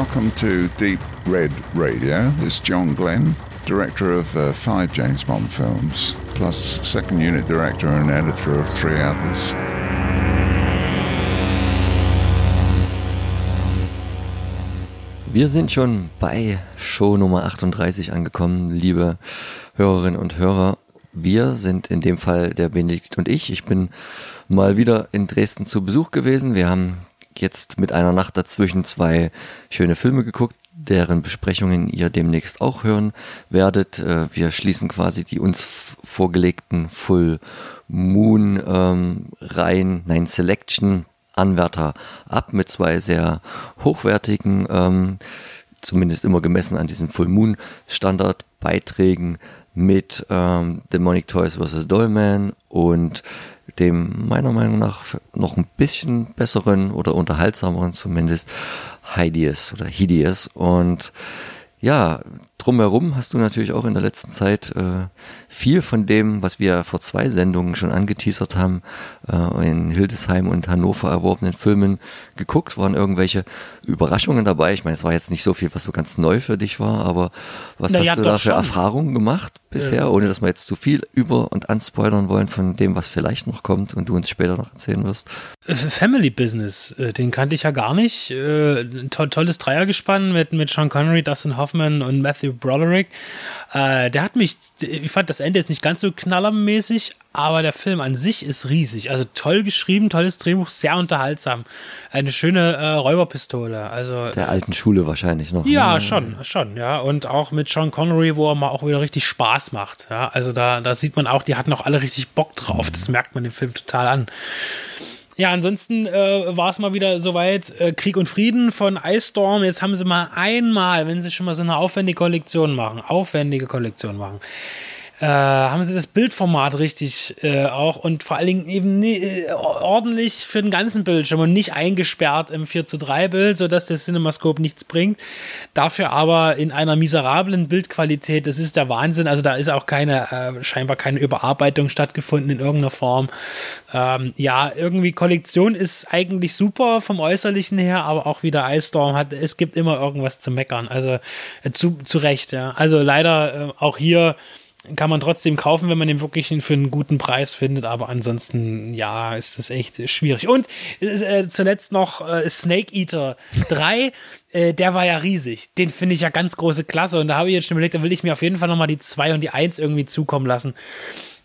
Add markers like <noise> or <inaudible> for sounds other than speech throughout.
welcome to Deep Red Radio. It's John Glenn, director of uh, five James Bond films, plus second unit director and editor of three others. Wir sind schon bei Show Nummer 38 angekommen, liebe Hörerinnen und Hörer. Wir sind in dem Fall der Benedikt und ich. Ich bin mal wieder in Dresden zu Besuch gewesen. Wir haben jetzt mit einer Nacht dazwischen zwei schöne Filme geguckt, deren Besprechungen ihr demnächst auch hören werdet. Äh, wir schließen quasi die uns vorgelegten Full Moon ähm, Reihen, nein, Selection Anwärter ab mit zwei sehr hochwertigen, ähm, zumindest immer gemessen an diesen Full Moon Standard Beiträgen mit ähm, Demonic Toys vs. Dollman und dem meiner Meinung nach noch ein bisschen besseren oder unterhaltsameren zumindest Hideous oder Hideous und ja, drumherum hast du natürlich auch in der letzten Zeit äh, viel von dem, was wir vor zwei Sendungen schon angeteasert haben, äh, in Hildesheim und Hannover erworbenen Filmen geguckt. Waren irgendwelche Überraschungen dabei? Ich meine, es war jetzt nicht so viel, was so ganz neu für dich war, aber was Na hast ja, du da für schon. Erfahrungen gemacht bisher, Ja. ohne dass wir jetzt zu viel über und anspoilern wollen von dem, was vielleicht noch kommt und du uns später noch erzählen wirst? Äh, Family Business, äh, den kannte ich ja gar nicht. Äh, ein to tolles Dreiergespann mit, mit Sean Connery, Dustin Hoffman und Matthew Broderick. Äh, der hat mich, ich fand das Ende jetzt nicht ganz so knallermäßig, aber der Film an sich ist riesig. Also toll geschrieben, tolles Drehbuch, sehr unterhaltsam. Eine schöne äh, Räuberpistole. Also Der alten Schule wahrscheinlich noch. ja, ne? schon, schon, ja. Und auch mit Sean Connery, wo er mal auch wieder richtig Spaß macht. Ja, also da, da sieht man auch, die hatten auch alle richtig Bock drauf. Das merkt man im Film total an. Ja, ansonsten äh, war es mal wieder soweit äh, Krieg und Frieden von Ice Storm. Jetzt haben sie mal einmal, wenn sie schon mal so eine aufwendige Kollektion machen, aufwendige Kollektion machen, äh, haben sie das Bildformat richtig äh, auch und vor allen Dingen eben nie, äh, ordentlich für den ganzen Bildschirm und nicht eingesperrt im 4 zu 3 Bild, sodass der CinemaScope nichts bringt. Dafür aber in einer miserablen Bildqualität, das ist der Wahnsinn. Also da ist auch keine, äh, scheinbar keine Überarbeitung stattgefunden in irgendeiner Form. Ähm, ja, irgendwie Kollektion ist eigentlich super vom Äußerlichen her, aber auch wieder Ice Storm hat, es gibt immer irgendwas zu meckern. Also äh, zu, zu Recht, ja. Also leider äh, auch hier kann man trotzdem kaufen, wenn man den wirklich für einen guten Preis findet, aber ansonsten, ja, ist das echt schwierig. Und äh, zuletzt noch äh, Snake Eater 3, <laughs> äh, der war ja riesig. Den finde ich ja ganz große Klasse und da habe ich jetzt schon überlegt, da will ich mir auf jeden Fall nochmal die 2 und die 1 irgendwie zukommen lassen.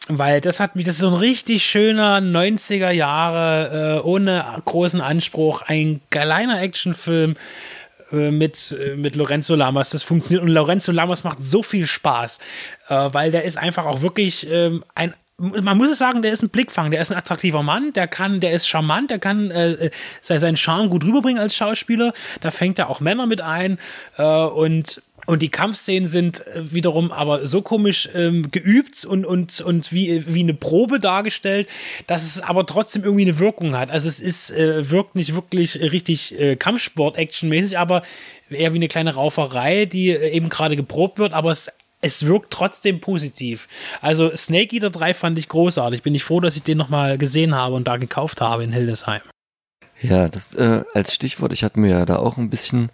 Weil das hat mich, das ist so ein richtig schöner 90er Jahre, äh, ohne großen Anspruch, ein kleiner Actionfilm äh, mit, äh, mit Lorenzo Lamas. Das funktioniert und Lorenzo Lamas macht so viel Spaß, äh, weil der ist einfach auch wirklich ähm, ein man muss es sagen, der ist ein Blickfang, der ist ein attraktiver Mann, der kann, der ist charmant, der kann äh, sei- seinen Charme gut rüberbringen als Schauspieler. Da fängt er auch Männer mit ein äh, und und die Kampfszenen sind äh, wiederum aber so komisch ähm, geübt und, und, und wie, wie eine Probe dargestellt, dass es aber trotzdem irgendwie eine Wirkung hat. Also es ist, äh, wirkt nicht wirklich richtig äh, Kampfsport-Action-mäßig, aber eher wie eine kleine Rauferei, die äh, eben gerade geprobt wird, aber es es wirkt trotzdem positiv. Also Snake Eater 3 fand ich großartig. Bin ich froh, dass ich den nochmal gesehen habe und da gekauft habe in Hildesheim. Ja, das äh, als Stichwort, ich hatte mir ja da auch ein bisschen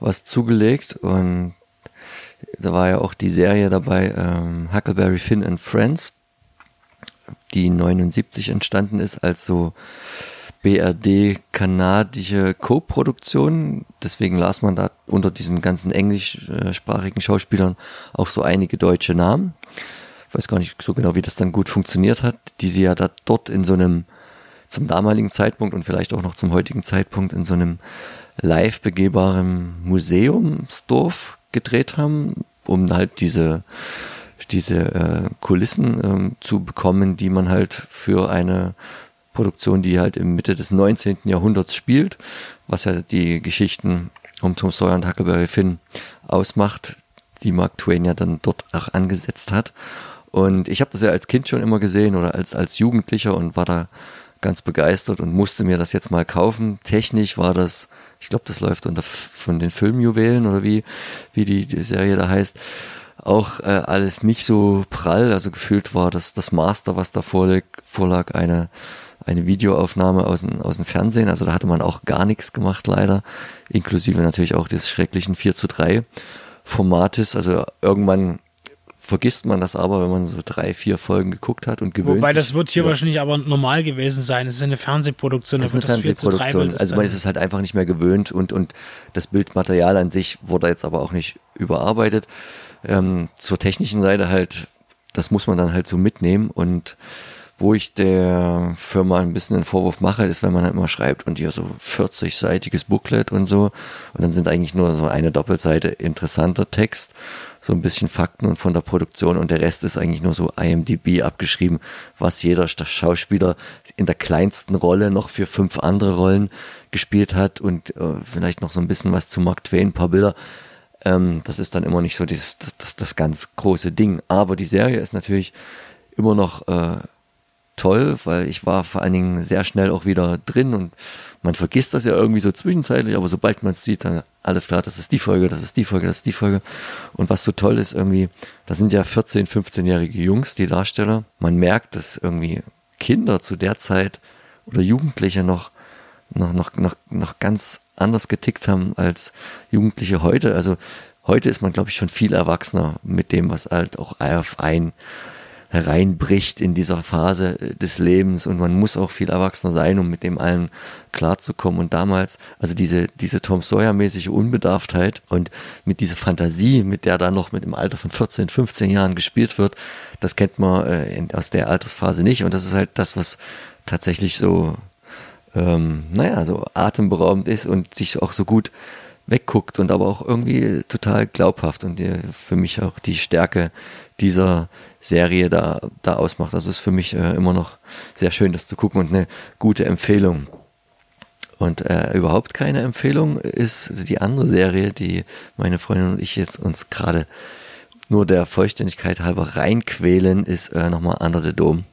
was zugelegt und da war ja auch die Serie dabei, ähm, Huckleberry Finn and Friends, die 79 entstanden ist als so BRD-kanadische Co-Produktion. Deswegen las man da unter diesen ganzen englischsprachigen Schauspielern auch so einige deutsche Namen. Ich weiß gar nicht so genau, wie das dann gut funktioniert hat, die sie ja da dort in so einem zum damaligen Zeitpunkt und vielleicht auch noch zum heutigen Zeitpunkt in so einem live begehbaren Museumsdorf gedreht haben, um halt diese diese äh, Kulissen ähm, zu bekommen, die man halt für eine Produktion, die halt im Mitte des 19. Jahrhunderts spielt, was ja die Geschichten um Tom Sawyer und Huckleberry Finn ausmacht, die Mark Twain ja dann dort auch angesetzt hat. Und ich habe das ja als Kind schon immer gesehen oder als, als Jugendlicher und war da ganz begeistert und musste mir das jetzt mal kaufen. Technisch war das, ich glaube, das läuft unter von den Filmjuwelen oder wie, wie die, die Serie da heißt, auch äh, alles nicht so prall. Also gefühlt war das das Master, was da vorlag, vorlag eine eine Videoaufnahme aus dem, aus dem Fernsehen. Also da hatte man auch gar nichts gemacht, leider. Inklusive natürlich auch des schrecklichen 4 zu 3 Formates. Also irgendwann vergisst man das aber, wenn man so drei, vier Folgen geguckt hat und gewöhnt Wobei das wird hier ja. wahrscheinlich aber normal gewesen sein. Es ist eine Fernsehproduktion. Das ist eine Fernsehproduktion. Also man ist es halt einfach nicht mehr gewöhnt und, und das Bildmaterial an sich wurde jetzt aber auch nicht überarbeitet. Ähm, zur technischen Seite halt, das muss man dann halt so mitnehmen und wo ich der Firma ein bisschen den Vorwurf mache, ist, wenn man halt immer schreibt und hier so 40-seitiges Booklet und so und dann sind eigentlich nur so eine Doppelseite interessanter Text so ein bisschen Fakten und von der Produktion und der Rest ist eigentlich nur so IMDb abgeschrieben, was jeder Schauspieler in der kleinsten Rolle noch für fünf andere Rollen gespielt hat und äh, vielleicht noch so ein bisschen was zu Mark Twain, ein paar Bilder. Ähm, das ist dann immer nicht so das, das, das ganz große Ding. Aber die Serie ist natürlich immer noch äh, toll, weil ich war vor allen Dingen sehr schnell auch wieder drin und man vergisst das ja irgendwie so zwischenzeitlich, aber sobald man es sieht, dann alles klar, das ist die Folge, das ist die Folge, das ist die Folge. Und was so toll ist irgendwie, das sind ja 14, 15-jährige Jungs, die Darsteller. Man merkt, dass irgendwie Kinder zu der Zeit oder Jugendliche noch, noch, noch, noch, noch ganz anders getickt haben als Jugendliche heute. Also heute ist man, glaube ich, schon viel erwachsener mit dem, was halt auch auf ein hereinbricht in dieser Phase des Lebens und man muss auch viel erwachsener sein, um mit dem allen klarzukommen. Und damals, also diese, diese Tom Sawyer-mäßige Unbedarftheit und mit dieser Fantasie, mit der da noch mit dem Alter von 14, 15 Jahren gespielt wird, das kennt man äh, in, aus der Altersphase nicht. Und das ist halt das, was tatsächlich so, ähm, naja, so atemberaubend ist und sich auch so gut wegguckt und aber auch irgendwie total glaubhaft und die, für mich auch die Stärke dieser Serie da, da ausmacht. Das ist für mich äh, immer noch sehr schön, das zu gucken und eine gute Empfehlung. Und äh, überhaupt keine Empfehlung ist die andere Serie, die meine Freundin und ich jetzt uns gerade nur der Vollständigkeit halber reinquälen, ist äh, nochmal Under the Dome.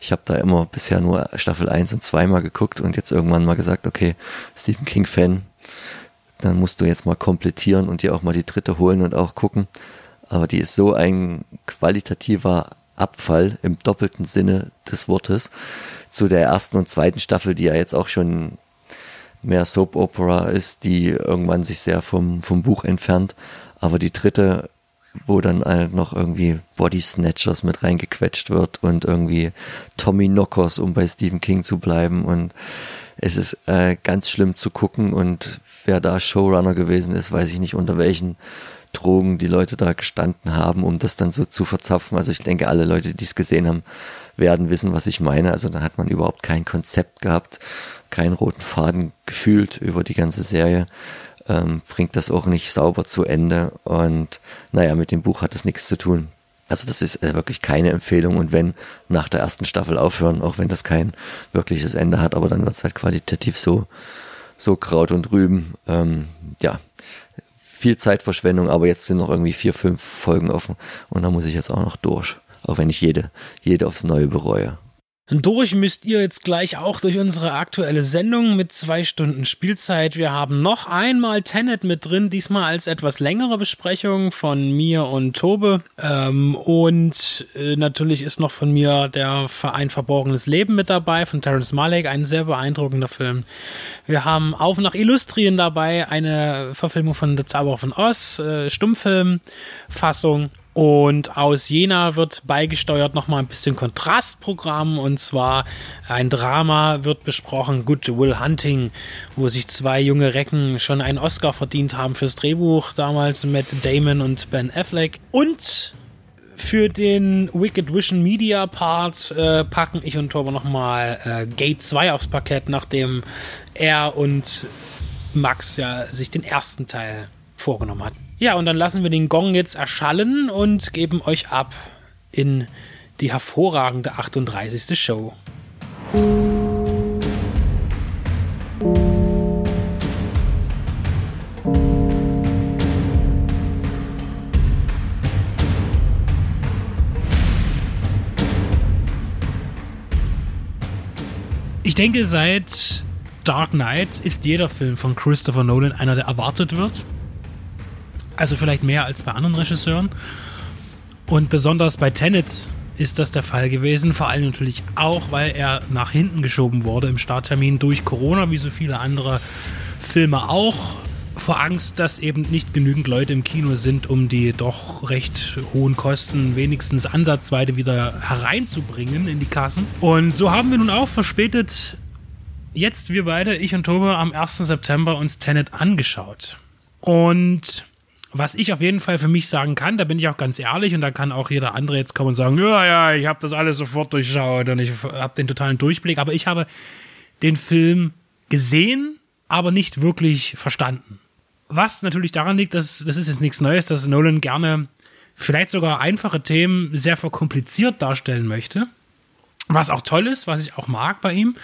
Ich habe da immer bisher nur Staffel 1 und 2 mal geguckt und jetzt irgendwann mal gesagt, okay, Stephen King-Fan, dann musst du jetzt mal komplettieren und dir auch mal die dritte holen und auch gucken aber die ist so ein qualitativer Abfall im doppelten Sinne des Wortes zu der ersten und zweiten Staffel, die ja jetzt auch schon mehr Soap Opera ist, die irgendwann sich sehr vom, vom Buch entfernt. Aber die dritte, wo dann halt noch irgendwie Body Snatchers mit reingequetscht wird und irgendwie Tommy Knockers, um bei Stephen King zu bleiben. Und es ist äh, ganz schlimm zu gucken. Und wer da Showrunner gewesen ist, weiß ich nicht unter welchen Drogen die Leute da gestanden haben, um das dann so zu verzapfen. Also ich denke, alle Leute, die es gesehen haben, werden wissen, was ich meine. Also da hat man überhaupt kein Konzept gehabt, keinen roten Faden gefühlt über die ganze Serie. Ähm, bringt das auch nicht sauber zu Ende und naja, mit dem Buch hat das nichts zu tun. Also das ist äh, wirklich keine Empfehlung und wenn nach der ersten Staffel aufhören, auch wenn das kein wirkliches Ende hat, aber dann wird es halt qualitativ so, so Kraut und Rüben. Ähm, ja, viel Zeitverschwendung, aber jetzt sind noch irgendwie vier, fünf Folgen offen und da muss ich jetzt auch noch durch. Auch wenn ich jede, jede aufs Neue bereue. Durch müsst ihr jetzt gleich auch durch unsere aktuelle Sendung mit zwei Stunden Spielzeit. Wir haben noch einmal Tenet mit drin, diesmal als etwas längere Besprechung von mir und Tobe. Ähm, und äh, natürlich ist noch von mir der Verein Verborgenes Leben mit dabei von Terence Malick, ein sehr beeindruckender Film. Wir haben Auf nach Illustrien dabei, eine Verfilmung von Der Zauberer von Oz, äh, Stummfilmfassung. Und aus Jena wird beigesteuert nochmal ein bisschen Kontrastprogramm und zwar ein Drama wird besprochen, Good Will Hunting, wo sich zwei junge Recken schon einen Oscar verdient haben fürs Drehbuch, damals mit Damon und Ben Affleck. Und für den Wicked Vision Media Part äh, packen ich und Torben nochmal äh, Gate 2 aufs Parkett, nachdem er und Max ja sich den ersten Teil vorgenommen hat. Ja, und dann lassen wir den Gong jetzt erschallen und geben euch ab in die hervorragende 38. Show. Ich denke, seit Dark Knight ist jeder Film von Christopher Nolan einer, der erwartet wird. Also vielleicht mehr als bei anderen Regisseuren. Und besonders bei Tenet ist das der Fall gewesen. Vor allem natürlich auch, weil er nach hinten geschoben wurde im Starttermin durch Corona, wie so viele andere Filme auch. Vor Angst, dass eben nicht genügend Leute im Kino sind, um die doch recht hohen Kosten wenigstens ansatzweise wieder hereinzubringen in die Kassen. Und so haben wir nun auch verspätet jetzt wir beide, ich und Tobe, am 1. September uns Tenet angeschaut. Und was ich auf jeden Fall für mich sagen kann, da bin ich auch ganz ehrlich und da kann auch jeder andere jetzt kommen und sagen, ja, ja, ich habe das alles sofort durchschaut und ich habe den totalen Durchblick, aber ich habe den Film gesehen, aber nicht wirklich verstanden. Was natürlich daran liegt, dass das ist jetzt nichts Neues, dass Nolan gerne vielleicht sogar einfache Themen sehr verkompliziert darstellen möchte. Was auch toll ist, was ich auch mag bei ihm.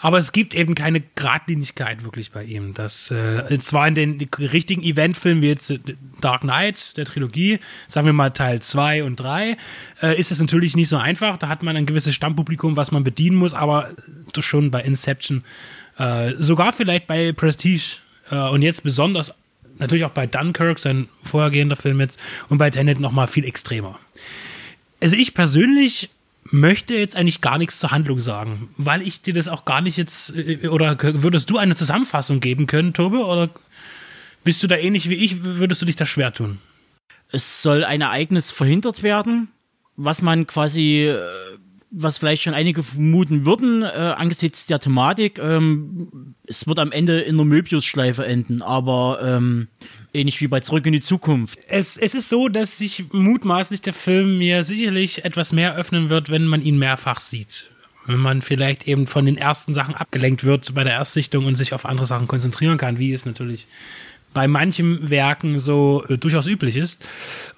Aber es gibt eben keine Gradlinigkeit wirklich bei ihm. Das äh, zwar in den richtigen Eventfilmen wie jetzt äh, Dark Knight, der Trilogie, sagen wir mal Teil 2 und 3, äh, ist es natürlich nicht so einfach. Da hat man ein gewisses Stammpublikum, was man bedienen muss, aber schon bei Inception, äh, sogar vielleicht bei Prestige äh, und jetzt besonders natürlich auch bei Dunkirk, sein vorhergehender Film jetzt, und bei Tenet nochmal viel extremer. Also ich persönlich möchte jetzt eigentlich gar nichts zur Handlung sagen, weil ich dir das auch gar nicht jetzt, äh, oder würdest du eine Zusammenfassung geben können, Tobe, oder bist du da ähnlich wie ich, würdest du dich da schwer tun? Es soll ein Ereignis verhindert werden, was man quasi, äh, was vielleicht schon einige vermuten würden, äh, angesichts der Thematik. Ähm, es wird am Ende in der Möbius-Schleife enden, aber ähm, Ähnlich wie bei Zurück in die Zukunft. Es, es ist so, dass sich mutmaßlich der Film mir sicherlich etwas mehr öffnen wird, wenn man ihn mehrfach sieht. Wenn man vielleicht eben von den ersten Sachen abgelenkt wird bei der Erstsichtung und sich auf andere Sachen konzentrieren kann, wie es natürlich bei manchen Werken so äh, durchaus üblich ist.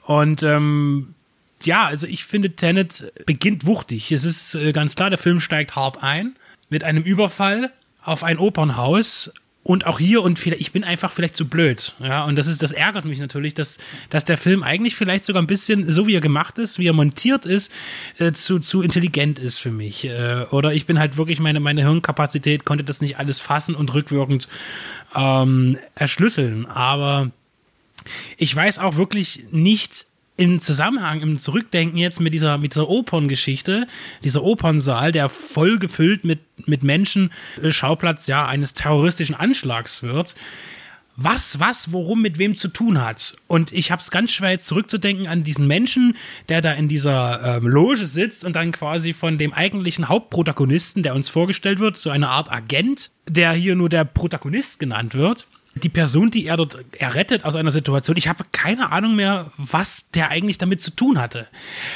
Und ähm, ja, also ich finde, Tenet beginnt wuchtig. Es ist äh, ganz klar, der Film steigt hart ein mit einem Überfall auf ein Opernhaus und auch hier und vielleicht, ich bin einfach vielleicht zu blöd. Ja, und das ist, das ärgert mich natürlich, dass, dass der Film eigentlich vielleicht sogar ein bisschen, so wie er gemacht ist, wie er montiert ist, äh, zu, zu intelligent ist für mich. Äh, oder ich bin halt wirklich, meine, meine Hirnkapazität konnte das nicht alles fassen und rückwirkend ähm, erschlüsseln. Aber ich weiß auch wirklich nicht, im Zusammenhang, im Zurückdenken jetzt mit dieser, mit dieser Operngeschichte, dieser Opernsaal, der voll gefüllt mit, mit Menschen, äh, Schauplatz ja eines terroristischen Anschlags wird, was, was, worum, mit wem zu tun hat. Und ich habe es ganz schwer jetzt zurückzudenken an diesen Menschen, der da in dieser ähm, Loge sitzt und dann quasi von dem eigentlichen Hauptprotagonisten, der uns vorgestellt wird, so eine Art Agent, der hier nur der Protagonist genannt wird, die Person, die er dort errettet aus einer Situation, ich habe keine Ahnung mehr, was der eigentlich damit zu tun hatte.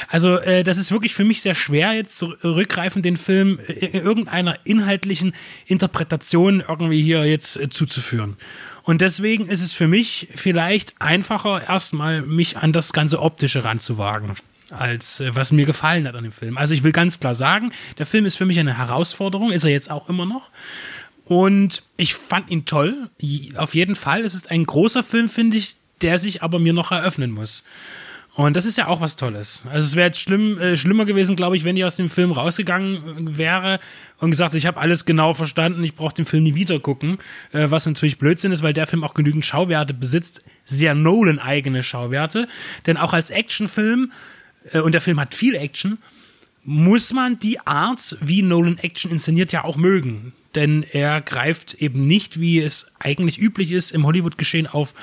Also äh, das ist wirklich für mich sehr schwer, jetzt zurückgreifend den Film in irgendeiner inhaltlichen Interpretation irgendwie hier jetzt äh, zuzuführen. Und deswegen ist es für mich vielleicht einfacher, erstmal mich an das ganze Optische ranzuwagen als äh, was mir gefallen hat an dem Film. Also ich will ganz klar sagen, der Film ist für mich eine Herausforderung, ist er jetzt auch immer noch. Und ich fand ihn toll. Auf jeden Fall. Es ist ein großer Film, finde ich, der sich aber mir noch eröffnen muss. Und das ist ja auch was Tolles. Also es wäre jetzt schlimm, äh, schlimmer gewesen, glaube ich, wenn ich aus dem Film rausgegangen äh, wäre und gesagt, ich habe alles genau verstanden, ich brauche den Film nie wieder gucken, äh, was natürlich Blödsinn ist, weil der Film auch genügend Schauwerte besitzt, sehr Nolan-eigene Schauwerte. Denn auch als Actionfilm, äh, und der Film hat viel Action, muss man die Art, wie Nolan Action inszeniert, ja auch mögen denn er greift eben nicht, wie es eigentlich üblich ist, im Hollywood-Geschehen auf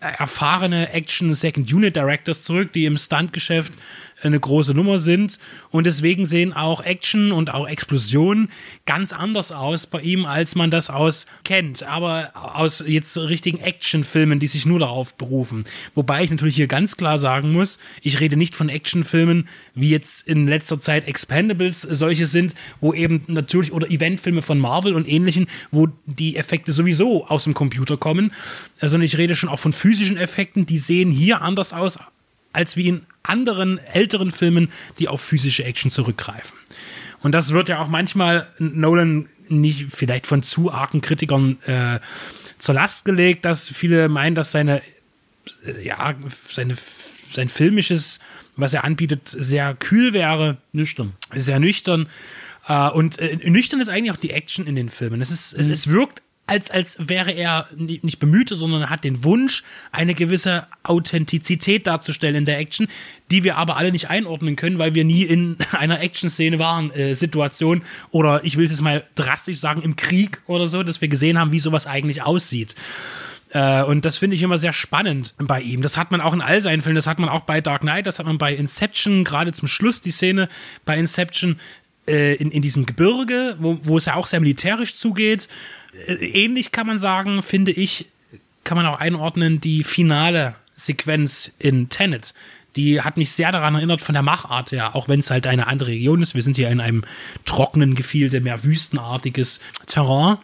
erfahrene Action Second Unit Directors zurück, die im Stuntgeschäft eine große Nummer sind. Und deswegen sehen auch Action und auch Explosionen ganz anders aus bei ihm, als man das aus kennt. Aber aus jetzt richtigen Actionfilmen, die sich nur darauf berufen. Wobei ich natürlich hier ganz klar sagen muss, ich rede nicht von Actionfilmen, wie jetzt in letzter Zeit Expendables solche sind, wo eben natürlich, oder Eventfilme von Marvel und ähnlichen, wo die Effekte sowieso aus dem Computer kommen. Sondern ich rede schon auch von physischen Effekten, die sehen hier anders aus als wie in anderen älteren Filmen, die auf physische Action zurückgreifen. Und das wird ja auch manchmal Nolan nicht vielleicht von zu argen Kritikern äh, zur Last gelegt, dass viele meinen, dass seine, äh, ja, seine, sein filmisches, was er anbietet, sehr kühl wäre. Nüchtern. Sehr nüchtern. Äh, und äh, nüchtern ist eigentlich auch die Action in den Filmen. Es, ist, mhm. es, es wirkt als, als wäre er nicht bemüht, sondern hat den Wunsch, eine gewisse Authentizität darzustellen in der Action, die wir aber alle nicht einordnen können, weil wir nie in <laughs> einer Action-Szene waren, äh, Situation oder ich will es jetzt mal drastisch sagen, im Krieg oder so, dass wir gesehen haben, wie sowas eigentlich aussieht. Äh, und das finde ich immer sehr spannend bei ihm. Das hat man auch in all seinen Filmen, das hat man auch bei Dark Knight, das hat man bei Inception, gerade zum Schluss die Szene bei Inception äh, in, in diesem Gebirge, wo, wo es ja auch sehr militärisch zugeht. Äh, ähnlich kann man sagen, finde ich, kann man auch einordnen, die finale Sequenz in Tenet. Die hat mich sehr daran erinnert von der Machart her, auch wenn es halt eine andere Region ist. Wir sind hier in einem trockenen Gefilde, mehr wüstenartiges Terrain.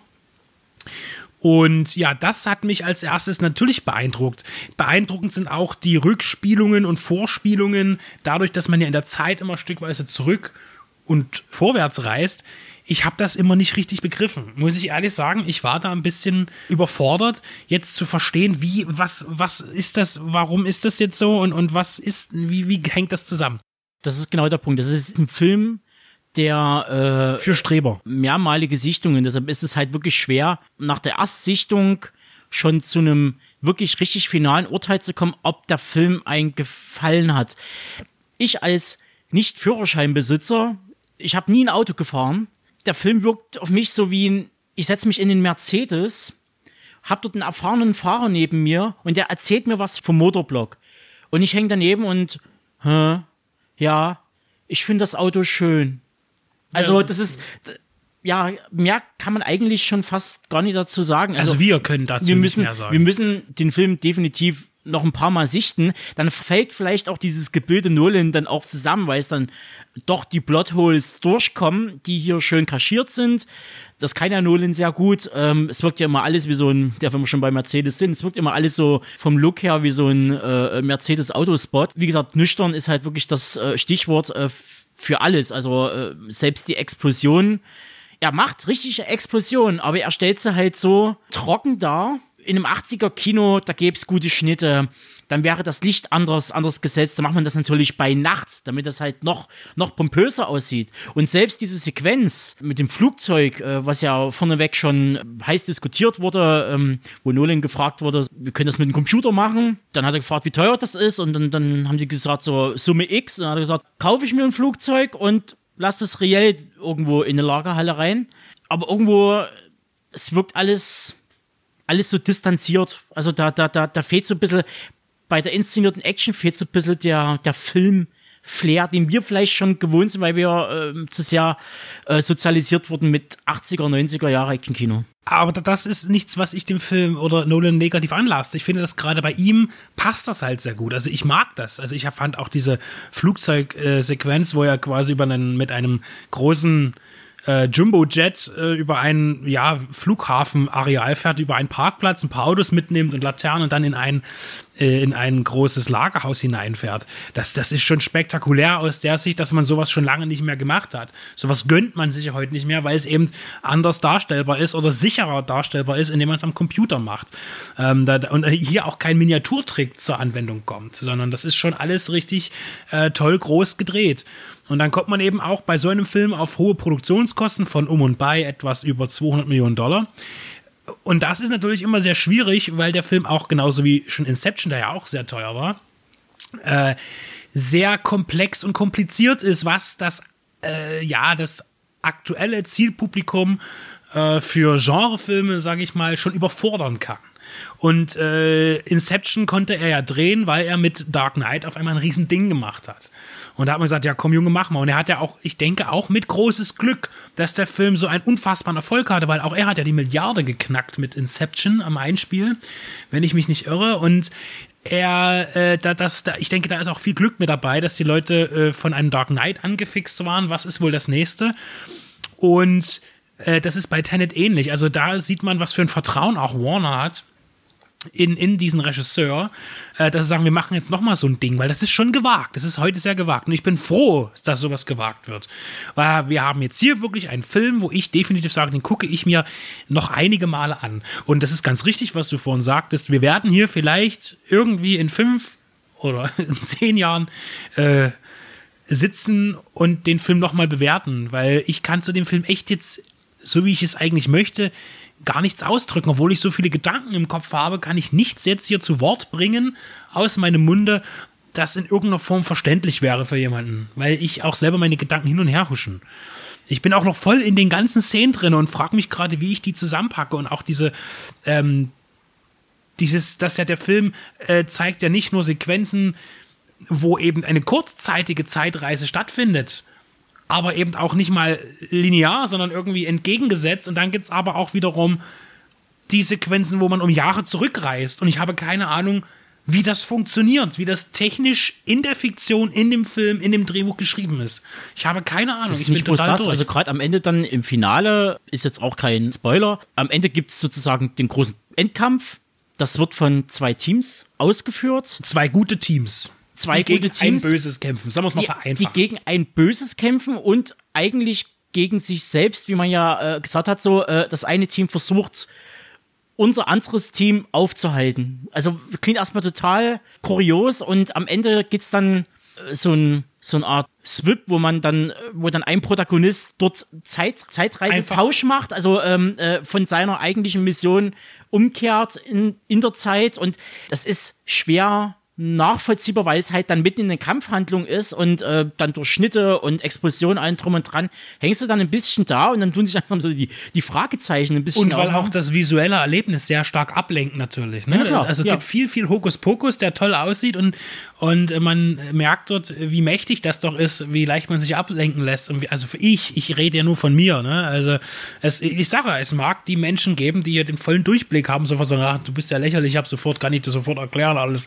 Und ja, das hat mich als erstes natürlich beeindruckt. Beeindruckend sind auch die Rückspielungen und Vorspielungen, dadurch, dass man ja in der Zeit immer stückweise zurück und vorwärts reist. Ich habe das immer nicht richtig begriffen, muss ich ehrlich sagen. Ich war da ein bisschen überfordert, jetzt zu verstehen, wie, was, was ist das, warum ist das jetzt so und, und was ist, wie, wie hängt das zusammen? Das ist genau der Punkt. Das ist ein Film, der äh, für Streber mehrmalige Sichtungen. Deshalb ist es halt wirklich schwer, nach der Erstsichtung schon zu einem wirklich richtig finalen Urteil zu kommen, ob der Film einen gefallen hat. Ich als Nicht-Führerscheinbesitzer, ich habe nie ein Auto gefahren. Der Film wirkt auf mich so wie ein, ich setze mich in den Mercedes, hab dort einen erfahrenen Fahrer neben mir und der erzählt mir was vom Motorblock. Und ich hänge daneben und, hä, ja, ich finde das Auto schön. Also das ist, ja, mehr kann man eigentlich schon fast gar nicht dazu sagen. Also, also wir können dazu wir müssen, nicht mehr sagen. Wir müssen den Film definitiv noch ein paar Mal sichten, dann fällt vielleicht auch dieses Gebilde Nolan dann auch zusammen, weil es dann doch die Plotholes durchkommen, die hier schön kaschiert sind. Das kann ja Nolan sehr gut. Ähm, es wirkt ja immer alles wie so ein, der wenn wir schon bei Mercedes sind, es wirkt immer alles so vom Look her wie so ein äh, Mercedes Autospot. Wie gesagt, nüchtern ist halt wirklich das äh, Stichwort äh, für alles. Also äh, selbst die Explosion. Er macht richtige Explosionen, aber er stellt sie halt so trocken dar. In einem 80er Kino, da gäbe es gute Schnitte dann wäre das Licht anders, anders gesetzt. Da macht man das natürlich bei Nacht, damit das halt noch, noch pompöser aussieht. Und selbst diese Sequenz mit dem Flugzeug, äh, was ja vorneweg schon heiß diskutiert wurde, ähm, wo Nolan gefragt wurde, wir können das mit dem Computer machen. Dann hat er gefragt, wie teuer das ist. Und dann, dann haben die gesagt, so Summe X. Und dann hat er gesagt, kaufe ich mir ein Flugzeug und lass das reell irgendwo in eine Lagerhalle rein. Aber irgendwo, es wirkt alles alles so distanziert. Also da, da, da, da fehlt so ein bisschen bei der inszenierten Action fehlt so ein bisschen der, der Film. Flair, den wir vielleicht schon gewohnt sind, weil wir äh, zu sehr äh, sozialisiert wurden mit 80er, 90er Jahre Action-Kino. Aber das ist nichts, was ich dem Film oder Nolan negativ anlasse. Ich finde, dass gerade bei ihm passt das halt sehr gut. Also ich mag das. Also ich fand auch diese Flugzeugsequenz, wo er quasi über einen, mit einem großen äh, Jumbo-Jet äh, über ein ja, Flughafenareal fährt, über einen Parkplatz, ein paar Autos mitnimmt und Laternen und dann in ein äh, in ein großes Lagerhaus hineinfährt. Das, das ist schon spektakulär aus der Sicht, dass man sowas schon lange nicht mehr gemacht hat. Sowas gönnt man sich heute nicht mehr, weil es eben anders darstellbar ist oder sicherer darstellbar ist, indem man es am Computer macht. Ähm, da, und hier auch kein Miniaturtrick zur Anwendung kommt, sondern das ist schon alles richtig äh, toll groß gedreht. Und dann kommt man eben auch bei so einem Film auf hohe Produktionskosten von um und bei etwas über 200 Millionen Dollar. Und das ist natürlich immer sehr schwierig, weil der Film auch genauso wie schon Inception, der ja auch sehr teuer war, äh, sehr komplex und kompliziert ist, was das, äh, ja, das aktuelle Zielpublikum äh, für Genrefilme, sage ich mal, schon überfordern kann. Und äh, Inception konnte er ja drehen, weil er mit Dark Knight auf einmal ein riesen Ding gemacht hat. Und da hat man gesagt, ja komm Junge, mach mal. Und er hat ja auch, ich denke auch mit großes Glück, dass der Film so einen unfassbaren Erfolg hatte, weil auch er hat ja die Milliarde geknackt mit Inception am Einspiel, wenn ich mich nicht irre. Und er, äh, da, das, da, ich denke, da ist auch viel Glück mit dabei, dass die Leute äh, von einem Dark Knight angefixt waren. Was ist wohl das nächste? Und äh, das ist bei Tenet ähnlich. Also da sieht man, was für ein Vertrauen auch Warner hat in, in diesen Regisseur, äh, dass sie sagen, wir machen jetzt nochmal so ein Ding, weil das ist schon gewagt. Das ist heute sehr gewagt. Und ich bin froh, dass sowas gewagt wird. Weil wir haben jetzt hier wirklich einen Film, wo ich definitiv sage, den gucke ich mir noch einige Male an. Und das ist ganz richtig, was du vorhin sagtest. Wir werden hier vielleicht irgendwie in fünf oder <laughs> in zehn Jahren äh, sitzen und den Film nochmal bewerten, weil ich kann zu dem Film echt jetzt, so wie ich es eigentlich möchte, gar nichts ausdrücken. Obwohl ich so viele Gedanken im Kopf habe, kann ich nichts jetzt hier zu Wort bringen aus meinem Munde, das in irgendeiner Form verständlich wäre für jemanden, weil ich auch selber meine Gedanken hin und her huschen. Ich bin auch noch voll in den ganzen Szenen drin und frage mich gerade, wie ich die zusammenpacke und auch diese, ähm, dieses, dass ja der Film äh, zeigt ja nicht nur Sequenzen, wo eben eine kurzzeitige Zeitreise stattfindet, aber eben auch nicht mal linear, sondern irgendwie entgegengesetzt. Und dann gibt es aber auch wiederum die Sequenzen, wo man um Jahre zurückreist. Und ich habe keine Ahnung, wie das funktioniert, wie das technisch in der Fiktion, in dem Film, in dem Drehbuch geschrieben ist. Ich habe keine Ahnung. Das ist ich nicht bin bloß das, durch. also gerade am Ende dann im Finale ist jetzt auch kein Spoiler. Am Ende gibt es sozusagen den großen Endkampf. Das wird von zwei Teams ausgeführt. zwei gute Teams. Zwei die gute gegen Teams. ein böses kämpfen. Sagen wir es mal die, vereinfacht. die gegen ein Böses kämpfen und eigentlich gegen sich selbst, wie man ja äh, gesagt hat, so äh, das eine Team versucht, unser anderes Team aufzuhalten. Also klingt erstmal total kurios und am Ende gibt's dann äh, so ein so eine Art Swip, wo man dann, äh, wo dann ein Protagonist dort Zeit, Zeitreisetausch macht, also ähm, äh, von seiner eigentlichen Mission umkehrt in, in der Zeit und das ist schwer nachvollziehbar, weil es halt dann mitten in der Kampfhandlung ist und äh, dann durch Schnitte und Explosionen allen drum und dran, hängst du dann ein bisschen da und dann tun sich langsam so die, die Fragezeichen ein bisschen Und weil aufmachen. auch das visuelle Erlebnis sehr stark ablenkt natürlich. Ne? Ja, klar, also es ja. gibt viel, viel Hokuspokus, der toll aussieht und, und man merkt dort, wie mächtig das doch ist, wie leicht man sich ablenken lässt. Wie, also für ich, ich rede ja nur von mir. Ne? Also es, ich sage, es mag die Menschen geben, die hier den vollen Durchblick haben, sofort sagen, ach, du bist ja lächerlich, ich hab sofort, kann ich dir sofort erklären alles.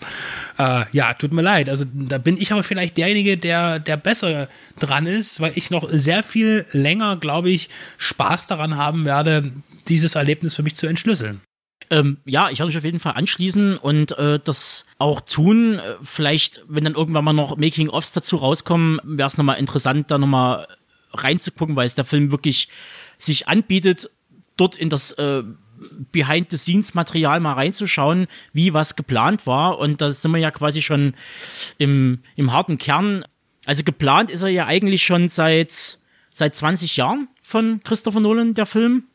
Äh, ja, tut mir leid. Also da bin ich aber vielleicht derjenige, der, der besser dran ist, weil ich noch sehr viel länger, glaube ich, Spaß daran haben werde, dieses Erlebnis für mich zu entschlüsseln. Ähm, ja, ich werde mich auf jeden Fall anschließen und äh, das auch tun. Äh, Vielleicht, wenn dann irgendwann mal noch Making-ofs dazu rauskommen, wäre es nochmal interessant, da nochmal reinzugucken, weil es der Film wirklich sich anbietet, dort in das äh, Behind-the-Scenes-Material mal reinzuschauen, wie was geplant war. Und da sind wir ja quasi schon im, im harten Kern. Also geplant ist er ja eigentlich schon seit, seit 20 Jahren von Christopher Nolan, der Film.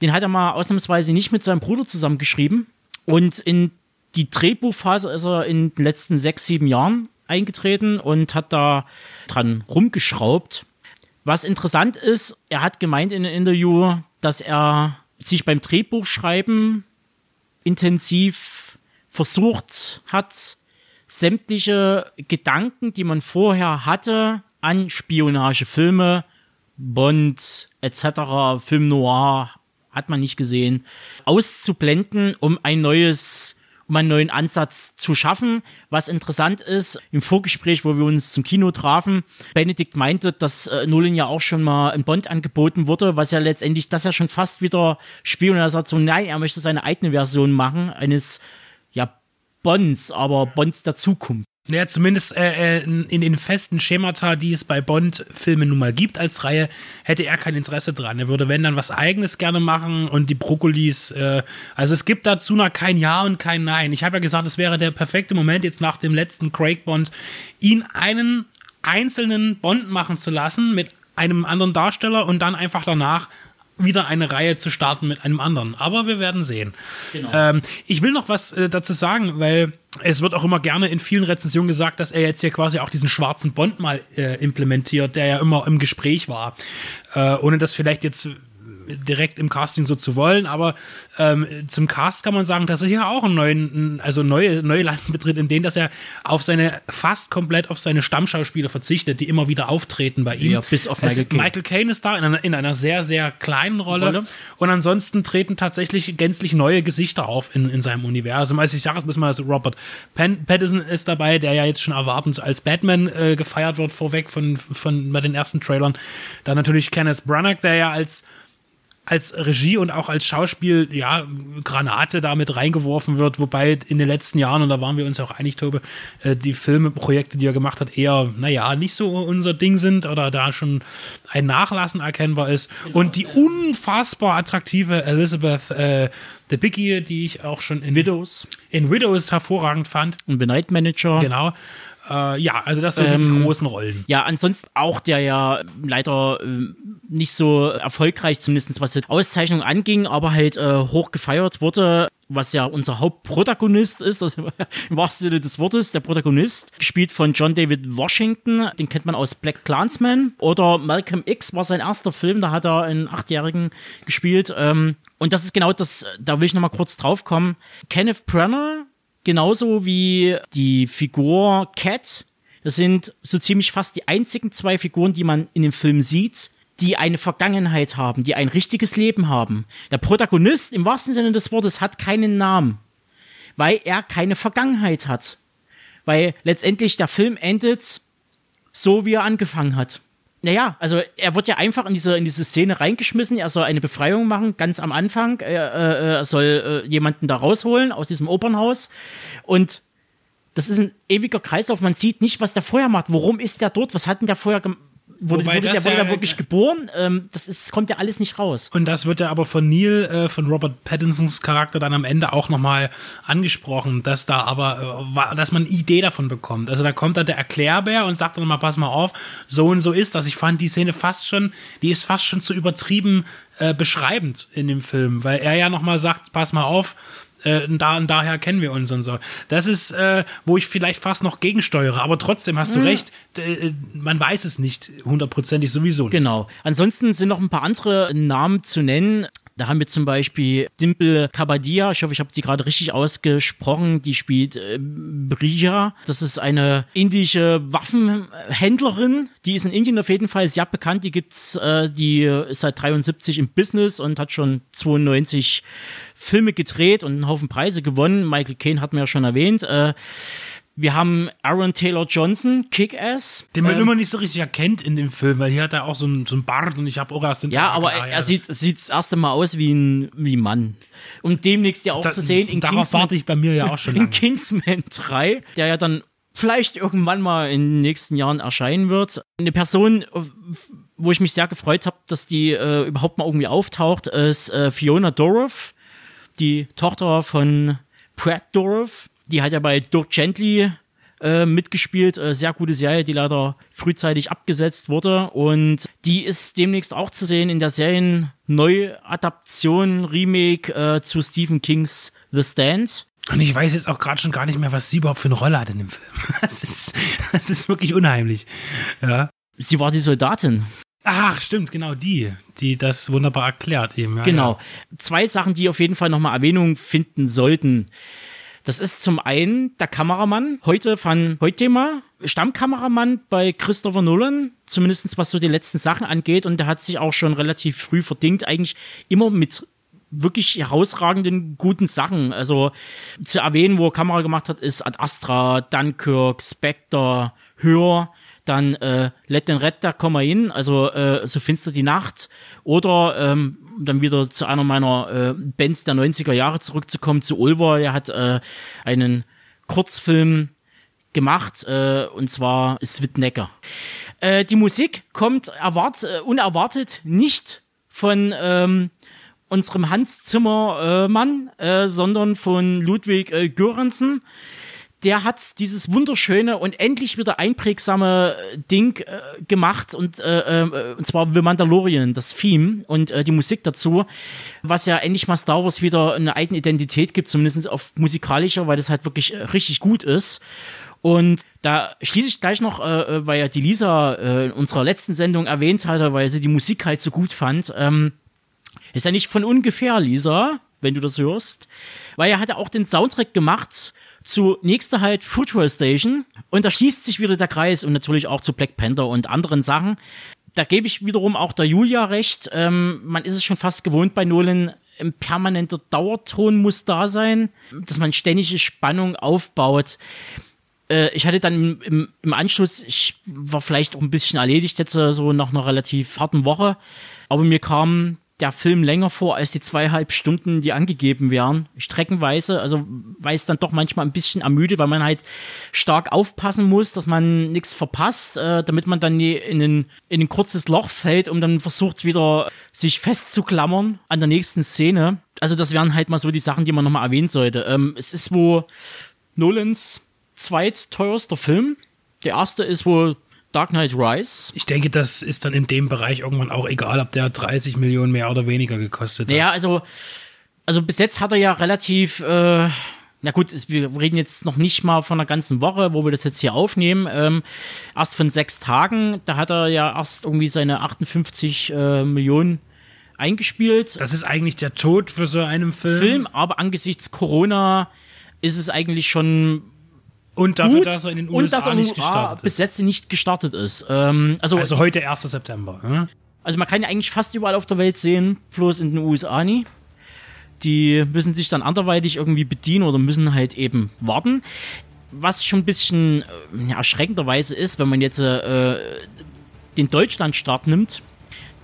Den hat er mal ausnahmsweise nicht mit seinem Bruder zusammengeschrieben. Und in die Drehbuchphase ist er in den letzten sechs, sieben Jahren eingetreten und hat da dran rumgeschraubt. Was interessant ist, er hat gemeint in einem Interview, dass er sich beim Drehbuchschreiben intensiv versucht hat, sämtliche Gedanken, die man vorher hatte an Spionagefilme, Bond etc., Film Noir, hat man nicht gesehen, auszublenden, um ein neues um einen neuen Ansatz zu schaffen. Was interessant ist, im Vorgespräch, wo wir uns zum Kino trafen, Benedikt meinte, dass äh, Nolan ja auch schon mal ein Bond angeboten wurde, was ja letztendlich das ja schon fast wieder spielt. Und er sagt so, nein, er möchte seine eigene Version machen, eines, ja, Bonds, aber Bonds der Zukunft. Ja, zumindest äh, äh, in den festen Schemata, die es bei Bond-Filmen nun mal gibt als Reihe, hätte er kein Interesse dran. Er würde, wenn dann, was Eigenes gerne machen und die Brokkolis. Äh, also es gibt dazu noch kein Ja und kein Nein. Ich habe ja gesagt, es wäre der perfekte Moment, jetzt nach dem letzten Craig Bond, ihn einen einzelnen Bond machen zu lassen mit einem anderen Darsteller und dann einfach danach wieder eine Reihe zu starten mit einem anderen. Aber wir werden sehen. Genau. Ähm, ich will noch was äh, dazu sagen, weil es wird auch immer gerne in vielen Rezensionen gesagt, dass er jetzt hier quasi auch diesen schwarzen Bond mal äh, implementiert, der ja immer im Gespräch war. Äh, ohne das vielleicht jetzt direkt im Casting so zu wollen, aber ähm, zum Cast kann man sagen, dass er hier auch einen neuen, also neue, neue Land betritt, in denen, dass er auf seine, fast komplett auf seine Stammschauspieler verzichtet, die immer wieder auftreten bei ihm. Ja, bis auf Michael Caine. Michael Caine ist da in einer, in einer sehr, sehr kleinen Rolle. Rolle. Und ansonsten treten tatsächlich gänzlich neue Gesichter auf in, in seinem Universum. Also ich sage es mal, also Robert Pen Pattinson ist dabei, der ja jetzt schon erwartend als Batman äh, gefeiert wird, vorweg von, von bei den ersten Trailern. Dann natürlich Kenneth Branagh, der ja als als Regie und auch als Schauspiel, ja, Granate damit reingeworfen wird, wobei in den letzten Jahren, und da waren wir uns auch einig, Tobe, äh, die Filmprojekte, die er gemacht hat, eher, naja, nicht so unser Ding sind oder da schon ein Nachlassen erkennbar ist. und die unfassbar attraktive Elizabeth äh, the Biggie, die ich auch schon in, Widows in Widows hervorragend fand, und The Night Manager. Genau. Äh, ja, also das sind ähm, die großen Rollen. Ja, ansonsten auch der ja leider äh, nicht so erfolgreich, zumindest was die Auszeichnung anging, aber halt äh, hoch gefeiert wurde, was ja unser Hauptprotagonist ist, das <laughs> im wahrsten Sinne des Wortes, der Protagonist, gespielt von John David Washington, den kennt man aus Black Clansman oder Malcolm X war sein erster Film, da hat er einen Achtjährigen gespielt. Ähm, und das ist genau das, da will ich nochmal kurz drauf kommen. Kenneth Brenner, genauso wie die Figur Cat, das sind so ziemlich fast die einzigen zwei Figuren, die man in dem Film sieht, die eine Vergangenheit haben, die ein richtiges Leben haben. Der Protagonist im wahrsten Sinne des Wortes hat keinen Namen, weil er keine Vergangenheit hat. Weil letztendlich der Film endet so, wie er angefangen hat. Naja, also er wird ja einfach in diese, in diese Szene reingeschmissen, er soll eine Befreiung machen, ganz am Anfang. Er, äh, er soll äh, jemanden da rausholen aus diesem Opernhaus. Und das ist ein ewiger Kreislauf. Man sieht nicht, was der vorher macht. Warum ist der dort? Was hat denn der vorher gemacht? Wurde, wurde der wurde ja, wirklich geboren. Ähm, das ist, kommt ja alles nicht raus. Und das wird ja aber von Neil, äh, von Robert Pattinsons Charakter dann am Ende auch nochmal angesprochen, dass da aber, äh, dass man eine Idee davon bekommt. Also da kommt da der Erklärbär und sagt dann mal, pass mal auf, so und so ist das. Ich fand die Szene fast schon, die ist fast schon zu übertrieben äh, beschreibend in dem Film, weil er ja nochmal sagt, pass mal auf, äh, da und daher kennen wir uns und so. Das ist, äh, wo ich vielleicht fast noch gegensteuere, aber trotzdem hast du mhm. recht, äh, man weiß es nicht hundertprozentig sowieso nicht. Genau. Ansonsten sind noch ein paar andere Namen zu nennen. Da haben wir zum Beispiel Dimple Kabadia, ich hoffe, ich habe sie gerade richtig ausgesprochen, die spielt äh, Brija. Das ist eine indische Waffenhändlerin, die ist in Indien auf jeden Fall sehr bekannt. Die gibt's, äh, die ist seit 73 im Business und hat schon 92 Filme gedreht und einen Haufen Preise gewonnen. Michael Caine hat mir ja schon erwähnt. Äh, wir haben Aaron Taylor Johnson, Kick-Ass. Den man ähm, immer nicht so richtig erkennt in dem Film, weil hier hat er auch so einen, so einen Bart und ich habe auch erst den Ja, aber er, er sieht, sieht das erste Mal aus wie ein, wie ein Mann. Und demnächst ja auch da, zu sehen in Darauf Kingsman, warte ich bei mir ja auch schon <laughs> In lange. Kingsman 3, der ja dann vielleicht irgendwann mal in den nächsten Jahren erscheinen wird. Eine Person, wo ich mich sehr gefreut habe, dass die äh, überhaupt mal irgendwie auftaucht, ist äh, Fiona Dorff, die Tochter von Pratt Dorff die hat ja bei Dirk Gently äh, mitgespielt. Äh, sehr gute Serie, die leider frühzeitig abgesetzt wurde. Und die ist demnächst auch zu sehen in der Serien-Neuadaption, Remake äh, zu Stephen Kings The Stand. Und ich weiß jetzt auch gerade schon gar nicht mehr, was sie überhaupt für eine Rolle hat in dem Film. <laughs> Das ist, das ist wirklich unheimlich. Ja. Sie war die Soldatin. Ach, stimmt, genau die, die das wunderbar erklärt eben. Ja, genau. Ja. Zwei Sachen, die auf jeden Fall nochmal Erwähnung finden sollten. Das ist zum einen der Kameramann, heute von Heutema, Stammkameramann bei Christopher Nolan, zumindest was so die letzten Sachen angeht. Und der hat sich auch schon relativ früh verdingt, eigentlich immer mit wirklich herausragenden guten Sachen. Also zu erwähnen, wo er Kamera gemacht hat, ist Ad Astra, Dunkirk, Spectre, Hör dann äh, Let den Red, da komm mal hin, also äh, so finster die Nacht. Oder ähm, dann wieder zu einer meiner äh, Bands der 90er Jahre zurückzukommen, zu Ulver. Er hat äh, einen Kurzfilm gemacht, äh, und zwar Switnecker. Äh, die Musik kommt erwart äh, unerwartet nicht von ähm, unserem Hans Zimmermann, äh, sondern von Ludwig äh, Göransson der hat dieses wunderschöne und endlich wieder einprägsame äh, Ding äh, gemacht und, äh, äh, und zwar The Mandalorian, das Theme und äh, die Musik dazu, was ja endlich mal Star Wars wieder eine eigene Identität gibt, zumindest auf musikalischer, weil das halt wirklich äh, richtig gut ist. Und da schließe ich gleich noch, äh, weil ja die Lisa äh, in unserer letzten Sendung erwähnt hatte, weil sie die Musik halt so gut fand. Ähm, ist ja nicht von ungefähr, Lisa, wenn du das hörst. Weil er hat ja auch den Soundtrack gemacht zu nächster halt Future Station und da schließt sich wieder der Kreis und natürlich auch zu Black Panther und anderen Sachen. Da gebe ich wiederum auch der Julia recht. Ähm, man ist es schon fast gewohnt bei Nolan, ein permanenter Dauerton muss da sein, dass man ständige Spannung aufbaut. Äh, ich hatte dann im, im, im, Anschluss, ich war vielleicht auch ein bisschen erledigt jetzt so nach einer relativ harten Woche, aber mir kam der Film länger vor als die zweieinhalb Stunden, die angegeben werden, streckenweise. Also weil es dann doch manchmal ein bisschen ermüdet, weil man halt stark aufpassen muss, dass man nichts verpasst, äh, damit man dann in ein, in ein kurzes Loch fällt und dann versucht wieder sich festzuklammern an der nächsten Szene. Also das wären halt mal so die Sachen, die man nochmal erwähnen sollte. Ähm, es ist wo Nolans zweitteuerster Film Der erste ist wohl Dark Knight Rise. Ich denke, das ist dann in dem Bereich irgendwann auch egal, ob der 30 Millionen mehr oder weniger gekostet hat. Naja, also, also bis jetzt hat er ja relativ, äh, na gut, wir reden jetzt noch nicht mal von einer ganzen Woche, wo wir das jetzt hier aufnehmen. Ähm, erst von sechs Tagen, da hat er ja erst irgendwie seine 58 äh, Millionen eingespielt. Das ist eigentlich der Tod für so einen Film. Film, aber angesichts Corona ist es eigentlich schon und dafür, gut dass er in den und USA dass er nicht gestartet bis ist. jetzt nicht gestartet ist. Ähm, also, Also heute 1. September. Ne? also man kann ja eigentlich fast überall auf der Welt sehen, bloß in den USA nie. Die müssen sich dann anderweitig irgendwie bedienen oder müssen halt eben warten. Was schon ein bisschen äh, ja, erschreckenderweise ist, wenn man jetzt äh, den Deutschlandstart nimmt,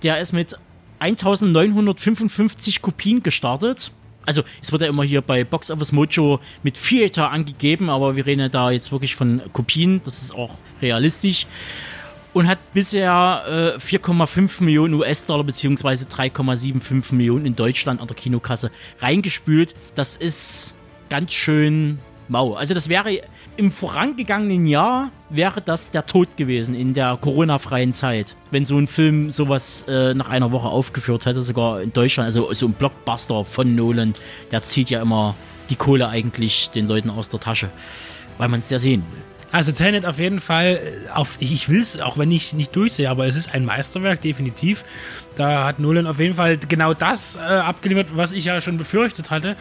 der ist mit 1955 Kopien gestartet. Also es wird ja immer hier bei Box Office Mojo mit Theater angegeben, aber wir reden ja da jetzt wirklich von Kopien, das ist auch realistisch. Und hat bisher äh, 4,5 Millionen US-Dollar beziehungsweise 3,75 Millionen in Deutschland an der Kinokasse reingespült. Das ist ganz schön mau. Also das wäre im vorangegangenen Jahr wäre das der Tod gewesen in der Corona-freien Zeit, wenn so ein Film sowas äh, nach einer Woche aufgeführt hätte, sogar in Deutschland. Also so ein Blockbuster von Nolan, der zieht ja immer die Kohle eigentlich den Leuten aus der Tasche, weil man es ja sehen will. Also Tenet auf jeden Fall, äh, auf, ich will es, auch wenn ich nicht durchsehe, aber es ist ein Meisterwerk, definitiv. Da hat Nolan auf jeden Fall genau das äh, abgeliefert, was ich ja schon befürchtet hatte.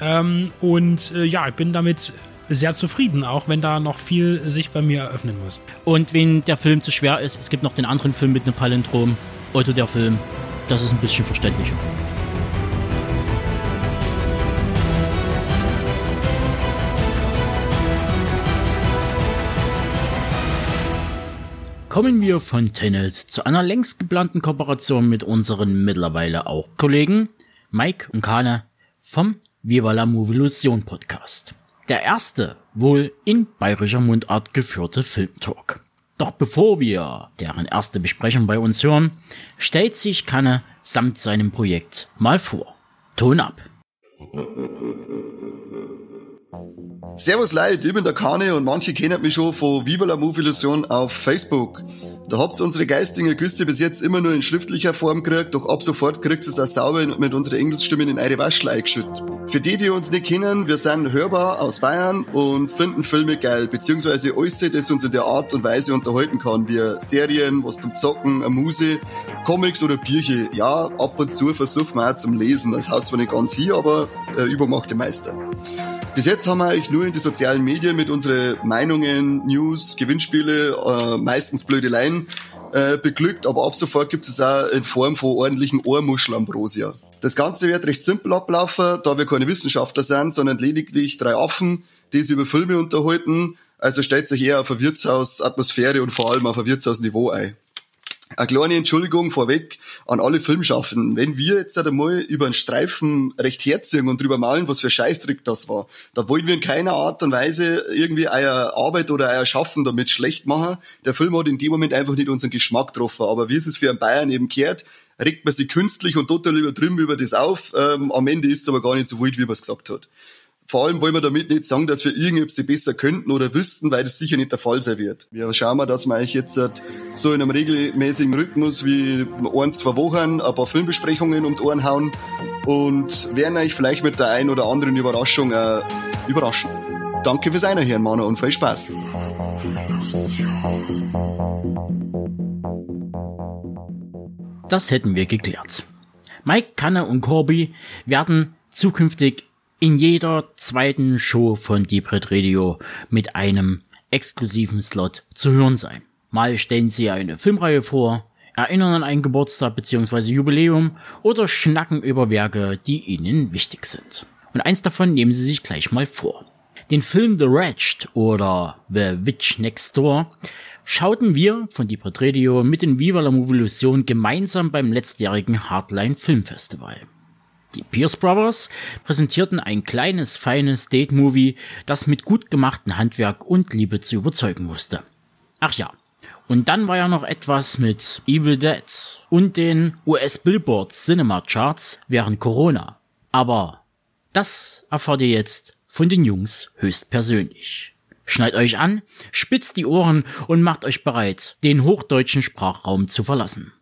Ähm, und äh, ja, ich bin damit sehr zufrieden, auch wenn da noch viel sich bei mir eröffnen muss. Und wenn der Film zu schwer ist, es gibt noch den anderen Film mit einem Palindrom, Otto der Film. Das ist ein bisschen verständlicher. Kommen wir von Tenet zu einer längst geplanten Kooperation mit unseren mittlerweile auch Kollegen Mike und Kane vom Viva la Movilusion Podcast. Der erste wohl in bayerischer Mundart geführte Filmtalk. Doch bevor wir deren erste Besprechung bei uns hören, stellt sich Kanne samt seinem Projekt mal vor. Ton ab. Servus Leute, ich bin der Kane und manche kennen mich schon von Viva la Movilusion auf Facebook. Da habt ihr unsere geistigen Güste bis jetzt immer nur in schriftlicher Form gekriegt, doch ab sofort kriegt ihr es auch sauber mit unserer Engelsstimmen in eure Waschel eingeschüttet. Für die, die uns nicht kennen, wir sind hörbar aus Bayern und finden Filme geil, beziehungsweise alles, das uns in der Art und Weise unterhalten kann, wie Serien, was zum Zocken, eine Muse, Comics oder Bierche. Ja, ab und zu versuchen wir auch zum Lesen. Das haut zwar nicht ganz hier, aber äh, übermachte Meister. Bis jetzt haben wir euch nur in die sozialen Medien mit unseren Meinungen, News, Gewinnspiele, äh, meistens Blödeleien äh, beglückt, aber ab sofort gibt es auch in Form von ordentlichen Ohrmuschelambrosia. Das Ganze wird recht simpel ablaufen, da wir keine Wissenschaftler sind, sondern lediglich drei Affen, die sich über Filme unterhalten. Also stellt sich eher auf eine Wirtshausatmosphäre und vor allem auf ein Wirtshausniveau ein. Eine kleine Entschuldigung vorweg an alle Filmschaffenden. Wenn wir jetzt einmal über einen Streifen recht herziehen und drüber malen, was für Scheißtrick das war, da wollen wir in keiner Art und Weise irgendwie euer Arbeit oder euer Schaffen damit schlecht machen. Der Film hat in dem Moment einfach nicht unseren Geschmack getroffen. Aber wie es es für einen Bayern eben kehrt, regt man sich künstlich und total übertrieben über das auf. Ähm, am Ende ist es aber gar nicht so wild, wie man es gesagt hat. Vor allem wollen wir damit nicht sagen, dass wir irgendetwas besser könnten oder wüssten, weil das sicher nicht der Fall sein wird. Wir schauen mal, dass wir euch jetzt halt so in einem regelmäßigen Rhythmus wie ein, zwei Wochen ein paar Filmbesprechungen um die Ohren hauen und werden euch vielleicht mit der ein oder anderen Überraschung äh, überraschen. Danke fürs Einhören, Mano, und viel Spaß. Das hätten wir geklärt. Mike, Kanne und Corby werden zukünftig in jeder zweiten Show von Deep Red Radio mit einem exklusiven Slot zu hören sein. Mal stellen sie eine Filmreihe vor, erinnern an einen Geburtstag bzw. Jubiläum oder schnacken über Werke, die ihnen wichtig sind. Und eins davon nehmen sie sich gleich mal vor. Den Film The Wretched oder The Witch Next Door schauten wir von Deep Red Radio mit den Viva la Movilusion gemeinsam beim letztjährigen Hardline Filmfestival. Die Pierce Brothers präsentierten ein kleines, feines Date-Movie, das mit gut gemachtem Handwerk und Liebe zu überzeugen wusste. Ach ja, und dann war ja noch etwas mit Evil Dead und den US Billboard Cinema Charts während Corona. Aber das erfahrt ihr jetzt von den Jungs höchstpersönlich. Schneidet euch an, spitzt die Ohren und macht euch bereit, den hochdeutschen Sprachraum zu verlassen.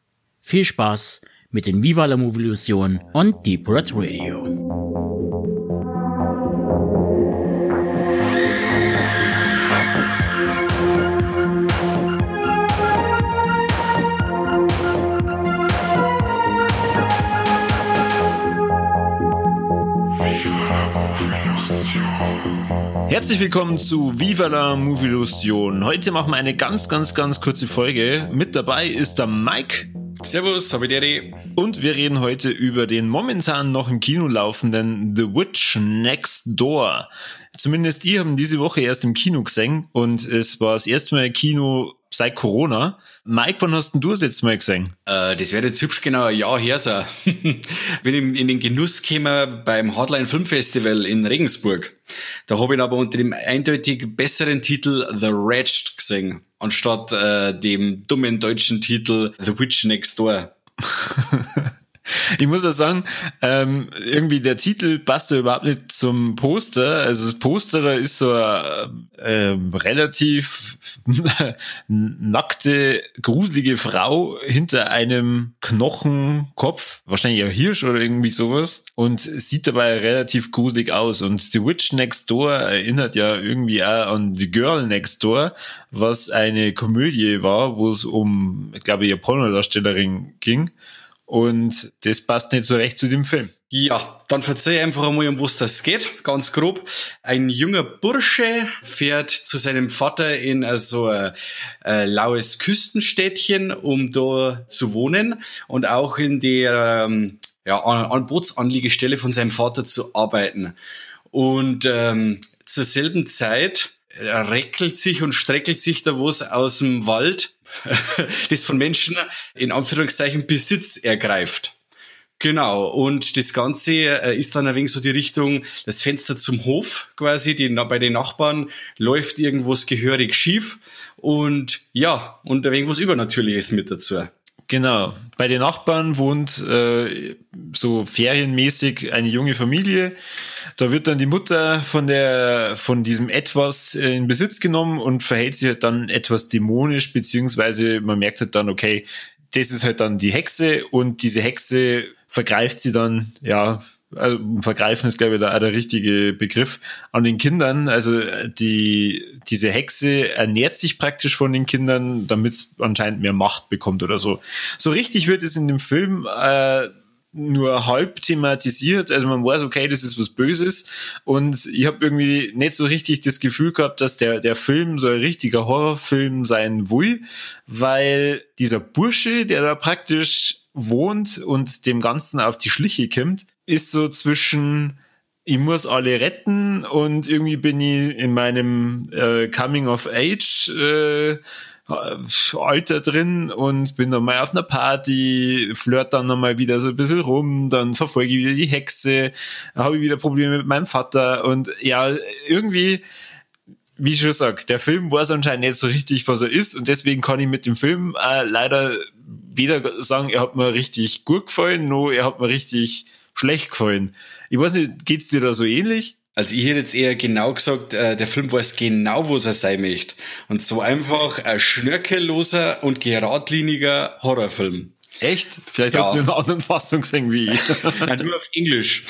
Viel Spaß mit den Viva la Movilusion und Deep Red Radio. Herzlich willkommen zu Viva la Movilusion. Heute machen wir eine ganz, ganz, ganz kurze Folge. Mit dabei ist der Mike. Servus, Habideri. Und wir reden heute über den momentan noch im Kino laufenden The Witch Next Door. Zumindest ihr haben diese Woche erst im Kino gesehen und es war das erste Mal Kino seit Corona. Mike, wann hast denn du das letzte Mal gesehen? Äh, das wird jetzt hübsch genau ein Jahr her sein. <laughs> Bin in, in den Genuss gekommen beim Hardline Film Festival in Regensburg. Da habe ich aber unter dem eindeutig besseren Titel The Wretched gesehen, anstatt äh, dem dummen deutschen Titel The Witch Next Door. <laughs> Ich muss ja sagen, ähm, irgendwie der Titel passt ja überhaupt nicht zum Poster. Also das Poster da ist so eine äh, relativ <laughs> nackte, gruselige Frau hinter einem Knochenkopf, wahrscheinlich ein Hirsch oder irgendwie sowas, und sieht dabei relativ gruselig aus. Und The Witch Next Door erinnert ja irgendwie auch an The Girl Next Door, was eine Komödie war, wo es um, ich glaube, eine Pornodarstellerin ging. Und das passt nicht so recht zu dem Film. Ja, dann verzeih einfach einmal, um was das geht, ganz grob. Ein junger Bursche fährt zu seinem Vater in so ein, ein laues Küstenstädtchen, um da zu wohnen und auch in der ähm, ja, an Bootsanliegestelle von seinem Vater zu arbeiten. Und ähm, zur selben Zeit reckelt sich und streckelt sich da was aus dem Wald <laughs> das von Menschen in Anführungszeichen Besitz ergreift. Genau, und das Ganze äh, ist dann ein wenig so die Richtung, das Fenster zum Hof quasi, die, bei den Nachbarn läuft irgendwas gehörig schief und ja, und ein wenig was Übernatürliches mit dazu. Genau. Bei den Nachbarn wohnt äh, so ferienmäßig eine junge Familie. Da wird dann die Mutter von der von diesem etwas in Besitz genommen und verhält sich halt dann etwas dämonisch, beziehungsweise man merkt halt dann, okay, das ist halt dann die Hexe und diese Hexe vergreift sie dann, ja, also vergreifen ist glaube ich da auch der richtige Begriff an den Kindern. Also die diese Hexe ernährt sich praktisch von den Kindern, damit es anscheinend mehr Macht bekommt oder so. So richtig wird es in dem Film äh, nur halb thematisiert. Also man weiß, okay, das ist was Böses. Und ich habe irgendwie nicht so richtig das Gefühl gehabt, dass der, der Film so ein richtiger Horrorfilm sein will, weil dieser Bursche, der da praktisch wohnt und dem Ganzen auf die Schliche kommt, ist so zwischen ich muss alle retten und irgendwie bin ich in meinem äh, Coming of Age äh, Alter drin und bin dann mal auf einer Party, flirt dann nochmal wieder so ein bisschen rum, dann verfolge ich wieder die Hexe, habe ich wieder Probleme mit meinem Vater und ja, irgendwie, wie ich schon sag, der Film weiß anscheinend nicht so richtig, was er ist und deswegen kann ich mit dem Film äh, leider weder sagen, er hat mir richtig gut gefallen, noch er hat mir richtig schlecht gefallen. Ich weiß nicht, geht's dir da so ähnlich? Also ich hätte jetzt eher genau gesagt, äh, der Film weiß genau, wo er sein möchte. Und so einfach ein schnörkelloser und geradliniger Horrorfilm. Echt? Vielleicht ja. hast du eine andere Fassung gesehen wie ich. <laughs> ja, nur auf Englisch.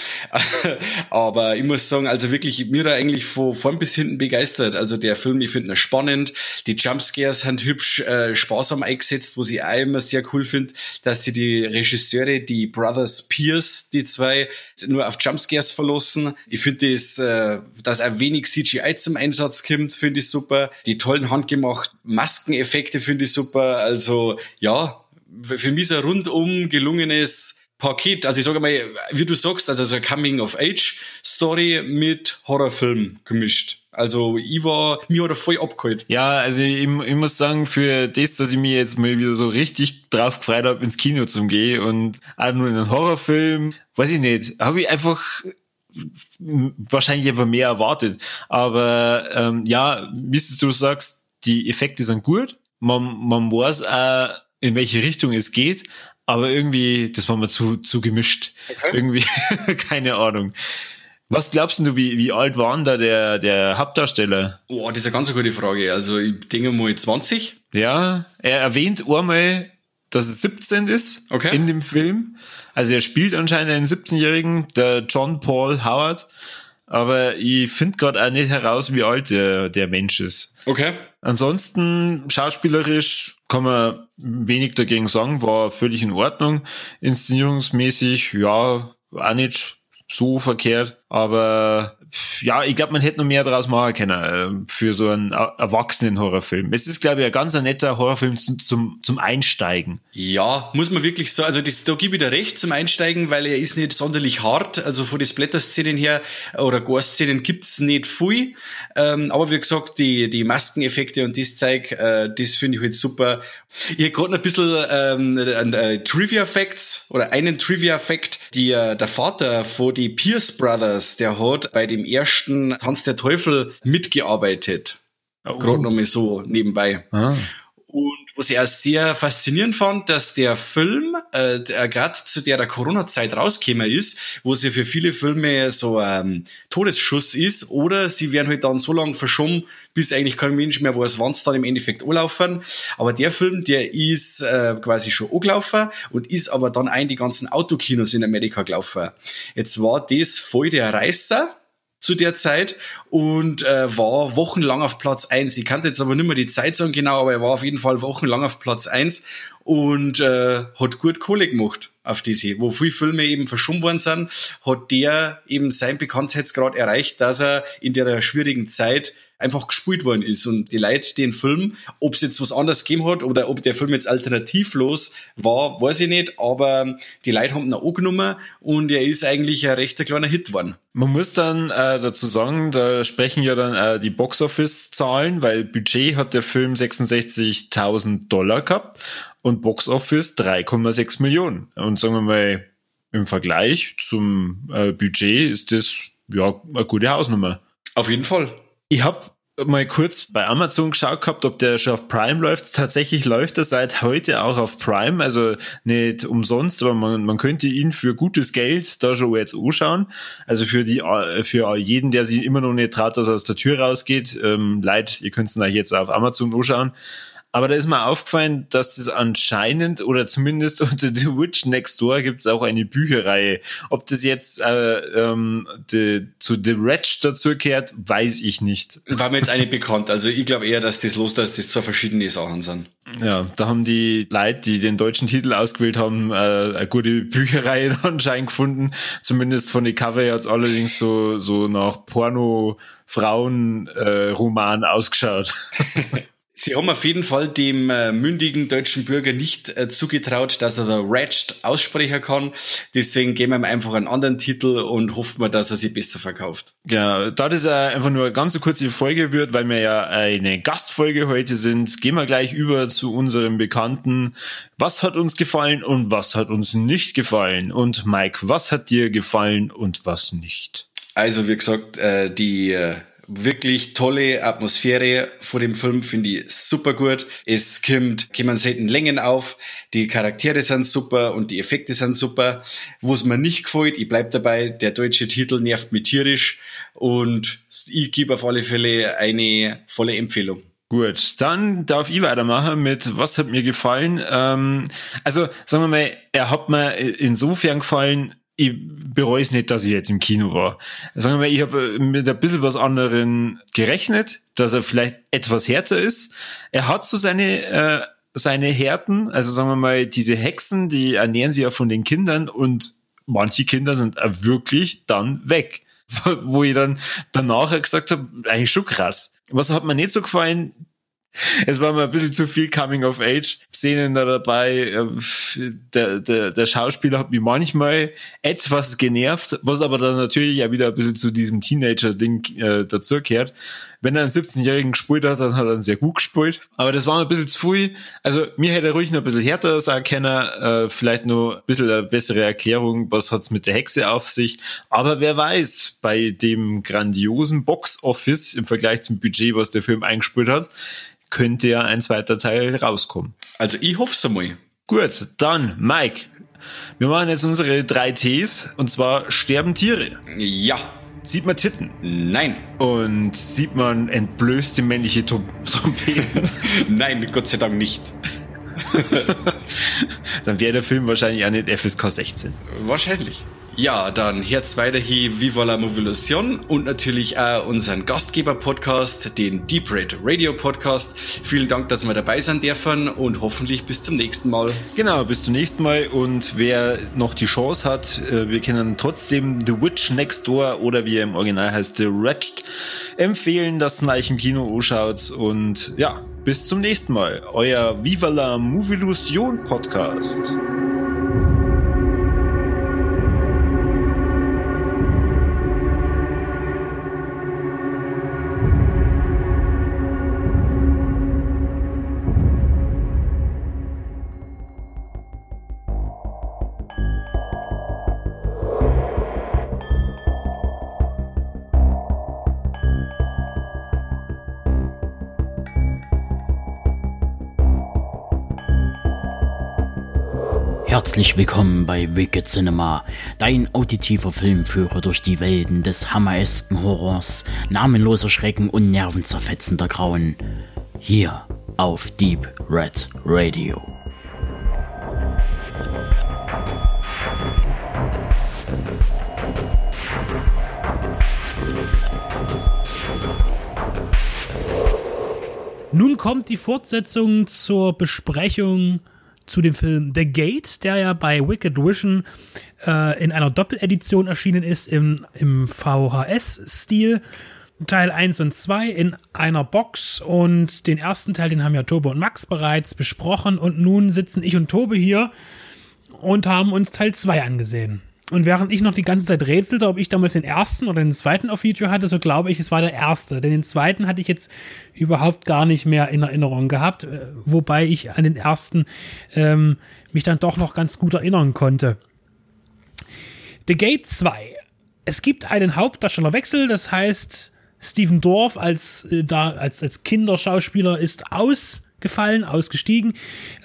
<laughs> Aber ich muss sagen, also wirklich, mir da eigentlich von vorn bis hinten begeistert. Also der Film, ich finde ihn spannend. Die Jumpscares sind hübsch äh, sparsam eingesetzt, wo ich auch immer sehr cool finde, dass sie die Regisseure, die Brothers Pierce, die zwei, nur auf Jumpscares verlassen. Ich finde das, äh, dass ein wenig CGI zum Einsatz kommt, finde ich super. Die tollen handgemachten Maskeneffekte finde ich super. Also ja, für mich ist ein rundum gelungenes Paket. Also ich sage mal, wie du sagst, also so eine Coming-of-Age-Story mit Horrorfilm gemischt. Also ich war, mir hat er voll abgeholt. Ja, also ich, ich, muss sagen, für das, dass ich mir jetzt mal wieder so richtig drauf gefreut habe, ins Kino zu gehen und auch nur in einen Horrorfilm, weiß ich nicht, habe ich einfach wahrscheinlich einfach mehr erwartet. Aber ähm, ja, wie du sagst, die Effekte sind gut. Man, man weiß auch, in welche Richtung es geht, aber irgendwie, das war mir zu, zu gemischt. Okay. Irgendwie, <laughs> keine Ahnung. Was glaubst du, wie, wie alt war denn da der, der Hauptdarsteller? Oh, das ist eine ganz gute Frage. Also ich denke mal 20. Ja, er erwähnt einmal, dass es 17 ist Okay. in dem Film. Also er spielt anscheinend einen 17-Jährigen, der John Paul Howard. Aber ich finde gerade auch nicht heraus, wie alt der, der Mensch ist. Okay. Ansonsten schauspielerisch kann man wenig dagegen sagen, war völlig in Ordnung. Inszenierungsmäßig, ja, auch nicht so verkehrt, aber ja, ich glaube, man hätte noch mehr draus machen können äh, für so einen er- erwachsenen Horrorfilm. Es ist, glaube ich, ein ganz ein netter Horrorfilm zum, zum, zum Einsteigen. Ja, muss man wirklich so, also das, da gebe ich dir recht zum Einsteigen, weil er ist nicht sonderlich hart, also von den Splatter-Szenen her oder Gore-Szenen gibt's nicht viel, ähm, aber wie gesagt, die, die Maskeneffekte und das Zeug, äh, das finde ich halt super. Ich hab gerade noch ein bisschen ähm, äh, Trivia-Facts oder einen Trivia-Fact, die, äh, der Vater von die Pierce Brothers, der hat bei dem ersten Tanz der Teufel mitgearbeitet. Gerade noch mal so nebenbei. Ah. Und was ich auch sehr faszinierend fand, dass der Film äh, gerade zu der Corona-Zeit rausgekommen ist, wo es ja für viele Filme so ein Todesschuss ist, oder sie werden halt dann so lange verschoben, bis eigentlich kein Mensch mehr weiß, wann es dann im Endeffekt anlaufen. Aber der Film, der ist äh, quasi schon angelaufen und ist aber dann ein die ganzen Autokinos in Amerika gelaufen. Jetzt war das voll der Reißer zu der Zeit und äh, war wochenlang auf Platz eins. Ich kannte jetzt aber nicht mehr die Zeit sagen genau, aber er war auf jeden Fall wochenlang auf Platz eins und äh, hat gut Kohle gemacht auf diese. Wo viele Filme eben verschoben worden sind, hat der eben sein Bekanntheitsgrad erreicht, dass er in der schwierigen Zeit einfach gespielt worden ist und die Leute den Film, ob es jetzt was anderes gegeben hat oder ob der Film jetzt alternativlos war, weiß ich nicht, aber die Leute haben ihn auch angenommen und er ist eigentlich ein rechter kleiner Hit geworden. Man muss dann äh, dazu sagen, da sprechen ja dann äh, die Box-Office-Zahlen, weil Budget hat der Film 66.000 Dollar gehabt und Box-Office 3,6 Millionen. Und sagen wir mal, im Vergleich zum äh, Budget ist das ja eine gute Hausnummer. Auf jeden Fall. Ich habe mal kurz bei Amazon geschaut gehabt, ob der schon auf Prime läuft. Tatsächlich läuft er seit heute auch auf Prime, also nicht umsonst, aber man, man könnte ihn für gutes Geld da schon jetzt anschauen. Also für die für jeden, der sich immer noch nicht traut, dass er aus der Tür rausgeht, ähm, leid, ihr könnt es euch jetzt auf Amazon anschauen. Aber da ist mir aufgefallen, dass das anscheinend oder zumindest <laughs> unter The Witch Next Door gibt es auch eine Bücherreihe. Ob das jetzt äh, ähm, die, zu The Wretch dazugehört, weiß ich nicht. War mir jetzt eine bekannt. Also ich glaube eher, dass das los, dass das zwei verschiedene Sachen sind. Ja, da haben die Leute, die den deutschen Titel ausgewählt haben, äh, eine gute Bücherreihe <laughs> anscheinend gefunden. Zumindest von den Cover jetzt allerdings so, so nach Porno-Frauen-Roman ausgeschaut. <laughs> Sie haben auf jeden Fall dem äh, mündigen deutschen Bürger nicht äh, zugetraut, dass er der Ratched aussprechen kann. Deswegen geben wir ihm einfach einen anderen Titel und hoffen wir, dass er sich besser verkauft. Ja, da das ja einfach nur eine ganz kurze Folge wird, weil wir ja eine Gastfolge heute sind, gehen wir gleich über zu unserem Bekannten. Was hat uns gefallen und was hat uns nicht gefallen? Und Mike, was hat dir gefallen und was nicht? Also wie gesagt, äh, die äh, wirklich tolle Atmosphäre vor dem Film finde ich super gut. Es kommt, kommen selten Längen auf, die Charaktere sind super und die Effekte sind super. Wo es mir nicht gefällt, ich bleib dabei, der deutsche Titel nervt mich tierisch und ich gebe auf alle Fälle eine volle Empfehlung. Gut, dann darf ich weitermachen mit Was hat mir gefallen? Ähm, also, sagen wir mal, er hat mir insofern gefallen, ich bereue es nicht, dass ich jetzt im Kino war. Sagen wir mal, ich habe mit ein bisschen was anderen gerechnet, dass er vielleicht etwas härter ist. Er hat so seine, äh, seine Härten, also sagen wir mal, diese Hexen, die ernähren sich ja von den Kindern und manche Kinder sind wirklich dann weg. <laughs> Wo ich dann danach gesagt habe, eigentlich schon krass. Was hat mir nicht so gefallen? Es war mir ein bisschen zu viel Coming of Age Szenen da dabei. Der, der, der Schauspieler hat mich manchmal etwas genervt, was aber dann natürlich ja wieder ein bisschen zu diesem Teenager-Ding äh, dazugehört. Wenn er einen 17-Jährigen gespielt hat, dann hat er ihn sehr gut gespielt. Aber das war mir ein bisschen zu viel. Also mir hätte er ruhig noch ein bisschen härter sagen können. Äh, vielleicht noch ein bisschen eine bessere Erklärung, was hat's mit der Hexe auf sich. Aber wer weiß, bei dem grandiosen Box-Office im Vergleich zum Budget, was der Film eingespielt hat, könnte ja ein zweiter Teil rauskommen. Also ich hoffe es einmal. Gut, dann Mike. Wir machen jetzt unsere drei Ts und zwar sterben Tiere. Ja, Sieht man Titten? Nein. Und sieht man entblößte männliche Trom <laughs> Trompeten? <laughs> Nein, Gott sei Dank nicht. <laughs> Dann wäre der Film wahrscheinlich auch nicht FSK 16. Wahrscheinlich. Ja, dann Herz weiter hier Viva la Movilusion und natürlich auch unseren Gastgeber-Podcast, den Deep Red Radio Podcast. Vielen Dank, dass wir dabei sein dürfen und hoffentlich bis zum nächsten Mal. Genau, bis zum nächsten Mal. Und wer noch die Chance hat, äh, wir können trotzdem The Witch Next Door oder wie er im Original heißt, The Wretched empfehlen, dass ihr euch im Kino anschaut. Und ja, bis zum nächsten Mal. Euer Viva la Movilusion Podcast. Herzlich willkommen bei Wicked Cinema, dein auditiver Filmführer durch die Welten des hammeresken Horrors, namenloser Schrecken und nervenzerfetzender Grauen. Hier auf Deep Red Radio. Nun kommt die Fortsetzung zur Besprechung zu dem Film The Gate, der ja bei Wicked Vision äh, in einer Doppeledition erschienen ist, im, im VHS-Stil. Teil 1 und 2 in einer Box und den ersten Teil, den haben ja Tobe und Max bereits besprochen und nun sitzen ich und Tobe hier und haben uns Teil 2 angesehen. Und während ich noch die ganze Zeit rätselte, ob ich damals den ersten oder den zweiten auf Video hatte, so glaube ich, es war der erste. Denn den zweiten hatte ich jetzt überhaupt gar nicht mehr in Erinnerung gehabt, äh, wobei ich an den ersten ähm, mich dann doch noch ganz gut erinnern konnte. The Gate 2. Es gibt einen Hauptdarstellerwechsel, das heißt, Stephen Dorff als, äh, da, als, als Kinderschauspieler ist ausgefallen, ausgestiegen.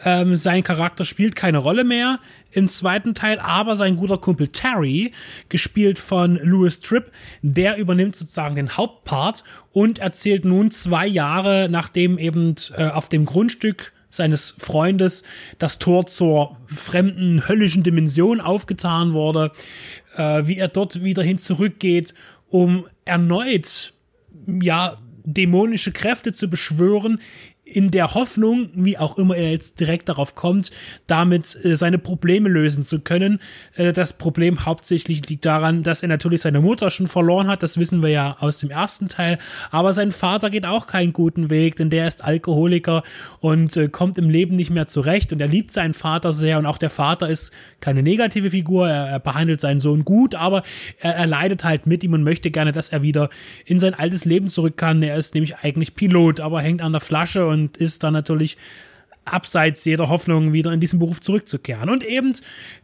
Ähm, sein Charakter spielt keine Rolle mehr im zweiten Teil, aber sein guter Kumpel Terry, gespielt von Louis Tripp, der übernimmt sozusagen den Hauptpart und erzählt nun zwei Jahre, nachdem eben äh, auf dem Grundstück seines Freundes das Tor zur fremden höllischen Dimension aufgetan wurde, äh, wie er dort wieder hin zurückgeht, um erneut ja dämonische Kräfte zu beschwören, in der Hoffnung, wie auch immer er jetzt direkt darauf kommt, damit äh, seine Probleme lösen zu können. Äh, das Problem hauptsächlich liegt daran, dass er natürlich seine Mutter schon verloren hat, das wissen wir ja aus dem ersten Teil, aber sein Vater geht auch keinen guten Weg, denn der ist Alkoholiker und äh, kommt im Leben nicht mehr zurecht und er liebt seinen Vater sehr und auch der Vater ist keine negative Figur, er, er behandelt seinen Sohn gut, aber er, er leidet halt mit ihm und möchte gerne, dass er wieder in sein altes Leben zurück kann. Er ist nämlich eigentlich Pilot, aber hängt an der Flasche und und ist dann natürlich abseits jeder Hoffnung wieder in diesen Beruf zurückzukehren. Und eben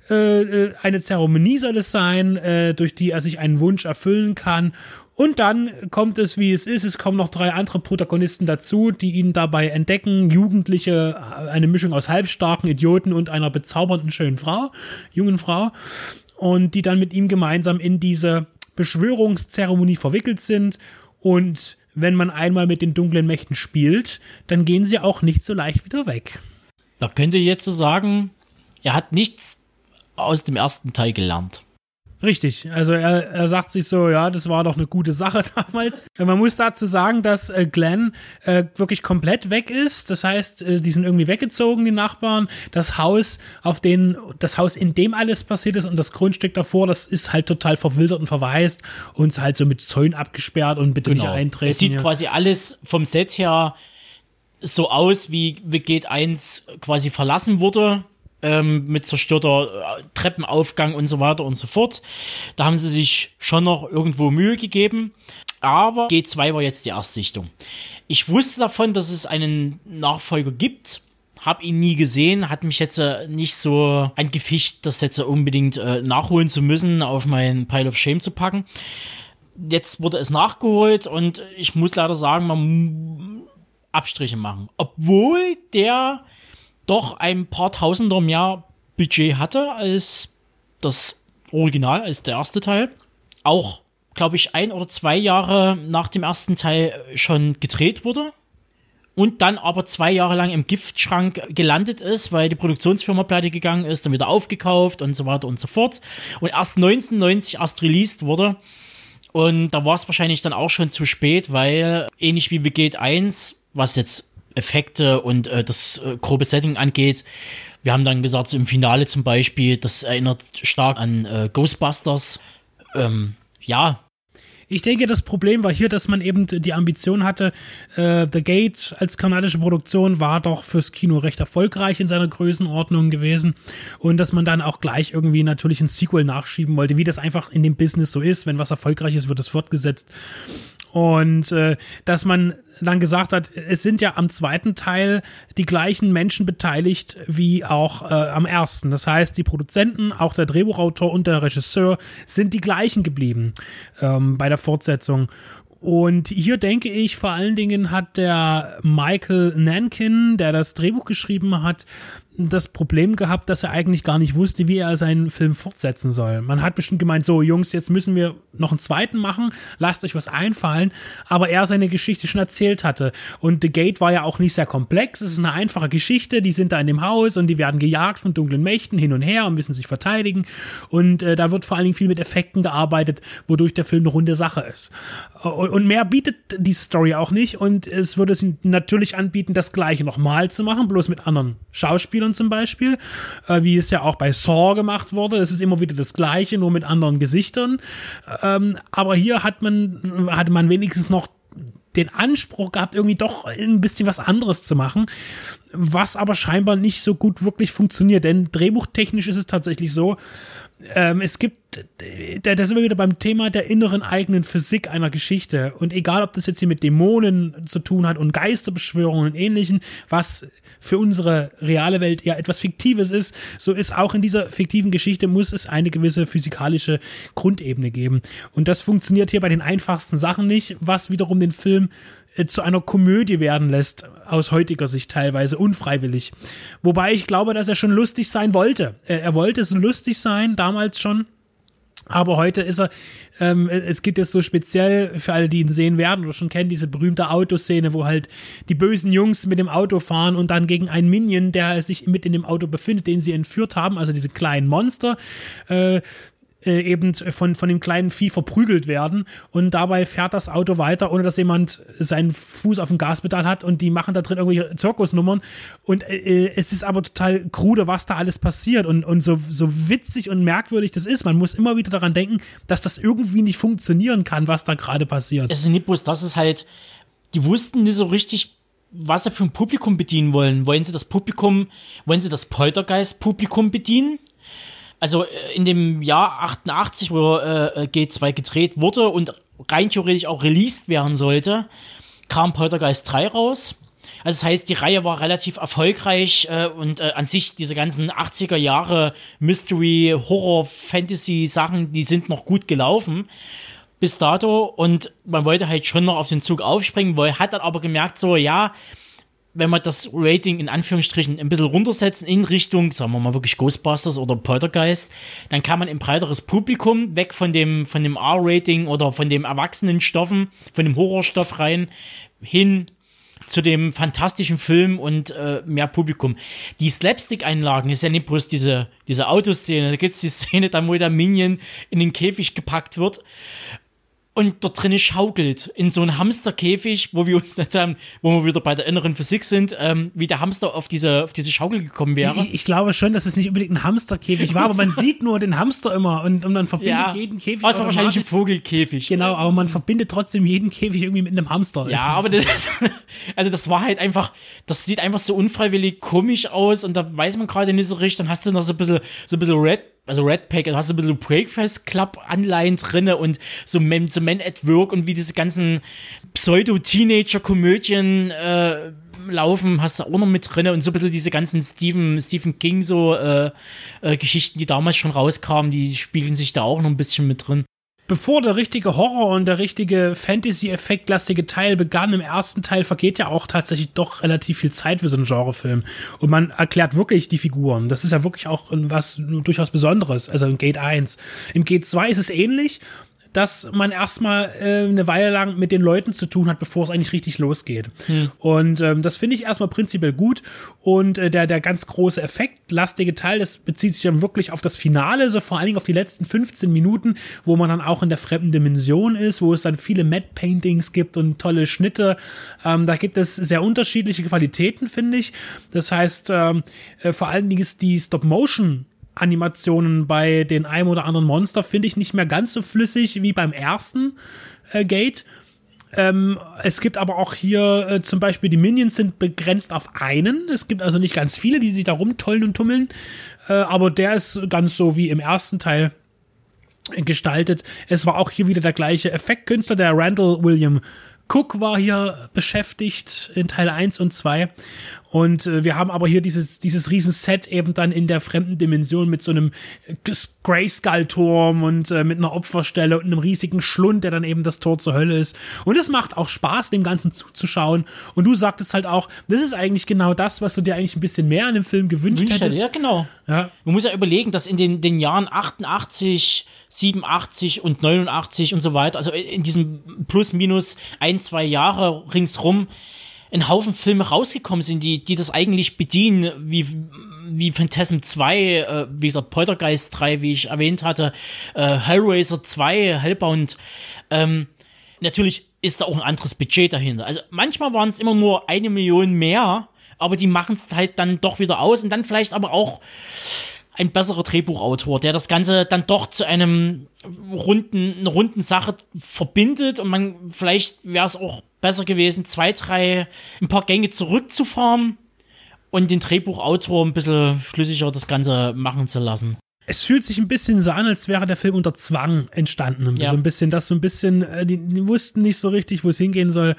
äh, eine Zeremonie soll es sein, äh, durch die er sich einen Wunsch erfüllen kann. Und dann kommt es, wie es ist. Es kommen noch drei andere Protagonisten dazu, die ihn dabei entdecken. Jugendliche, eine Mischung aus halbstarken Idioten und einer bezaubernden schönen Frau, jungen Frau. Und die dann mit ihm gemeinsam in diese Beschwörungszeremonie verwickelt sind. Und wenn man einmal mit den dunklen Mächten spielt, dann gehen sie auch nicht so leicht wieder weg. Da könnte jetzt so sagen, er hat nichts aus dem ersten Teil gelernt. Richtig, also er, er sagt sich so, ja, das war doch eine gute Sache <laughs> damals. Man muss dazu sagen, dass äh, Glenn äh, wirklich komplett weg ist. Das heißt, äh, die sind irgendwie weggezogen, die Nachbarn. Das Haus, auf den, das Haus, in dem alles passiert ist und das Grundstück davor, das ist halt total verwildert und verwaist und halt so mit Zäunen abgesperrt und bitte genau. nicht eintreten. Es sieht ja. quasi alles vom Set her so aus, wie Gate 1 quasi verlassen wurde ähm, mit zerstörter äh, Treppenaufgang und so weiter und so fort. Da haben sie sich schon noch irgendwo Mühe gegeben. Aber G2 war jetzt die Erstsichtung. Ich wusste davon, dass es einen Nachfolger gibt. Hab ihn nie gesehen, hat mich jetzt äh, nicht so angefischt, das jetzt unbedingt äh, nachholen zu müssen, auf meinen Pile of Shame zu packen. Jetzt wurde es nachgeholt und ich muss leider sagen, man Abstriche machen. Obwohl der doch ein paar Tausender mehr Budget hatte als das Original, als der erste Teil. Auch glaube ich, ein oder zwei Jahre nach dem ersten Teil schon gedreht wurde und dann aber zwei Jahre lang im Giftschrank gelandet ist, weil die Produktionsfirma pleite gegangen ist, dann wieder aufgekauft und so weiter und so fort. Und erst 1990 erst released wurde. Und da war es wahrscheinlich dann auch schon zu spät, weil ähnlich wie Gate 1, was jetzt Effekte und äh, das äh, grobe Setting angeht, wir haben dann gesagt, so im Finale zum Beispiel, das erinnert stark an äh, Ghostbusters. Ähm, ja, ich denke, das Problem war hier, dass man eben die Ambition hatte, äh, The Gate als kanadische Produktion war doch fürs Kino recht erfolgreich in seiner Größenordnung gewesen und dass man dann auch gleich irgendwie natürlich ein Sequel nachschieben wollte, wie das einfach in dem Business so ist. Wenn was erfolgreich ist, wird es fortgesetzt. Und äh, dass man dann gesagt hat, es sind ja am zweiten Teil die gleichen Menschen beteiligt wie auch äh, am ersten. Das heißt, die Produzenten, auch der Drehbuchautor und der Regisseur sind die gleichen geblieben ähm, bei der Fortsetzung. Und hier denke ich, vor allen Dingen hat der Michael Nankin, der das Drehbuch geschrieben hat, das Problem gehabt, dass er eigentlich gar nicht wusste, wie er seinen Film fortsetzen soll. Man hat bestimmt gemeint, so Jungs, jetzt müssen wir noch einen zweiten machen, lasst euch was einfallen, aber er seine Geschichte schon erzählt hatte. Und The Gate war ja auch nicht sehr komplex, es ist eine einfache Geschichte, die sind da in dem Haus und die werden gejagt von dunklen Mächten hin und her und müssen sich verteidigen. Und äh, da wird vor allen Dingen viel mit Effekten gearbeitet, wodurch der Film eine runde Sache ist. Und, und mehr bietet diese Story auch nicht und es würde es natürlich anbieten, das gleiche nochmal zu machen, bloß mit anderen Schauspielern Schauspielern zum Beispiel, äh, wie es ja auch bei Saw gemacht wurde. Es ist immer wieder das Gleiche, nur mit anderen Gesichtern. Ähm, aber hier hat man, hatte man wenigstens noch den Anspruch gehabt, irgendwie doch ein bisschen was anderes zu machen, was aber scheinbar nicht so gut wirklich funktioniert. Denn drehbuchtechnisch ist es tatsächlich so, ähm, es gibt, da, da sind wir wieder beim Thema der inneren eigenen Physik einer Geschichte. Und egal, ob das jetzt hier mit Dämonen zu tun hat und Geisterbeschwörungen und ähnlichen, was für unsere reale Welt ja etwas Fiktives ist, so ist auch in dieser fiktiven Geschichte muss es eine gewisse physikalische Grundebene geben. Und das funktioniert hier bei den einfachsten Sachen nicht, was wiederum den Film äh, zu einer Komödie werden lässt, aus heutiger Sicht teilweise unfreiwillig. Wobei ich glaube, dass er schon lustig sein wollte. Er wollte es lustig sein, damals schon. Aber heute ist er, ähm, es gibt jetzt so speziell für alle, die ihn sehen werden oder schon kennen, diese berühmte Autoszene, wo halt die bösen Jungs mit dem Auto fahren und dann gegen einen Minion, der sich mit in dem Auto befindet, den sie entführt haben, also diese kleinen Monster, äh, äh, eben von, von dem kleinen Vieh verprügelt werden und dabei fährt das Auto weiter, ohne dass jemand seinen Fuß auf dem Gaspedal hat und die machen da drin irgendwelche Zirkusnummern und äh, es ist aber total krude, was da alles passiert und, und so, so witzig und merkwürdig das ist. Man muss immer wieder daran denken, dass das irgendwie nicht funktionieren kann, was da gerade passiert. Es ist nicht bloß, das ist halt, die wussten nicht so richtig, was sie für ein Publikum bedienen wollen. Wollen sie das Publikum, wollen sie das Poltergeist-Publikum bedienen? Also äh, in dem Jahr 88, wo äh, G2 gedreht wurde und rein theoretisch auch released werden sollte, kam Poltergeist 3 raus. Also das heißt, die Reihe war relativ erfolgreich äh, und äh, an sich diese ganzen 80er Jahre Mystery, Horror, Fantasy Sachen, die sind noch gut gelaufen bis dato und man wollte halt schon noch auf den Zug aufspringen, weil hat dann aber gemerkt so, ja, wenn man das Rating in Anführungsstrichen ein bisschen runtersetzen in Richtung, sagen wir mal wirklich Ghostbusters oder Poltergeist, dann kann man ein breiteres Publikum weg von dem, von dem R-Rating oder von dem erwachsenen Stoffen, von dem Horrorstoff rein, hin zu dem fantastischen Film und äh, mehr Publikum. Die Slapstick-Einlagen ist ja nicht bloß diese, diese Autoszene. Da gibt es die Szene, da wo der Minion in den Käfig gepackt wird und dort drinnen schaukelt in so einem Hamsterkäfig, wo wir uns dann, wo wir wieder bei der inneren Physik sind, ähm, wie der Hamster auf diese, auf diese Schaukel gekommen wäre. Ich, ich glaube schon, dass es nicht unbedingt ein Hamsterkäfig war, aber man <laughs> sieht nur den Hamster immer und, und man verbindet ja, jeden Käfig. War wahrscheinlich ein Vogelkäfig. Genau, aber man verbindet trotzdem jeden Käfig irgendwie mit einem Hamster. Ja, aber das, <laughs> also das war halt einfach, das sieht einfach so unfreiwillig komisch aus und da weiß man gerade nicht so richtig, dann hast du noch so ein bisschen, so ein bisschen Red also Red Pack, du hast ein bisschen Breakfast Club Anleihen drinne und so Men, so Men at Work und wie diese ganzen Pseudo-Teenager-Komödien äh, laufen, hast du auch noch mit drinne und so ein bisschen diese ganzen Stephen, Stephen King so äh, äh, Geschichten, die damals schon rauskamen, die spiegeln sich da auch noch ein bisschen mit drin bevor der richtige Horror und der richtige Fantasy-Effektlastige Teil begann, im ersten Teil vergeht ja auch tatsächlich doch relativ viel Zeit für so einen Genrefilm. Und man erklärt wirklich die Figuren. Das ist ja wirklich auch was durchaus Besonderes. Also im Gate 1. Im Gate 2 ist es ähnlich. Dass man erstmal äh, eine Weile lang mit den Leuten zu tun hat, bevor es eigentlich richtig losgeht. Hm. Und ähm, das finde ich erstmal prinzipiell gut. Und äh, der, der ganz große Effekt, lastige Teil, das bezieht sich dann wirklich auf das Finale, so vor allen Dingen auf die letzten 15 Minuten, wo man dann auch in der fremden Dimension ist, wo es dann viele Matte Paintings gibt und tolle Schnitte. Ähm, da gibt es sehr unterschiedliche Qualitäten, finde ich. Das heißt, ähm, äh, vor allen Dingen ist die Stop-Motion Animationen bei den einem oder anderen Monster finde ich nicht mehr ganz so flüssig wie beim ersten äh, Gate. Ähm, es gibt aber auch hier äh, zum Beispiel die Minions sind begrenzt auf einen. Es gibt also nicht ganz viele, die sich da rumtollen und tummeln. Äh, aber der ist ganz so wie im ersten Teil gestaltet. Es war auch hier wieder der gleiche Effektkünstler, der Randall William Cook war hier beschäftigt in Teil 1 und 2. Und äh, wir haben aber hier dieses, dieses Riesenset eben dann in der fremden Dimension mit so einem Grayskull-Turm und äh, mit einer Opferstelle und einem riesigen Schlund, der dann eben das Tor zur Hölle ist. Und es macht auch Spaß, dem Ganzen zuzuschauen. Und du sagtest halt auch, das ist eigentlich genau das, was du dir eigentlich ein bisschen mehr an dem Film gewünscht Wünscht hättest. Ja, genau. Ja. Man muss ja überlegen, dass in den, den Jahren 88, 87 und 89 und so weiter, also in diesen plus minus ein, zwei Jahre ringsrum, ein Haufen Filme rausgekommen sind, die, die das eigentlich bedienen, wie, wie Phantasm 2, äh, wie gesagt, Poltergeist 3, wie ich erwähnt hatte, äh, Hellraiser 2, Hellbound. Ähm, natürlich ist da auch ein anderes Budget dahinter. Also manchmal waren es immer nur eine Million mehr, aber die machen es halt dann doch wieder aus und dann vielleicht aber auch ein besserer Drehbuchautor, der das Ganze dann doch zu einem runden, einer runden Sache verbindet und man vielleicht wäre es auch besser gewesen, zwei, drei, ein paar Gänge zurückzufahren und den Drehbuchautor ein bisschen schlüssiger das Ganze machen zu lassen. Es fühlt sich ein bisschen so an, als wäre der Film unter Zwang entstanden. Ja. So ein bisschen, dass so ein bisschen, äh, die, die, wussten nicht so richtig, wo es hingehen soll,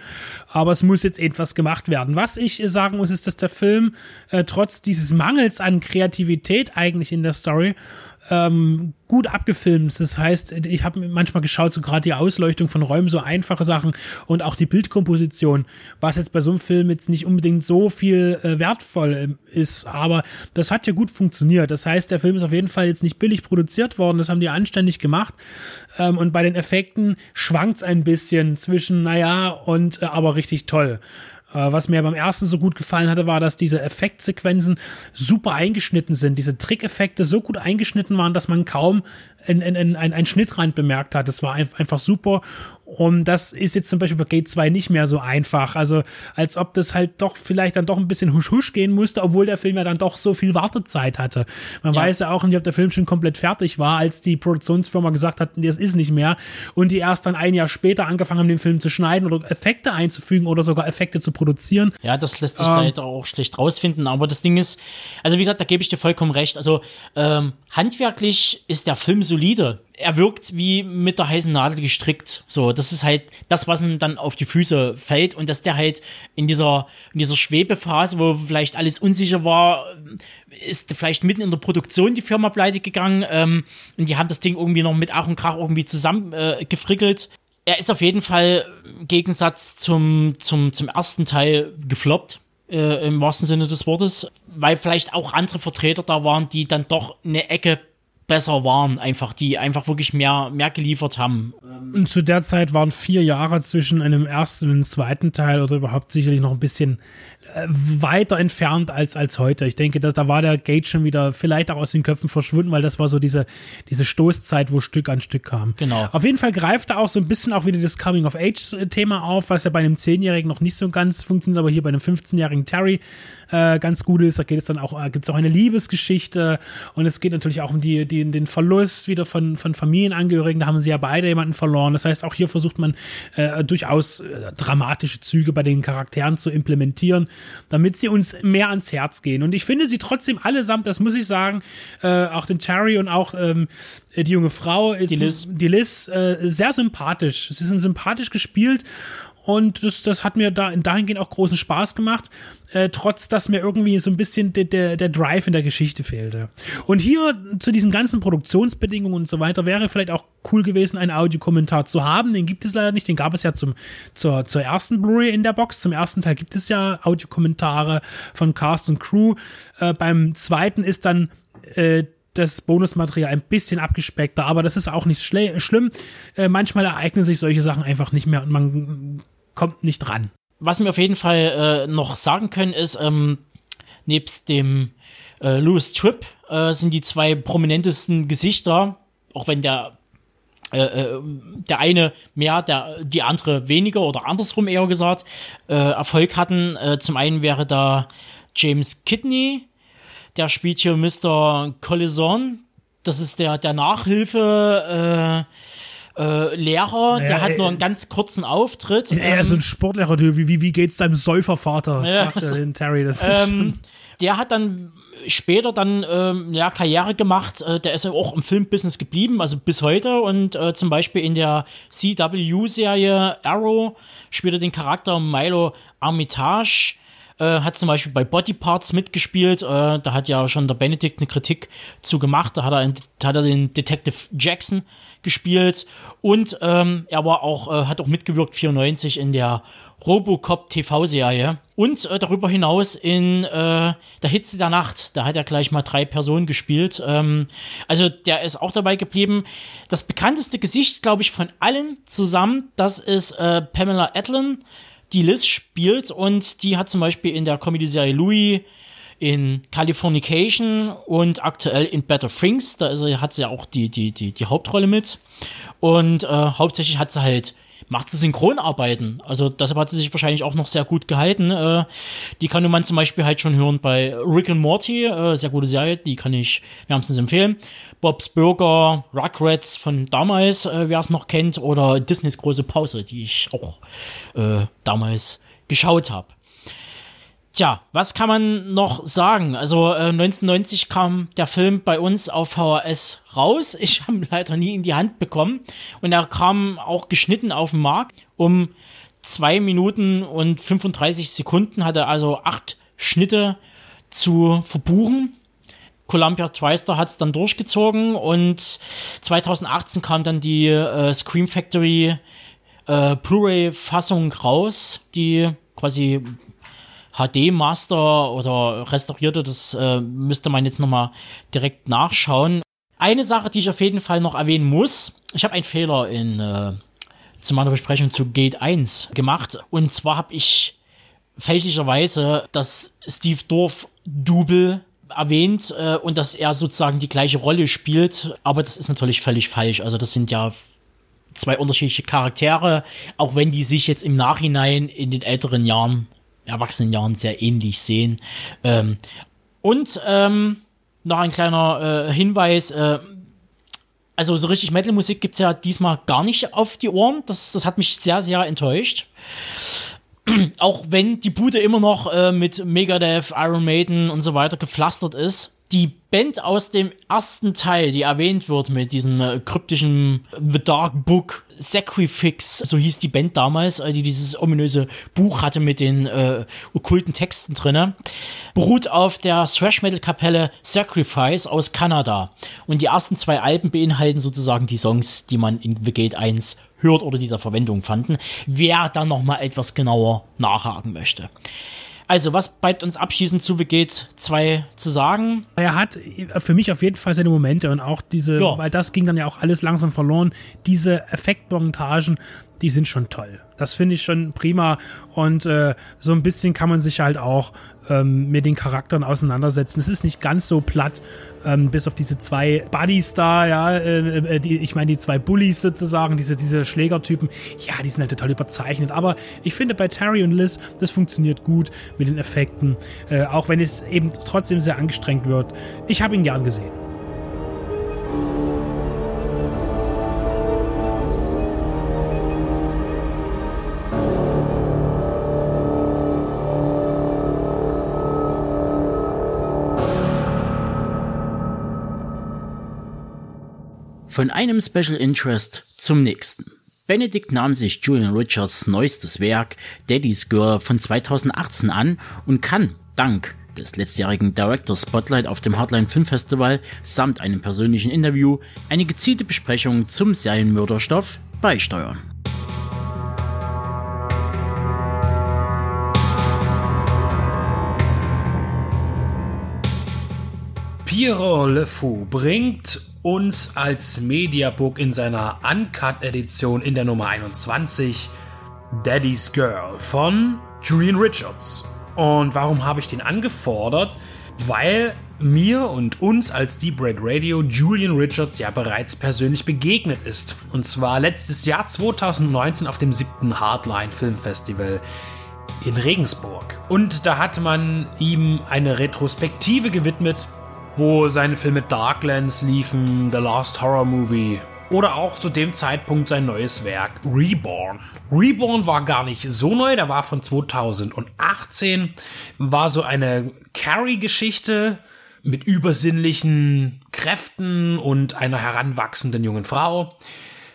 aber es muss jetzt etwas gemacht werden. Was ich sagen muss, ist, dass der Film äh, trotz dieses Mangels an Kreativität eigentlich in der Story ähm, gut abgefilmt. Das heißt, ich habe manchmal geschaut, so gerade die Ausleuchtung von Räumen, so einfache Sachen und auch die Bildkomposition, was jetzt bei so einem Film jetzt nicht unbedingt so viel äh, wertvoll äh, ist, aber das hat ja gut funktioniert. Das heißt, der Film ist auf jeden Fall jetzt nicht billig produziert worden, das haben die anständig gemacht. Ähm, und bei den Effekten schwankt es ein bisschen zwischen, naja, und äh, aber richtig toll. Äh, was mir beim ersten so gut gefallen hatte, war, dass diese Effektsequenzen super eingeschnitten sind. Diese Trickeffekte so gut eingeschnitten waren, dass man kaum einen, einen, einen Schnittrand bemerkt hat. Das war einfach super. Und das ist jetzt zum Beispiel bei Gate 2 nicht mehr so einfach. Also, als ob das halt doch vielleicht dann doch ein bisschen husch-husch gehen musste, obwohl der Film ja dann doch so viel Wartezeit hatte. Man ja. weiß ja auch nicht, ob der Film schon komplett fertig war, als die Produktionsfirma gesagt hat, das ist nicht mehr. Und die erst dann ein Jahr später angefangen haben, den Film zu schneiden oder Effekte einzufügen oder sogar Effekte zu produzieren. Ja, das lässt sich ähm, leider auch schlecht rausfinden. Aber das Ding ist, also wie gesagt, da gebe ich dir vollkommen recht. Also, ähm, handwerklich ist der Film solide er wirkt wie mit der heißen Nadel gestrickt. So, das ist halt das, was ihm dann auf die Füße fällt und dass der halt in dieser, in dieser Schwebephase, wo vielleicht alles unsicher war, ist vielleicht mitten in der Produktion die Firma pleite gegangen ähm, und die haben das Ding irgendwie noch mit Ach und Krach irgendwie zusammen äh. Er ist auf jeden Fall im Gegensatz zum, zum, zum ersten Teil gefloppt. Äh, im wahrsten Sinne des Wortes, weil vielleicht auch andere Vertreter da waren, die dann doch eine Ecke besser waren, einfach, die einfach wirklich mehr, mehr geliefert haben. Und zu der Zeit waren vier Jahre zwischen einem ersten und einem zweiten Teil oder überhaupt sicherlich noch ein bisschen weiter entfernt als, als heute. Ich denke, dass da war der Gate schon wieder vielleicht auch aus den Köpfen verschwunden, weil das war so diese, diese Stoßzeit, wo Stück an Stück kam. Genau. Auf jeden Fall greift er auch so ein bisschen auch wieder das Coming-of-Age-Thema auf, was ja bei einem Zehnjährigen noch nicht so ganz funktioniert, aber hier bei einem 15-jährigen Terry äh, ganz gut ist. Da geht es dann auch, äh, gibt es auch eine Liebesgeschichte und es geht natürlich auch um die, die, den Verlust wieder von, von Familienangehörigen. Da haben sie ja beide jemanden verloren. Das heißt, auch hier versucht man äh, durchaus äh, dramatische Züge bei den Charakteren zu implementieren, damit sie uns mehr ans Herz gehen. Und ich finde sie trotzdem allesamt, das muss ich sagen, äh, auch den Terry und auch ähm, die junge Frau, die Liz, die Liz äh, sehr sympathisch. Sie sind sympathisch gespielt und das, das hat mir da dahingehend auch großen Spaß gemacht, äh, trotz dass mir irgendwie so ein bisschen der, der, der Drive in der Geschichte fehlte. Und hier zu diesen ganzen Produktionsbedingungen und so weiter wäre vielleicht auch cool gewesen, einen Audiokommentar zu haben. Den gibt es leider nicht, den gab es ja zum, zur, zur ersten Blu-ray in der Box. Zum ersten Teil gibt es ja Audiokommentare von Cast und Crew. Äh, beim zweiten ist dann äh, das Bonusmaterial ein bisschen abgespeckter, aber das ist auch nicht schlimm. Äh, manchmal ereignen sich solche Sachen einfach nicht mehr und man kommt nicht dran. Was wir auf jeden Fall äh, noch sagen können, ist, ähm, nebst dem äh, Louis Tripp äh, sind die zwei prominentesten Gesichter, auch wenn der äh, äh, der eine mehr, der, die andere weniger oder andersrum eher gesagt, äh, Erfolg hatten. Zum einen wäre da James Kidney, der spielt hier Mr. Collison. Das ist der, der Nachhilfe, äh, äh, Lehrer, ja, der hat nur einen ganz kurzen Auftritt. Er ist so ein ähm, Sportlehrer, wie, wie, wie geht's deinem Säufervater? Ja, fragt er den Terry. Das ist ähm, der hat dann später dann ähm, ja, Karriere gemacht. Äh, der ist ja auch im Filmbusiness geblieben, also bis heute. Und äh, zum Beispiel in der CW-Serie Arrow spielt er den Charakter Milo Armitage. Äh, hat zum Beispiel bei Body Parts mitgespielt. Äh, da hat ja schon der Benedict eine Kritik zu gemacht. Da hat er, hat er den Detective Jackson gespielt. Und ähm, er war auch, äh, hat auch mitgewirkt 94 in der Robocop TV-Serie. Und äh, darüber hinaus in äh, der Hitze der Nacht. Da hat er gleich mal drei Personen gespielt. Ähm, also der ist auch dabei geblieben. Das bekannteste Gesicht, glaube ich, von allen zusammen, das ist äh, Pamela Adlon, die Liz spielt. Und die hat zum Beispiel in der Comedy-Serie Louis in Californication und aktuell in Better Things. Da ist, hat sie ja auch die, die, die, die Hauptrolle mit. Und äh, hauptsächlich hat sie halt macht sie Synchronarbeiten. Also deshalb hat sie sich wahrscheinlich auch noch sehr gut gehalten. Äh, die kann man zum Beispiel halt schon hören bei Rick and Morty, äh, sehr gute Serie, die kann ich wärmstens empfehlen. Bob's Burger, Rugrats von damals, äh, wer es noch kennt, oder Disneys große Pause, die ich auch äh, damals geschaut habe. Tja, was kann man noch sagen? Also äh, 1990 kam der Film bei uns auf VHS raus. <laughs> Ich habe ihn leider nie in die Hand bekommen. Und er kam auch geschnitten auf den Markt. Um zwei Minuten und 35 Sekunden hatte also acht Schnitte zu verbuchen. Columbia TriStar hat es dann durchgezogen und 2018 kam dann die äh, Scream Factory äh, Blu-ray-Fassung raus, die quasi HD-Master oder restaurierte, das äh, müsste man jetzt nochmal direkt nachschauen. Eine Sache, die ich auf jeden Fall noch erwähnen muss, ich habe einen Fehler in äh, zu meiner Besprechung zu Gate 1 gemacht. Und zwar habe ich fälschlicherweise das Steve Dorf Double erwähnt äh, und dass er sozusagen die gleiche Rolle spielt. Aber das ist natürlich völlig falsch. Also das sind ja zwei unterschiedliche Charaktere, auch wenn die sich jetzt im Nachhinein in den älteren Jahren erwachsenen Jahren sehr ähnlich sehen. Ähm, und ähm, noch ein kleiner äh, Hinweis. Äh, also so richtig Metal-Musik gibt es ja diesmal gar nicht auf die Ohren. Das, das hat mich sehr, sehr enttäuscht. <clears throat> Auch wenn die Bude immer noch äh, mit Megadeth, Iron Maiden und so weiter gepflastert ist die Band aus dem ersten Teil, die erwähnt wird mit diesem äh, kryptischen The Dark Book, Sacrifix, so hieß die Band damals, äh, die dieses ominöse Buch hatte mit den äh, okkulten Texten drinne, beruht auf der Thrash Metal Kapelle Sacrifice aus Kanada. Und die ersten zwei Alben beinhalten sozusagen die Songs, die man in The Gate 1 hört oder die da Verwendung fanden. Wer dann nochmal etwas genauer nachhaken möchte. Also, was bleibt uns abschließend zu Begeht 2 zu sagen? Er hat für mich auf jeden Fall seine Momente und auch diese, ja. weil das ging dann ja auch alles langsam verloren, diese Effektmontagen, die sind schon toll. Das finde ich schon prima und äh, so ein bisschen kann man sich halt auch ähm, mit den Charakteren auseinandersetzen. Es ist nicht ganz so platt, ähm, bis auf diese zwei Buddies da, ja, äh, äh, die, ich meine die zwei Bullies sozusagen, diese, diese Schlägertypen, ja, die sind halt total überzeichnet. Aber ich finde bei Terry und Liz, das funktioniert gut mit den Effekten, äh, auch wenn es eben trotzdem sehr angestrengt wird. Ich habe ihn gern gesehen. Von einem Special Interest zum nächsten. Benedict nahm sich Julian Richards neuestes Werk Daddy's Girl von 2018 an und kann dank des letztjährigen Director Spotlight auf dem Hardline Film Festival samt einem persönlichen Interview eine gezielte Besprechung zum Serienmörderstoff beisteuern. Pierrot Le Fou bringt uns als Mediabook in seiner Uncut-Edition in der Nummer 21 Daddy's Girl von Julian Richards. Und warum habe ich den angefordert? Weil mir und uns als Deep Red Radio Julian Richards ja bereits persönlich begegnet ist. Und zwar letztes Jahr 2019 auf dem siebten Hardline Filmfestival in Regensburg. Und da hat man ihm eine Retrospektive gewidmet, wo seine Filme Darklands liefen, The Last Horror Movie oder auch zu dem Zeitpunkt sein neues Werk Reborn. Reborn war gar nicht so neu, der war von 2018, war so eine Carrie-Geschichte mit übersinnlichen Kräften und einer heranwachsenden jungen Frau.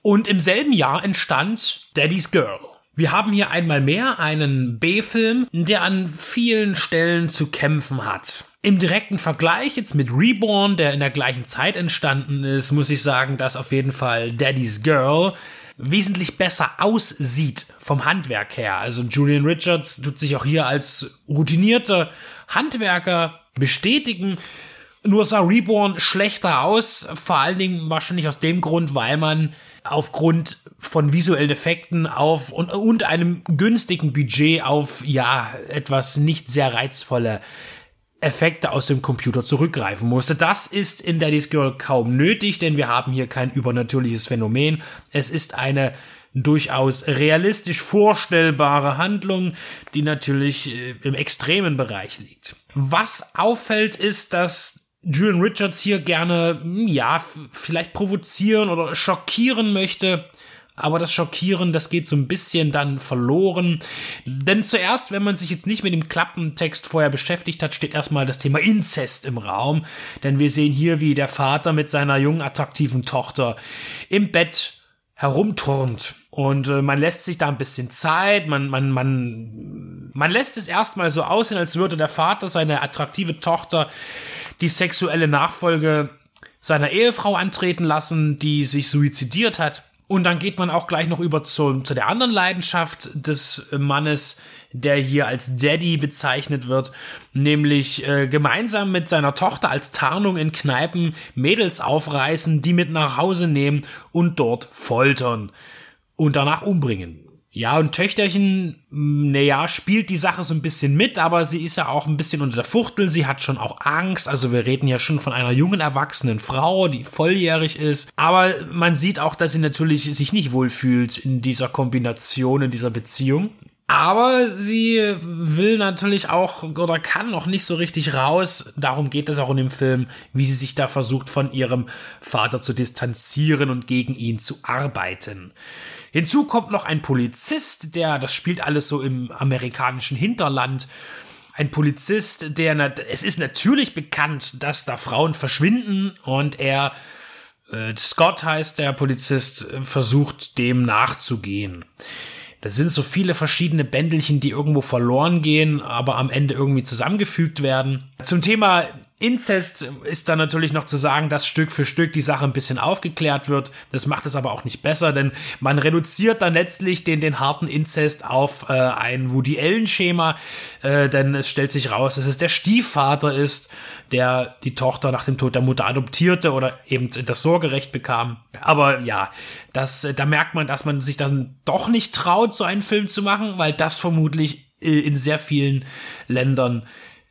Und im selben Jahr entstand Daddy's Girl. Wir haben hier einmal mehr einen B-Film, der an vielen Stellen zu kämpfen hat. Im direkten Vergleich jetzt mit Reborn, der in der gleichen Zeit entstanden ist, muss ich sagen, dass auf jeden Fall Daddy's Girl wesentlich besser aussieht vom Handwerk her. Also Julian Richards tut sich auch hier als routinierter Handwerker bestätigen. Nur sah Reborn schlechter aus, vor allen Dingen wahrscheinlich aus dem Grund, weil man aufgrund von visuellen Effekten auf und, und einem günstigen Budget auf ja etwas nicht sehr reizvolle Effekte aus dem Computer zurückgreifen musste. Das ist in Daddy's Girl kaum nötig, denn wir haben hier kein übernatürliches Phänomen. Es ist eine durchaus realistisch vorstellbare Handlung, die natürlich äh, im extremen Bereich liegt. Was auffällt, ist, dass Julian Richards hier gerne, hm, ja, vielleicht provozieren oder schockieren möchte. Aber das Schockieren, das geht so ein bisschen dann verloren. Denn zuerst, wenn man sich jetzt nicht mit dem Klappentext vorher beschäftigt hat, steht erstmal das Thema Inzest im Raum. Denn wir sehen hier, wie der Vater mit seiner jungen, attraktiven Tochter im Bett herumturnt. Und äh, man lässt sich da ein bisschen Zeit, man, man, man, man lässt es erstmal so aussehen, als würde der Vater seine attraktive Tochter die sexuelle Nachfolge seiner Ehefrau antreten lassen, die sich suizidiert hat. Und dann geht man auch gleich noch über zu, zu der anderen Leidenschaft des Mannes, der hier als Daddy bezeichnet wird, nämlich äh, gemeinsam mit seiner Tochter als Tarnung in Kneipen Mädels aufreißen, die mit nach Hause nehmen und dort foltern und danach umbringen. Ja, und Töchterchen, naja, spielt die Sache so ein bisschen mit, aber sie ist ja auch ein bisschen unter der Fuchtel. Sie hat schon auch Angst. Also wir reden ja schon von einer jungen, erwachsenen Frau, die volljährig ist. Aber man sieht auch, dass sie natürlich sich nicht wohlfühlt in dieser Kombination, in dieser Beziehung. Aber sie will natürlich auch oder kann noch nicht so richtig raus. Darum geht es auch in dem Film, wie sie sich da versucht, von ihrem Vater zu distanzieren und gegen ihn zu arbeiten. Hinzu kommt noch ein Polizist, der, das spielt alles so im amerikanischen Hinterland. Ein Polizist, der, es ist natürlich bekannt, dass da Frauen verschwinden und er, äh, Scott heißt der Polizist, versucht dem nachzugehen. Das sind so viele verschiedene Bändelchen, die irgendwo verloren gehen, aber am Ende irgendwie zusammengefügt werden. Zum Thema Inzest ist da natürlich noch zu sagen, dass Stück für Stück die Sache ein bisschen aufgeklärt wird. Das macht es aber auch nicht besser, denn man reduziert dann letztlich den, den harten Inzest auf äh, ein Woody Allen-Schema, äh, denn es stellt sich raus, dass es der Stiefvater ist, der die Tochter nach dem Tod der Mutter adoptierte oder eben das Sorgerecht bekam. Aber ja, das, da merkt man, dass man sich dann doch nicht traut, so einen Film zu machen, weil das vermutlich äh, in sehr vielen Ländern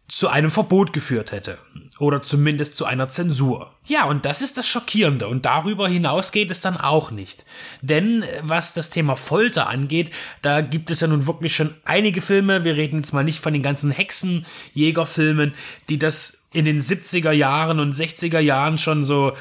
zu einem Verbot geführt hätte. Oder zumindest zu einer Zensur. Ja, und das ist das Schockierende. Und darüber hinaus geht es dann auch nicht. Denn äh, was das Thema Folter angeht, da gibt es ja nun wirklich schon einige Filme. Wir reden jetzt mal nicht von den ganzen Hexenjägerfilmen, die das in den 70er Jahren und 60er Jahren schon so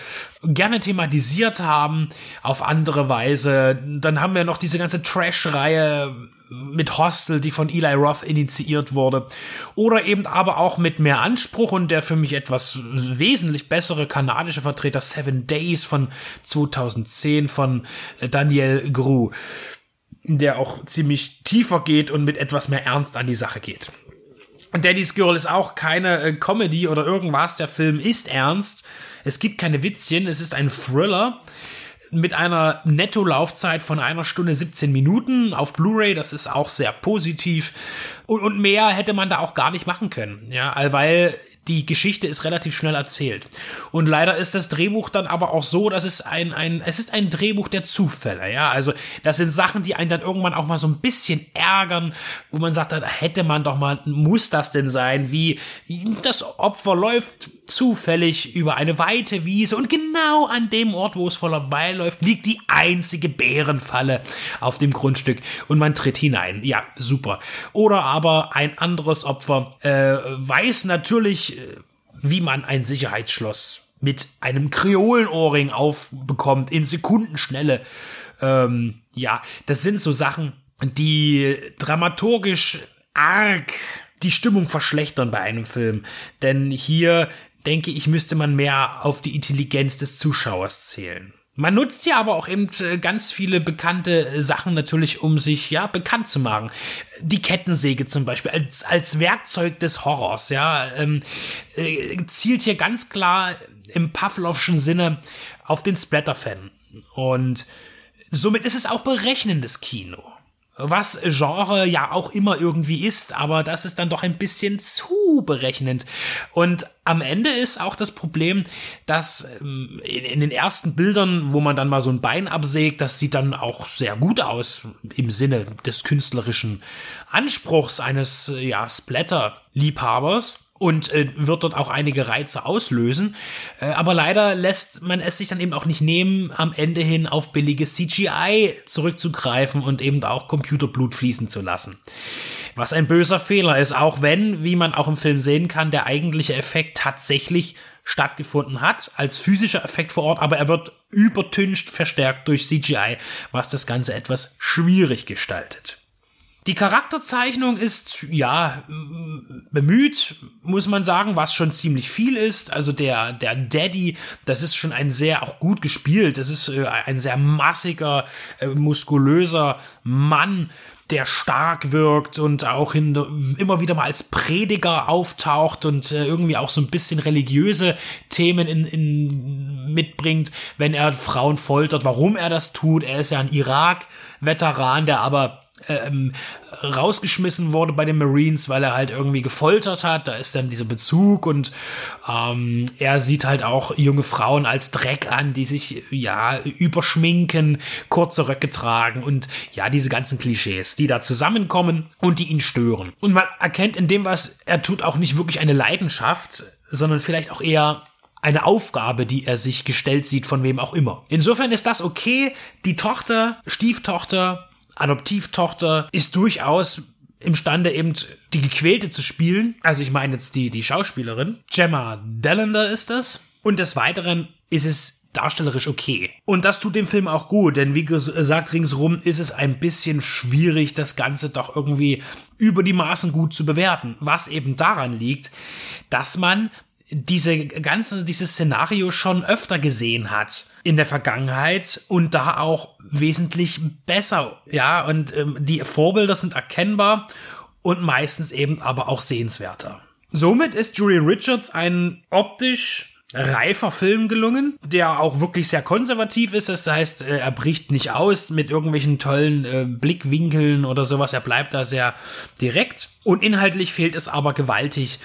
gerne thematisiert haben, auf andere Weise. Dann haben wir noch diese ganze Trash-Reihe mit Hostel, die von Eli Roth initiiert wurde. Oder eben aber auch mit mehr Anspruch und der für mich etwas wesentlich bessere kanadische Vertreter Seven Days von 2010 von äh, Daniel Gru, der auch ziemlich tiefer geht und mit etwas mehr Ernst an die Sache geht. Daddy's Girl ist auch keine äh, Comedy oder irgendwas. Der Film ist ernst. Es gibt keine Witzchen. Es ist ein Thriller mit einer Netto-Laufzeit von einer Stunde 17 Minuten auf Blu-ray. Das ist auch sehr positiv. Und, und mehr hätte man da auch gar nicht machen können. Ja, weil die Geschichte ist relativ schnell erzählt. Und leider ist das Drehbuch dann aber auch so, dass es ein, ein, es ist ein Drehbuch der Zufälle, ja. Also, das sind Sachen, die einen dann irgendwann auch mal so ein bisschen ärgern, wo man sagt, da hätte man doch mal, muss das denn sein, wie das Opfer läuft zufällig über eine weite Wiese und genau an dem Ort, wo es vorbeiläuft, liegt die einzige Bärenfalle auf dem Grundstück und man tritt hinein. Ja, super. Oder aber ein anderes Opfer äh, weiß natürlich, äh, wie man ein Sicherheitsschloss mit einem Kreolenohrring aufbekommt in Sekundenschnelle. Ähm, ja, das sind so Sachen, die dramaturgisch arg die Stimmung verschlechtern bei einem Film. Denn hier denke ich, müsste man mehr auf die Intelligenz des Zuschauers zählen. Man nutzt ja aber auch eben äh, ganz viele bekannte Sachen natürlich, um sich ja bekannt zu machen. Die Kettensäge zum Beispiel als, als Werkzeug des Horrors, ja, ähm, äh, zielt hier ganz klar im Pavlovschen Sinne auf den Splatter-Fan. Und somit ist es auch berechnendes Kino was Genre ja auch immer irgendwie ist, aber das ist dann doch ein bisschen zu berechnend. Und am Ende ist auch das Problem, dass ähm, in, den ersten Bildern, wo man dann mal so ein Bein absägt, das sieht dann auch sehr gut aus im Sinne des künstlerischen Anspruchs eines ja, Splatter-Liebhabers und äh, wird dort auch einige Reize auslösen. Äh, aber leider lässt man es sich dann eben auch nicht nehmen, am Ende hin auf billiges CGI zurückzugreifen und eben auch Computerblut fließen zu lassen. Was ein böser Fehler ist, auch wenn, wie man auch im Film sehen kann, der eigentliche Effekt tatsächlich stattgefunden hat, als physischer Effekt vor Ort, aber er wird übertüncht verstärkt durch CGI, was das Ganze etwas schwierig gestaltet. Die Charakterzeichnung ist, ja, bemüht, muss man sagen, was schon ziemlich viel ist. Also der, der Daddy, das ist schon ein sehr, auch gut gespielt. Das ist äh, ein sehr massiger, äh, muskulöser Mann, der stark wirkt und auch in, immer wieder mal als Prediger auftaucht und äh, irgendwie auch so ein bisschen religiöse Themen in, in, mitbringt, wenn er Frauen foltert, warum er das tut. Er ist ja ein Irak-Veteran, der aber ähm, rausgeschmissen wurde bei den Marines, weil er halt irgendwie gefoltert hat. Da ist dann dieser Bezug und ähm, er sieht halt auch junge Frauen als Dreck an, die sich ja überschminken, kurze Röcke tragen und ja, diese ganzen Klischees, die da zusammenkommen und die ihn stören. Und man erkennt in dem, was er tut, auch nicht wirklich eine Leidenschaft, sondern vielleicht auch eher eine Aufgabe, die er sich gestellt sieht, von wem auch immer. Insofern ist das okay. Die Tochter, Stieftochter, Adoptivtochter ist durchaus imstande eben die Gequälte zu spielen. Also ich meine jetzt die, die Schauspielerin. Gemma Dellender ist das. Und des Weiteren ist es darstellerisch okay. Und das tut dem Film auch gut, denn wie gesagt, ringsrum ist es ein bisschen schwierig, das Ganze doch irgendwie über die Maßen gut zu bewerten. Was eben daran liegt, dass man diese ganze, dieses Szenario schon öfter gesehen hat in der Vergangenheit und da auch wesentlich besser. Ja, und ähm, die Vorbilder sind erkennbar und meistens eben aber auch sehenswerter. Somit ist Julian Richards ein optisch reifer Film gelungen, der auch wirklich sehr konservativ ist. Das heißt, äh, er bricht nicht aus mit irgendwelchen tollen äh, Blickwinkeln oder sowas. Er bleibt da sehr direkt. Und inhaltlich fehlt es aber gewaltig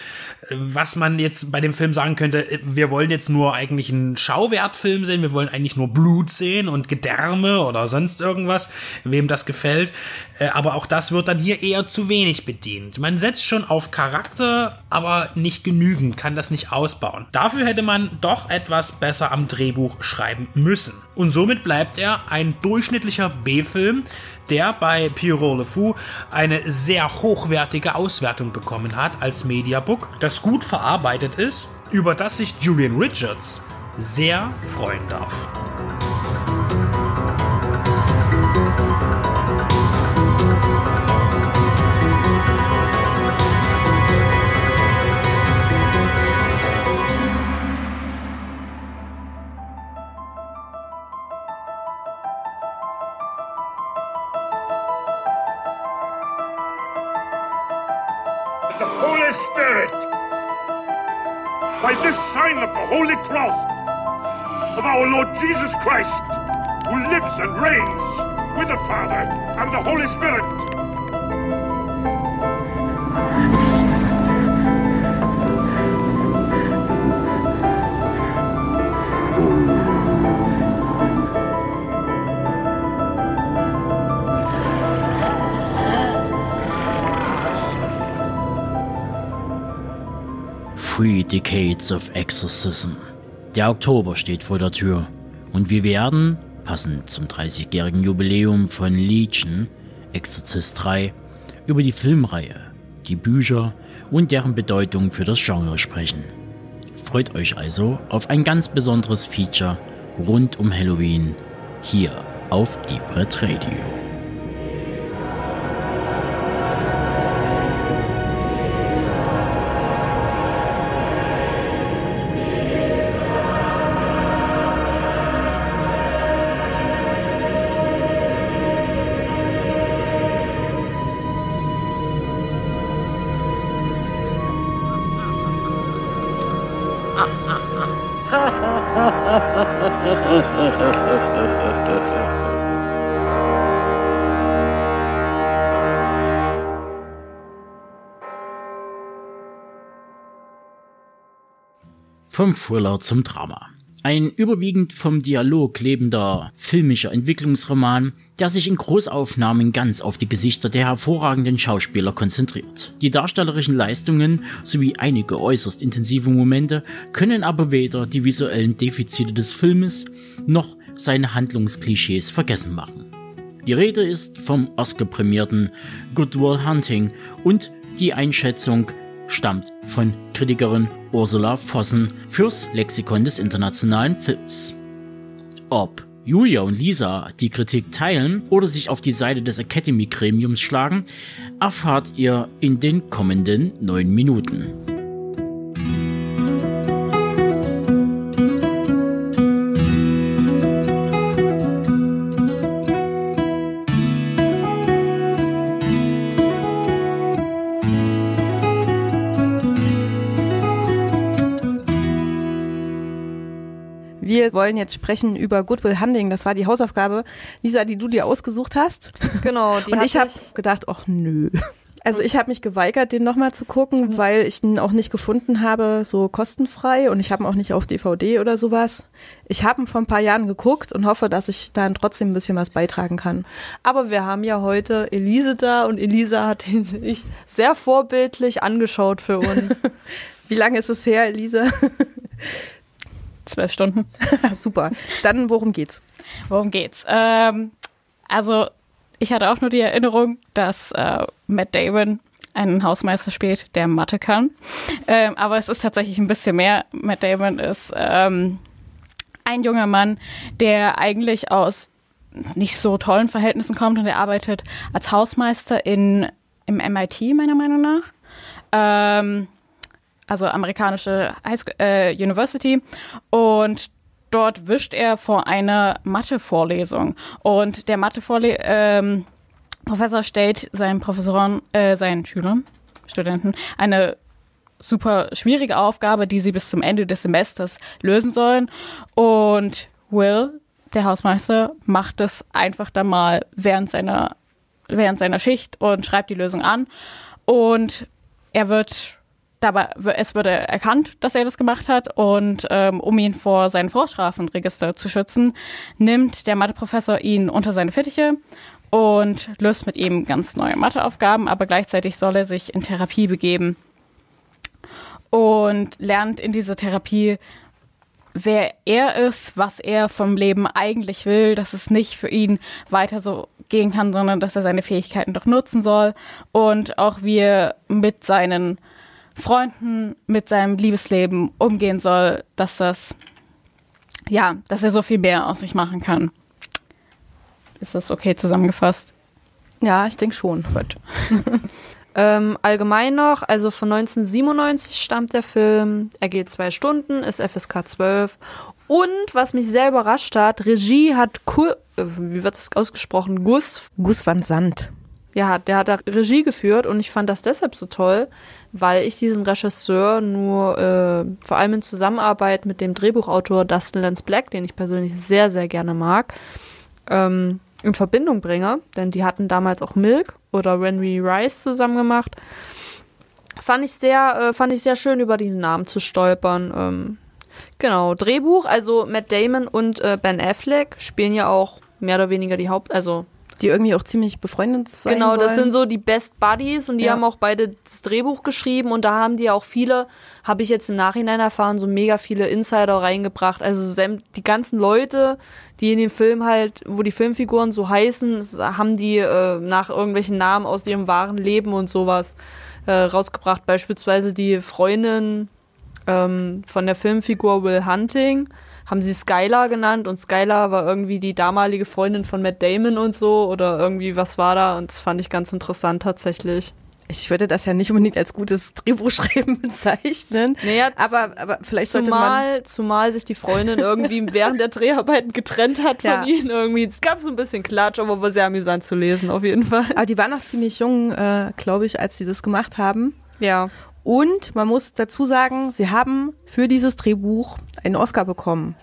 was man jetzt bei dem Film sagen könnte, wir wollen jetzt nur eigentlich einen Schauwertfilm sehen, wir wollen eigentlich nur Blut sehen und Gedärme oder sonst irgendwas, wem das gefällt. Äh, aber auch das wird dann hier eher zu wenig bedient. Man setzt schon auf Charakter, aber nicht genügend, kann das nicht ausbauen. Dafür hätte man doch etwas besser am Drehbuch schreiben müssen. Und somit bleibt er ein durchschnittlicher B-Film, der bei Pierrot Le Fou eine sehr hochwertige Auswertung bekommen hat als Mediabook, das gut verarbeitet ist, über das sich Julian Richards sehr freuen darf. Sign of the Holy Cross of our Lord Jesus Christ, who lives and reigns with the Father and the Holy Spirit. Three Decades of Exorcism. Der Oktober steht vor der Tür und wir werden, passend zum 30-jährigen Jubiläum von Legion, Exorcist 3, über die Filmreihe, die Bücher und deren Bedeutung für das Genre sprechen. Freut euch also auf ein ganz besonderes Feature rund um Halloween hier auf Deep Red Radio. Vom Thriller zum Drama. Ein überwiegend vom Dialog lebender filmischer Entwicklungsroman, der sich in Großaufnahmen ganz auf die Gesichter der hervorragenden Schauspieler konzentriert. Die darstellerischen Leistungen sowie einige äußerst intensive Momente können aber weder die visuellen Defizite des Filmes noch seine Handlungsklischees vergessen machen. Die Rede ist vom Oscar-prämierten Good Will Hunting und die Einschätzung stammt von Kritikerin Ursula Vossen fürs Lexikon des internationalen Films. Ob Julia und Lisa die Kritik teilen oder sich auf die Seite des Academy-Gremiums schlagen, erfahrt ihr in den kommenden neun Minuten. Wollen jetzt sprechen über Goodwill Hunting. Das war die Hausaufgabe, Lisa, die du dir ausgesucht hast. Genau. Die Und ich habe gedacht, ach nö. Also ich habe mich geweigert, den nochmal zu gucken, weil ich ihn auch nicht gefunden habe, so kostenfrei. Und ich habe ihn auch nicht auf DVD oder sowas. Ich habe ihn vor ein paar Jahren geguckt und hoffe, dass ich dann trotzdem ein bisschen was beitragen kann. Aber wir haben ja heute Elise da und Elisa hat ihn sich sehr vorbildlich angeschaut für uns. <laughs> Wie lange ist es her, Elisa? <laughs> Zwölf Stunden. <laughs> Super. Dann, worum geht's? Worum geht's? Ähm, also, ich hatte auch nur die Erinnerung, dass äh, Matt Damon einen Hausmeister spielt, der Mathe kann. Ähm, aber es ist tatsächlich ein bisschen mehr. Matt Damon ist ähm, ein junger Mann, der eigentlich aus nicht so tollen Verhältnissen kommt und er arbeitet als Hausmeister in, im MIT, meiner Meinung nach. Ähm, also amerikanische High School, äh, University. Und dort wischt er vor einer Mathe-Vorlesung. Und der Mathe-Professor ähm, stellt seinen Professoren, äh, seinen Schülern, Studenten, eine super schwierige Aufgabe, die sie bis zum Ende des Semesters lösen sollen. Und Will, der Hausmeister, macht es einfach dann mal während seiner, während seiner Schicht und schreibt die Lösung an. Und er wird dabei, es wurde erkannt, dass er das gemacht hat und ähm, um ihn vor seinem Vorstrafenregister zu schützen, nimmt der Matheprofessor ihn unter seine Fittiche und löst mit ihm ganz neue Matheaufgaben, aber gleichzeitig soll er sich in Therapie begeben und lernt in dieser Therapie, wer er ist, was er vom Leben eigentlich will, dass es nicht für ihn weiter so gehen kann, sondern dass er seine Fähigkeiten doch nutzen soll und auch wie er mit seinen Freunden, mit seinem Liebesleben umgehen soll, dass das, ja, dass er so viel mehr aus sich machen kann. Ist das okay zusammengefasst? Ja, ich denke schon. Gut. <laughs> Ähm, allgemein noch, also von 1997 stammt der Film. Er geht zwei Stunden, ist FSK 12. Und was mich sehr überrascht hat, Regie hat Kur äh, wie wird das ausgesprochen? Gus. Gus van Sant. Ja, der hat da Regie geführt und ich fand das deshalb so toll, weil ich diesen Regisseur nur äh, vor allem in Zusammenarbeit mit dem Drehbuchautor Dustin Lance Black, den ich persönlich sehr, sehr gerne mag, ähm, in Verbindung bringe, denn die hatten damals auch Milk oder When We Rise zusammen gemacht. Fand ich sehr, äh, fand ich sehr schön, über diesen Namen zu stolpern. Ähm, genau, Drehbuch, also Matt Damon und äh, Ben Affleck spielen ja auch mehr oder weniger die Haupt, also Die irgendwie auch ziemlich befreundet sein Genau, das sollen. sind so die Best Buddies und die Ja. haben auch beide das Drehbuch geschrieben und da haben die auch viele, habe ich jetzt im Nachhinein erfahren, so mega viele Insider reingebracht. Also die ganzen Leute, die in dem Film halt, wo die Filmfiguren so heißen, haben die äh, nach irgendwelchen Namen aus ihrem wahren Leben und sowas äh, rausgebracht. Beispielsweise die Freundin ähm, von der Filmfigur Will Hunting haben sie Skylar genannt und Skylar war irgendwie die damalige Freundin von Matt Damon und so oder irgendwie was war da und das fand ich ganz interessant tatsächlich. Ich würde das ja nicht unbedingt als gutes Drehbuchschreiben <laughs> bezeichnen. Naja, aber, aber vielleicht sollte man. zumal, zumal sich die Freundin irgendwie <laughs> während der Dreharbeiten getrennt hat von Ja. ihnen irgendwie. Es gab so ein bisschen Klatsch, aber war sehr amüsant zu lesen auf jeden Fall. Aber die waren noch ziemlich jung, äh, glaube ich, als sie das gemacht haben. Ja. Und man muss dazu sagen, sie haben für dieses Drehbuch einen Oscar bekommen.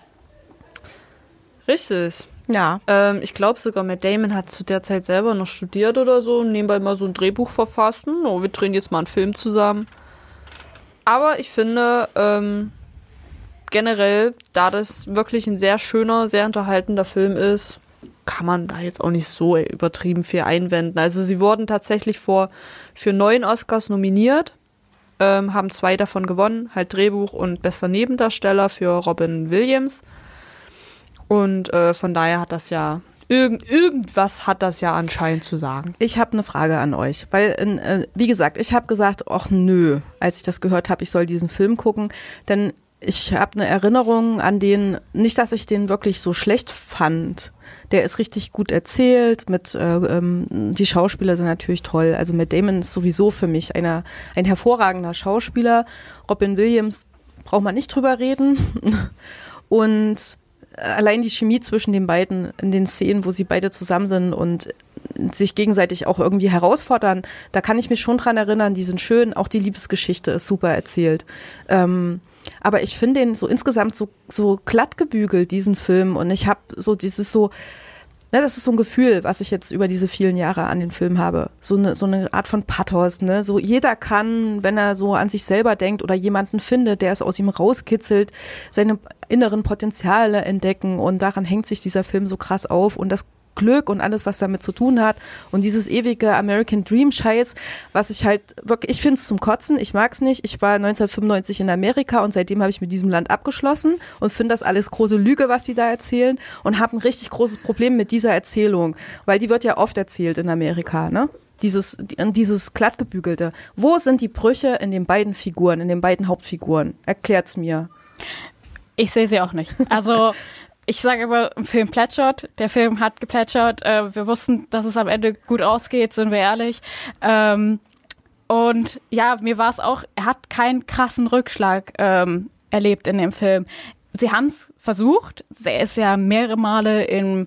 Richtig. Ja. Ähm, ich glaube sogar, Matt Damon hat zu der Zeit selber noch studiert oder so und nebenbei mal so ein Drehbuch verfassen. Oh, wir drehen jetzt mal einen Film zusammen. Aber ich finde, ähm, generell, da das wirklich ein sehr schöner, sehr unterhaltender Film ist, kann man da jetzt auch nicht so übertrieben viel einwenden. Also sie wurden tatsächlich vor für neun Oscars nominiert, ähm, haben zwei davon gewonnen, halt Drehbuch und bester Nebendarsteller für Robin Williams. Und äh, von daher hat das ja irgend, irgendwas hat das ja anscheinend zu sagen. Ich habe eine Frage an euch, weil, äh, wie gesagt, ich habe gesagt, ach nö, als ich das gehört habe, ich soll diesen Film gucken, denn ich habe eine Erinnerung an den, nicht, dass ich den wirklich so schlecht fand. Der ist richtig gut erzählt, mit äh, ähm, die Schauspieler sind natürlich toll. Also Matt Damon ist sowieso für mich einer, ein hervorragender Schauspieler. Robin Williams braucht man nicht drüber reden. <laughs> Und allein die Chemie zwischen den beiden in den Szenen, wo sie beide zusammen sind und sich gegenseitig auch irgendwie herausfordern, da kann ich mich schon dran erinnern, die sind schön, auch die Liebesgeschichte ist super erzählt. Ähm, aber ich finde den so insgesamt so, so glatt gebügelt, diesen Film. Und ich habe so dieses so, ne, das ist so ein Gefühl, was ich jetzt über diese vielen Jahre an den Film habe. So eine, so eine Art von Pathos, ne? So jeder kann, wenn er so an sich selber denkt oder jemanden findet, der es aus ihm rauskitzelt, seine inneren Potenziale entdecken und daran hängt sich dieser Film so krass auf und das Glück und alles, was damit zu tun hat und dieses ewige American Dream Scheiß, was ich halt wirklich, ich finde es zum Kotzen, ich mag es nicht. Ich war 1995 in Amerika und seitdem habe ich mit diesem Land abgeschlossen und finde das alles große Lüge, was die da erzählen und habe ein richtig großes Problem mit dieser Erzählung, weil die wird ja oft erzählt in Amerika, ne? Dieses, dieses glattgebügelte. Wo sind die Brüche in den beiden Figuren, in den beiden Hauptfiguren? Erklärt's mir. Ich sehe sie auch nicht. Also <laughs> ich sage immer, im Film plätschert. Der Film hat geplätschert. Äh, wir wussten, dass es am Ende gut ausgeht, sind wir ehrlich. Ähm, und ja, mir war es auch, er hat keinen krassen Rückschlag ähm, erlebt in dem Film. Sie haben es versucht. Er ist ja mehrere Male in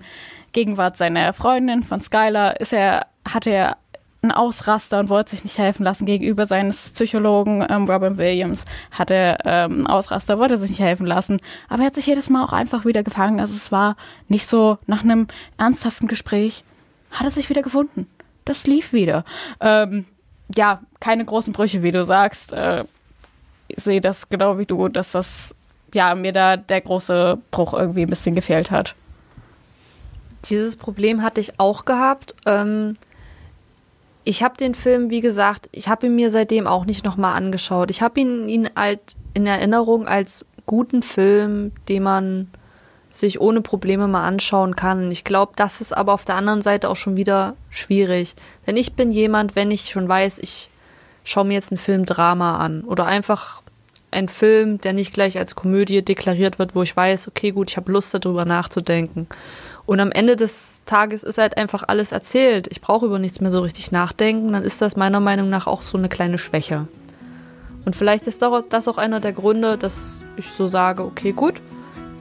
Gegenwart seiner Freundin von Skylar, ist er, hatte er einen Ausraster und wollte sich nicht helfen lassen gegenüber seines Psychologen ähm, Robin Williams. Hatte ähm, einen Ausraster, wollte sich nicht helfen lassen. Aber er hat sich jedes Mal auch einfach wieder gefangen. Also es war nicht so nach einem ernsthaften Gespräch, hat er sich wieder gefunden. Das lief wieder. Ähm, ja, keine großen Brüche, wie du sagst. Äh, ich sehe das genau wie du, dass das, ja, mir da der große Bruch irgendwie ein bisschen gefehlt hat. Dieses Problem hatte ich auch gehabt. Ähm, ich habe den Film, wie gesagt, ich habe ihn mir seitdem auch nicht nochmal angeschaut. Ich habe ihn, ihn halt in Erinnerung als guten Film, den man sich ohne Probleme mal anschauen kann. Ich glaube, das ist aber auf der anderen Seite auch schon wieder schwierig. Denn ich bin jemand, wenn ich schon weiß, ich schaue mir jetzt einen Film Drama an oder einfach einen Film, der nicht gleich als Komödie deklariert wird, wo ich weiß, okay, gut, ich habe Lust darüber nachzudenken. Und am Ende des Tages ist halt einfach alles erzählt. Ich brauche über nichts mehr so richtig nachdenken. Dann ist das meiner Meinung nach auch so eine kleine Schwäche. Und vielleicht ist das auch einer der Gründe, dass ich so sage, okay, gut,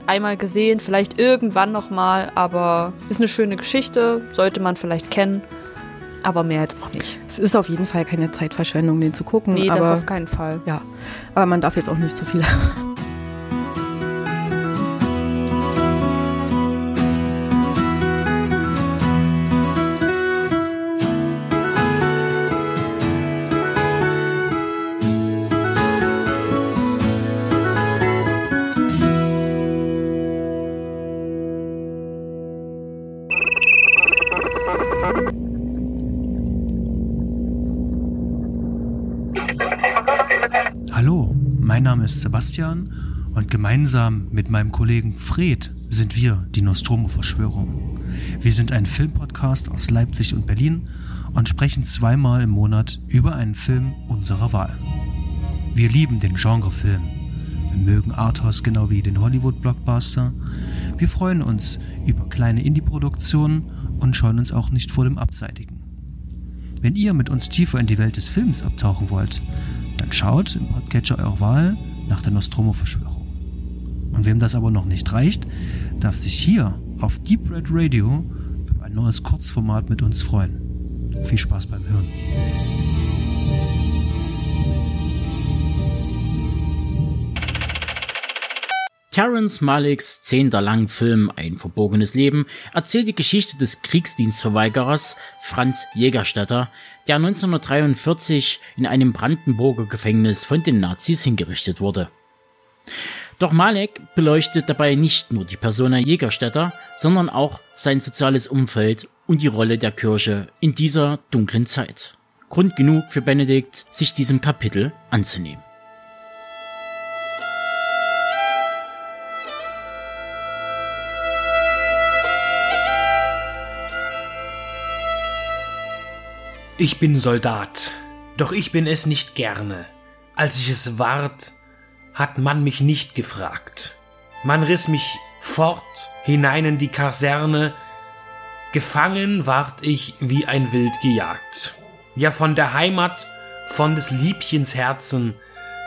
einmal gesehen, vielleicht irgendwann nochmal, aber ist eine schöne Geschichte, sollte man vielleicht kennen, aber mehr jetzt auch nicht. Es ist auf jeden Fall keine Zeitverschwendung, den zu gucken. Nee, das auf keinen Fall. Ja, aber man darf jetzt auch nicht zu viel <laughs> Mein gemeinsam mit meinem Kollegen Fred sind wir die Nostromo-Verschwörung. Wir sind ein Filmpodcast aus Leipzig und Berlin und sprechen zweimal im Monat über einen Film unserer Wahl. Wir lieben den Genrefilm. Wir mögen Arthouse genau wie den Hollywood-Blockbuster. Wir freuen uns über kleine Indie-Produktionen und scheuen uns auch nicht vor dem Abseitigen. Wenn ihr mit uns tiefer in die Welt des Films abtauchen wollt, dann schaut im Podcatcher eurer Wahl nach der Nostromo-Verschwörung. Und wem das aber noch nicht reicht, darf sich hier auf Deep Red Radio über ein neues Kurzformat mit uns freuen. Viel Spaß beim Hören. Terrence Malicks zehnter Langfilm Ein verborgenes Leben erzählt die Geschichte des Kriegsdienstverweigerers Franz Jägerstätter, der 1943 in einem Brandenburger Gefängnis von den Nazis hingerichtet wurde. Doch Malek beleuchtet dabei nicht nur die Persona Jägerstätter, sondern auch sein soziales Umfeld und die Rolle der Kirche in dieser dunklen Zeit. Grund genug für Benedikt, sich diesem Kapitel anzunehmen. Ich bin Soldat, doch ich bin es nicht gerne. Als ich es ward, hat man mich nicht gefragt. Man riss mich fort hinein in die Kaserne, gefangen ward ich wie ein Wild gejagt. Ja, von der Heimat, von des Liebchens Herzen,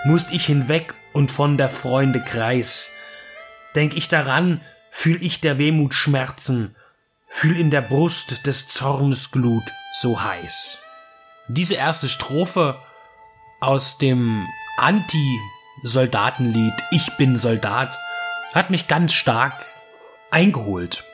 musst ich hinweg und von der Freunde Kreis. Denk ich daran, fühl ich der Wehmut Schmerzen, fühl in der Brust des Zornes Glut so heiß. Diese erste Strophe aus dem Anti-Soldatenlied Ich bin Soldat hat mich ganz stark eingeholt,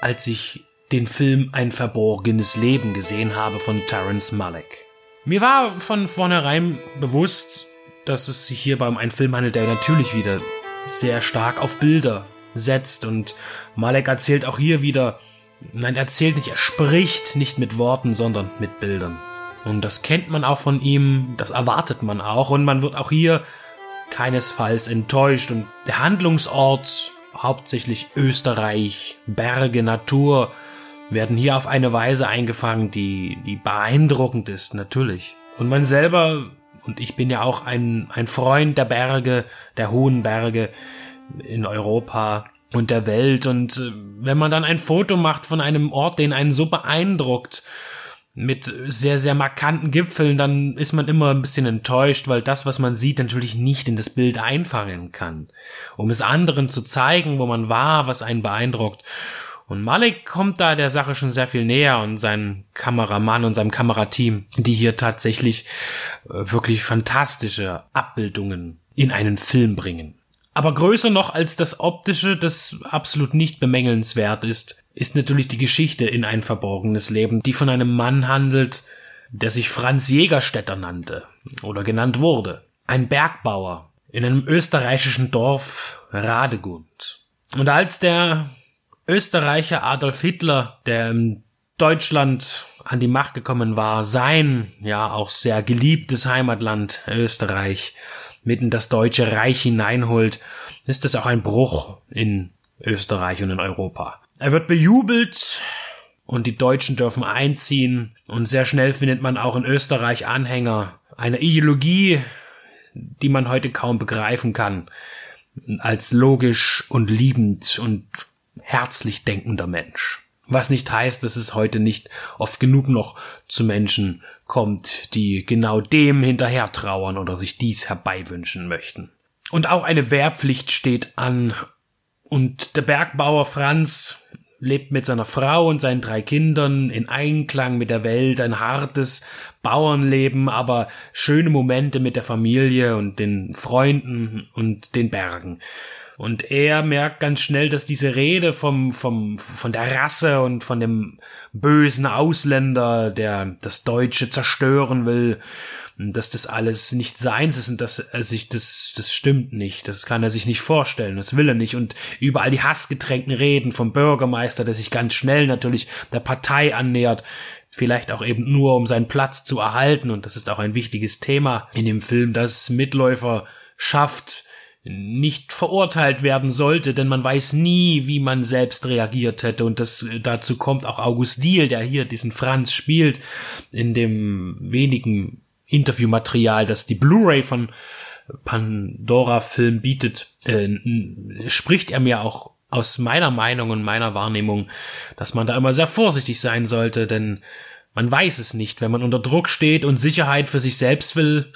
als ich den Film Ein verborgenes Leben gesehen habe von Terence Malick. Mir war von vornherein bewusst, dass es sich hierbei um einen Film handelt, der natürlich wieder sehr stark auf Bilder setzt und Malek erzählt auch hier wieder Nein, er erzählt nicht, er spricht nicht mit Worten, sondern mit Bildern. Und das kennt man auch von ihm, das erwartet man auch und man wird auch hier keinesfalls enttäuscht und der Handlungsort, hauptsächlich Österreich, Berge, Natur, werden hier auf eine Weise eingefangen, die, die beeindruckend ist, natürlich. Und man selber, und ich bin ja auch ein, ein Freund der Berge, der hohen Berge in Europa, und der Welt. Und äh, wenn man dann ein Foto macht von einem Ort, den einen so beeindruckt, mit sehr, sehr markanten Gipfeln, dann ist man immer ein bisschen enttäuscht, weil das, was man sieht, natürlich nicht in das Bild einfangen kann. Um es anderen zu zeigen, wo man war, was einen beeindruckt. Und Malik kommt da der Sache schon sehr viel näher und sein Kameramann und seinem Kamerateam, die hier tatsächlich äh, wirklich fantastische Abbildungen in einen Film bringen. Aber größer noch als das Optische, das absolut nicht bemängelnswert ist, ist natürlich die Geschichte in ein verborgenes Leben, die von einem Mann handelt, der sich Franz Jägerstätter nannte oder genannt wurde. Ein Bergbauer in einem österreichischen Dorf Radegund. Und als der Österreicher Adolf Hitler, der in Deutschland an die Macht gekommen war, sein, ja auch sehr geliebtes Heimatland Österreich, mitten das Deutsche Reich hineinholt, ist das auch ein Bruch in Österreich und in Europa. Er wird bejubelt und die Deutschen dürfen einziehen und sehr schnell findet man auch in Österreich Anhänger einer Ideologie, die man heute kaum begreifen kann, als logisch und liebend und herzlich denkender Mensch. Was nicht heißt, dass es heute nicht oft genug noch zu Menschen kommt, die genau dem hinterher trauern oder sich dies herbeiwünschen möchten. Und auch eine Wehrpflicht steht an. Und der Bergbauer Franz lebt mit seiner Frau und seinen drei Kindern in Einklang mit der Welt, ein hartes Bauernleben, aber schöne Momente mit der Familie und den Freunden und den Bergen. Und er merkt ganz schnell, dass diese Rede vom, vom, von der Rasse und von dem bösen Ausländer, der das Deutsche zerstören will, dass das alles nicht seins ist und dass er sich das, das stimmt nicht. Das kann er sich nicht vorstellen. Das will er nicht. Und überall die hassgetränkten Reden vom Bürgermeister, der sich ganz schnell natürlich der Partei annähert. Vielleicht auch eben nur, um seinen Platz zu erhalten. Und das ist auch ein wichtiges Thema in dem Film, dass Mitläufer schafft, nicht verurteilt werden sollte, denn man weiß nie, wie man selbst reagiert hätte. Und das dazu kommt auch August Diehl, der hier diesen Franz spielt, in dem wenigen Interviewmaterial, das die Blu-ray von Pandora Film bietet, äh, spricht er mir auch aus meiner Meinung und meiner Wahrnehmung, dass man da immer sehr vorsichtig sein sollte, denn man weiß es nicht, wenn man unter Druck steht und Sicherheit für sich selbst will,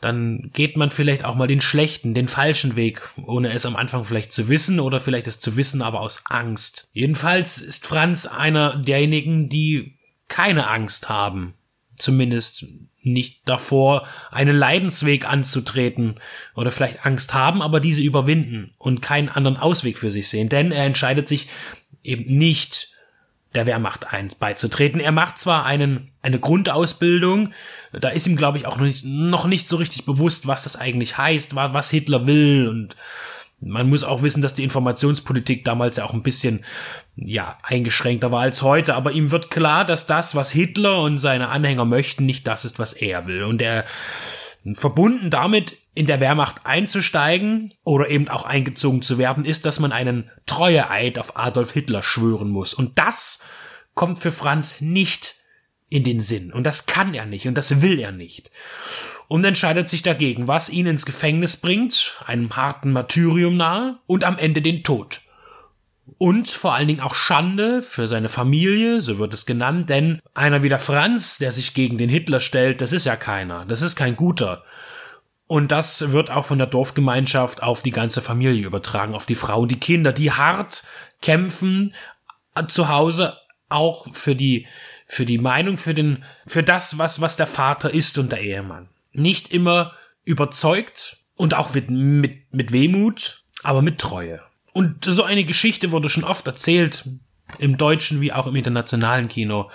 dann geht man vielleicht auch mal den schlechten, den falschen Weg, ohne es am Anfang vielleicht zu wissen oder vielleicht es zu wissen, aber aus Angst. Jedenfalls ist Franz einer derjenigen, die keine Angst haben. Zumindest nicht davor, einen Leidensweg anzutreten oder vielleicht Angst haben, aber diese überwinden und keinen anderen Ausweg für sich sehen. Denn er entscheidet sich eben nicht der Wehrmacht eins beizutreten. Er macht zwar einen, eine Grundausbildung, da ist ihm, glaube ich, auch noch nicht, noch nicht so richtig bewusst, was das eigentlich heißt, was Hitler will und man muss auch wissen, dass die Informationspolitik damals ja auch ein bisschen, ja, eingeschränkter war als heute, aber ihm wird klar, dass das, was Hitler und seine Anhänger möchten, nicht das ist, was er will. Und er, verbunden damit, in der Wehrmacht einzusteigen oder eben auch eingezogen zu werden, ist, dass man einen Treueeid auf Adolf Hitler schwören muss. Und das kommt für Franz nicht in den Sinn. Und das kann er nicht und das will er nicht. Und entscheidet sich dagegen, was ihn ins Gefängnis bringt, einem harten Martyrium nahe und am Ende den Tod. Und vor allen Dingen auch Schande für seine Familie, so wird es genannt, denn einer wie der Franz, der sich gegen den Hitler stellt, das ist ja keiner, das ist kein guter. Und das wird auch von der Dorfgemeinschaft auf die ganze Familie übertragen, auf die Frauen, die Kinder, die hart kämpfen äh, zu Hause auch für die für die Meinung, für den für das, was was der Vater ist und der Ehemann. Nicht immer überzeugt und auch mit mit mit Wehmut, aber mit Treue. Und so eine Geschichte wurde schon oft erzählt im deutschen wie auch im internationalen Kino.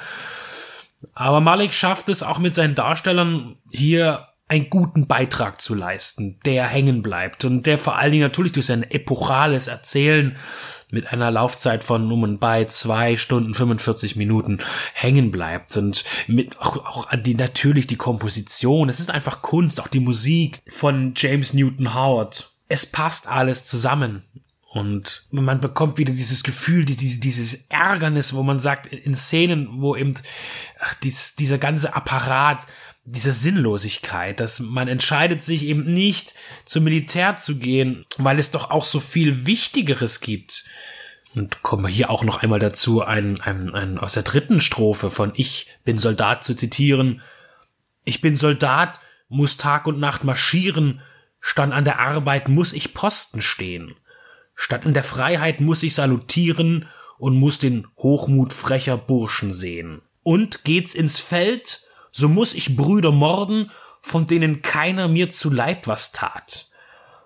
Aber Malik schafft es auch mit seinen Darstellern hier einen guten Beitrag zu leisten, der hängen bleibt und der vor allen Dingen natürlich durch sein epochales Erzählen mit einer Laufzeit von um bei zwei Stunden 45 Minuten hängen bleibt und mit auch, auch die natürlich die Komposition. Es ist einfach Kunst, auch die Musik von James Newton Howard. Es passt alles zusammen. Und man bekommt wieder dieses Gefühl, dieses, dieses Ärgernis, wo man sagt, in Szenen, wo eben ach, dies, dieser ganze Apparat diese Sinnlosigkeit, dass man entscheidet sich eben nicht zum Militär zu gehen, weil es doch auch so viel Wichtigeres gibt. Und kommen wir hier auch noch einmal dazu, ein, ein, ein aus der dritten Strophe von Ich bin Soldat zu zitieren. Ich bin Soldat, muss Tag und Nacht marschieren, stand an der Arbeit muss ich Posten stehen. Statt in der Freiheit muss ich salutieren und muss den Hochmut frecher Burschen sehen. Und geht's ins Feld, so muss ich Brüder morden, von denen keiner mir zu Leid was tat.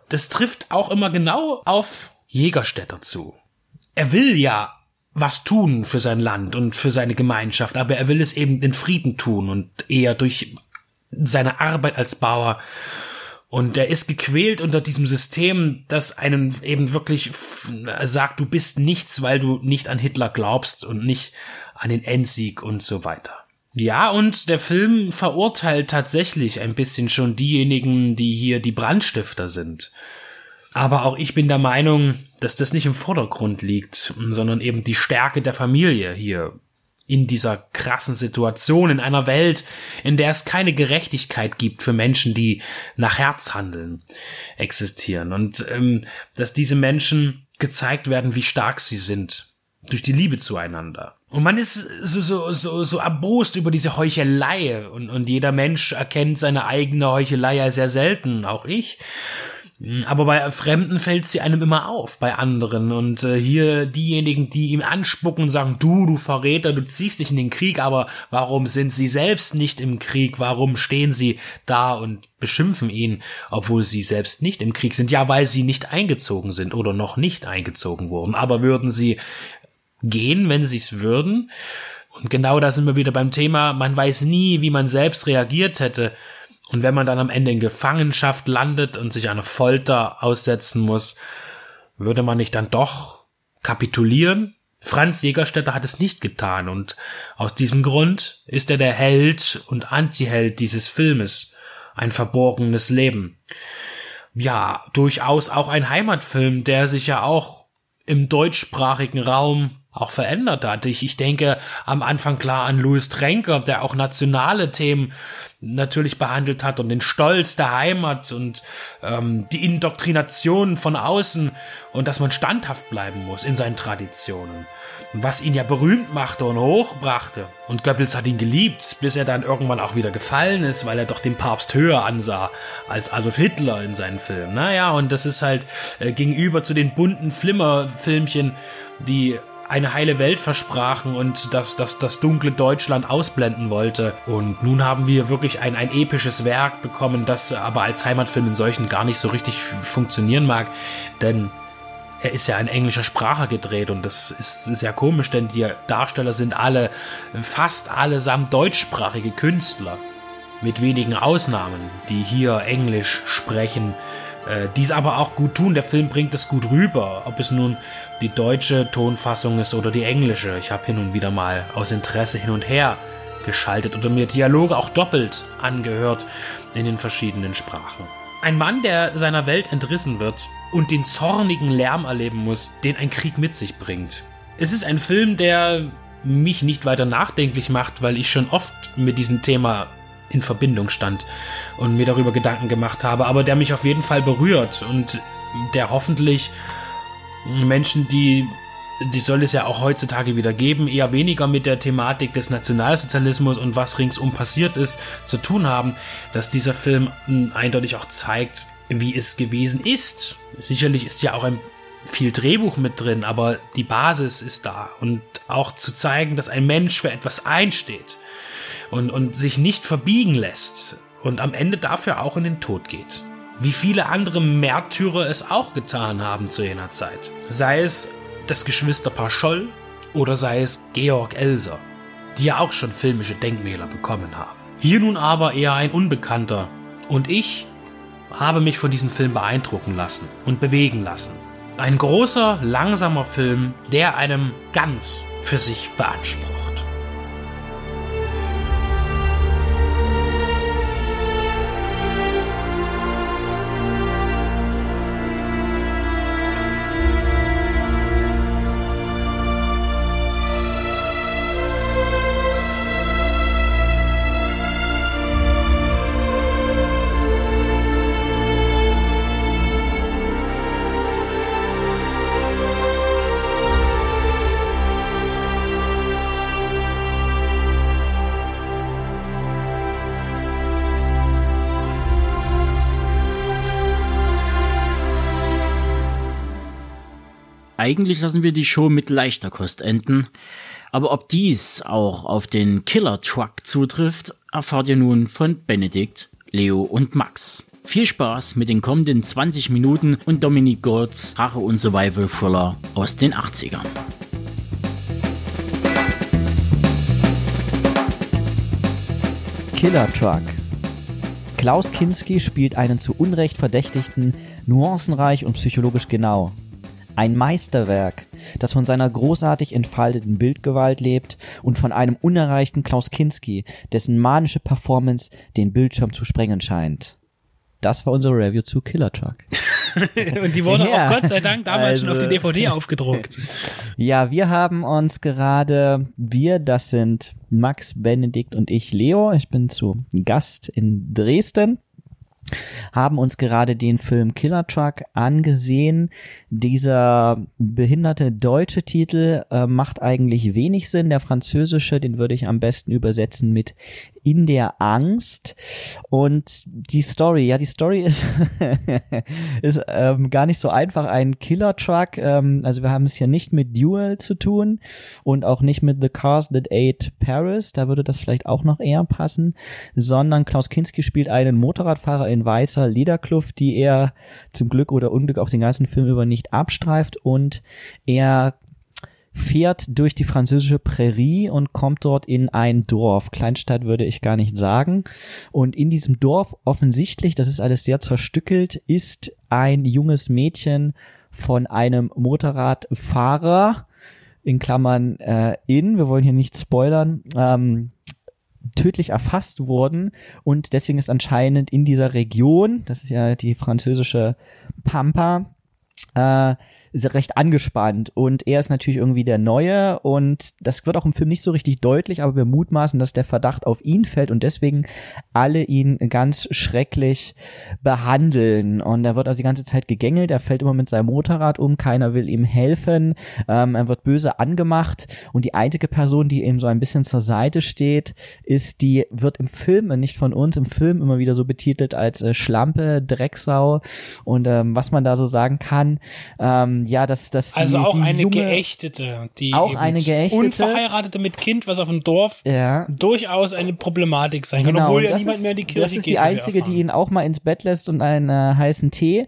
Das trifft auch immer genau auf Jägerstädter zu. Er will ja was tun für sein Land und für seine Gemeinschaft, aber er will es eben in Frieden tun und eher durch seine Arbeit als Bauer. Und er ist gequält unter diesem System, das einen eben wirklich sagt, du bist nichts, weil du nicht an Hitler glaubst und nicht an den Endsieg und so weiter. Ja, und der Film verurteilt tatsächlich ein bisschen schon diejenigen, die hier die Brandstifter sind. Aber auch ich bin der Meinung, dass das nicht im Vordergrund liegt, sondern eben die Stärke der Familie hier in dieser krassen Situation, in einer Welt, in der es keine Gerechtigkeit gibt für Menschen, die nach Herz handeln, existieren. Und ähm, dass diese Menschen gezeigt werden, wie stark sie sind, durch die Liebe zueinander. Und man ist so, so, so, so erbost über diese Heuchelei. Und, und jeder Mensch erkennt seine eigene Heuchelei ja sehr selten, auch ich. Aber bei Fremden fällt sie einem immer auf, bei anderen. Und äh, hier diejenigen, die ihm anspucken und sagen, du, du Verräter, du ziehst dich in den Krieg, aber warum sind sie selbst nicht im Krieg? Warum stehen sie da und beschimpfen ihn, obwohl sie selbst nicht im Krieg sind? Ja, weil sie nicht eingezogen sind oder noch nicht eingezogen wurden. Aber würden sie gehen, wenn sie es würden. Und genau da sind wir wieder beim Thema, man weiß nie, wie man selbst reagiert hätte. Und wenn man dann am Ende in Gefangenschaft landet und sich einer Folter aussetzen muss, würde man nicht dann doch kapitulieren? Franz Jägerstätter hat es nicht getan und aus diesem Grund ist er der Held und Antiheld dieses Filmes. Ein verborgenes Leben. ja durchaus auch ein Heimatfilm, der sich ja auch im deutschsprachigen Raum auch verändert hat. Ich, ich denke am Anfang klar an Louis Tränker, der auch nationale Themen natürlich behandelt hat und den Stolz der Heimat und ähm, die Indoktrination von außen und dass man standhaft bleiben muss in seinen Traditionen. Was ihn ja berühmt machte und hochbrachte. Und Goebbels hat ihn geliebt, bis er dann irgendwann auch wieder gefallen ist, weil er doch den Papst höher ansah als Adolf Hitler in seinen Filmen. Naja, und das ist halt äh, gegenüber zu den bunten Flimmerfilmchen, die eine heile Welt versprachen und das, das, das dunkle Deutschland ausblenden wollte. Und nun haben wir wirklich ein, ein episches Werk bekommen, das aber als Heimatfilm in solchen gar nicht so richtig funktionieren mag. Denn er ist ja in englischer Sprache gedreht und das ist sehr komisch, denn die Darsteller sind alle, fast allesamt deutschsprachige Künstler. Mit wenigen Ausnahmen, die hier Englisch sprechen, äh, dies aber auch gut tun. Der Film bringt es gut rüber, ob es nun die deutsche Tonfassung ist oder die englische. Ich habe hin und wieder mal aus Interesse hin und her geschaltet oder mir Dialoge auch doppelt angehört in den verschiedenen Sprachen. Ein Mann, der seiner Welt entrissen wird und den zornigen Lärm erleben muss, den ein Krieg mit sich bringt. Es ist ein Film, der mich nicht weiter nachdenklich macht, weil ich schon oft mit diesem Thema in Verbindung stand und mir darüber Gedanken gemacht habe, aber der mich auf jeden Fall berührt und der hoffentlich Menschen, die die soll es ja auch heutzutage wieder geben, eher weniger mit der Thematik des Nationalsozialismus und was ringsum passiert ist, zu tun haben, dass dieser Film eindeutig auch zeigt, wie es gewesen ist. Sicherlich ist ja auch ein viel Drehbuch mit drin, aber die Basis ist da und auch zu zeigen, dass ein Mensch für etwas einsteht und, und sich nicht verbiegen lässt und am Ende dafür auch in den Tod geht. Wie viele andere Märtyrer es auch getan haben zu jener Zeit. Sei es das Geschwisterpaar Scholl oder sei es Georg Elser, die ja auch schon filmische Denkmäler bekommen haben. Hier nun aber eher ein Unbekannter und ich habe mich von diesem Film beeindrucken lassen und bewegen lassen. Ein großer, langsamer Film, der einem ganz für sich beansprucht. Eigentlich lassen wir die Show mit leichter Kost enden. Aber ob dies auch auf den Killer Truck zutrifft, erfahrt ihr nun von Benedikt, Leo und Max. Viel Spaß mit den kommenden 20 Minuten und Dominic Gords Rache und Survival Thriller aus den 80ern. Killer Truck. Klaus Kinski spielt einen zu Unrecht Verdächtigten, nuancenreich und psychologisch genau. Ein Meisterwerk, das von seiner großartig entfalteten Bildgewalt lebt und von einem unerreichten Klaus Kinski, dessen manische Performance den Bildschirm zu sprengen scheint. Das war unsere Review zu Killer Truck. <laughs> und die wurde ja. auch Gott sei Dank damals also, schon auf die DVD also <laughs> aufgedruckt. Ja, wir haben uns gerade, wir, das sind Max, Benedikt und ich, Leo. Ich bin zu Gast in Dresden haben uns gerade den Film Killer Truck angesehen. Dieser behinderte deutsche Titel äh, macht eigentlich wenig Sinn. Der französische, den würde ich am besten übersetzen mit in der Angst. Und die Story, ja, die Story ist, <laughs> ist ähm, gar nicht so einfach. Ein Killer-Truck, ähm, also wir haben es hier nicht mit Duel zu tun und auch nicht mit The Cars That Ate Paris, da würde das vielleicht auch noch eher passen, sondern Klaus Kinski spielt einen Motorradfahrer in weißer Lederkluft, die er zum Glück oder Unglück auch den ganzen Film über nicht abstreift und er fährt durch die französische Prärie und kommt dort in ein Dorf. Kleinstadt würde ich gar nicht sagen. Und in diesem Dorf offensichtlich, das ist alles sehr zerstückelt, ist ein junges Mädchen von einem Motorradfahrer in Klammern äh, in, wir wollen hier nicht spoilern, ähm, tödlich erfasst wurden und deswegen ist anscheinend in dieser Region, das ist ja die französische Pampa, äh, recht angespannt und er ist natürlich irgendwie der Neue und das wird auch im Film nicht so richtig deutlich, aber wir mutmaßen, dass der Verdacht auf ihn fällt und deswegen alle ihn ganz schrecklich behandeln. Und er wird also die ganze Zeit gegängelt, er fällt immer mit seinem Motorrad um, keiner will ihm helfen, ähm, er wird böse angemacht und die einzige Person, die ihm so ein bisschen zur Seite steht, ist die, wird im Film, nicht von uns, im Film immer wieder so betitelt als äh, Schlampe, Drecksau. Und ähm, was man da so sagen kann, ähm, ja, dass, die, Also auch die eine junge, geächtete, die Auch eine geächtete. unverheiratete mit Kind, was auf dem Dorf Ja. durchaus eine Problematik sein kann, Genau, obwohl ja das niemand ist, mehr in die Kirche Das ist geht. die einzige, die ihn auch mal ins Bett lässt und einen äh, heißen Tee,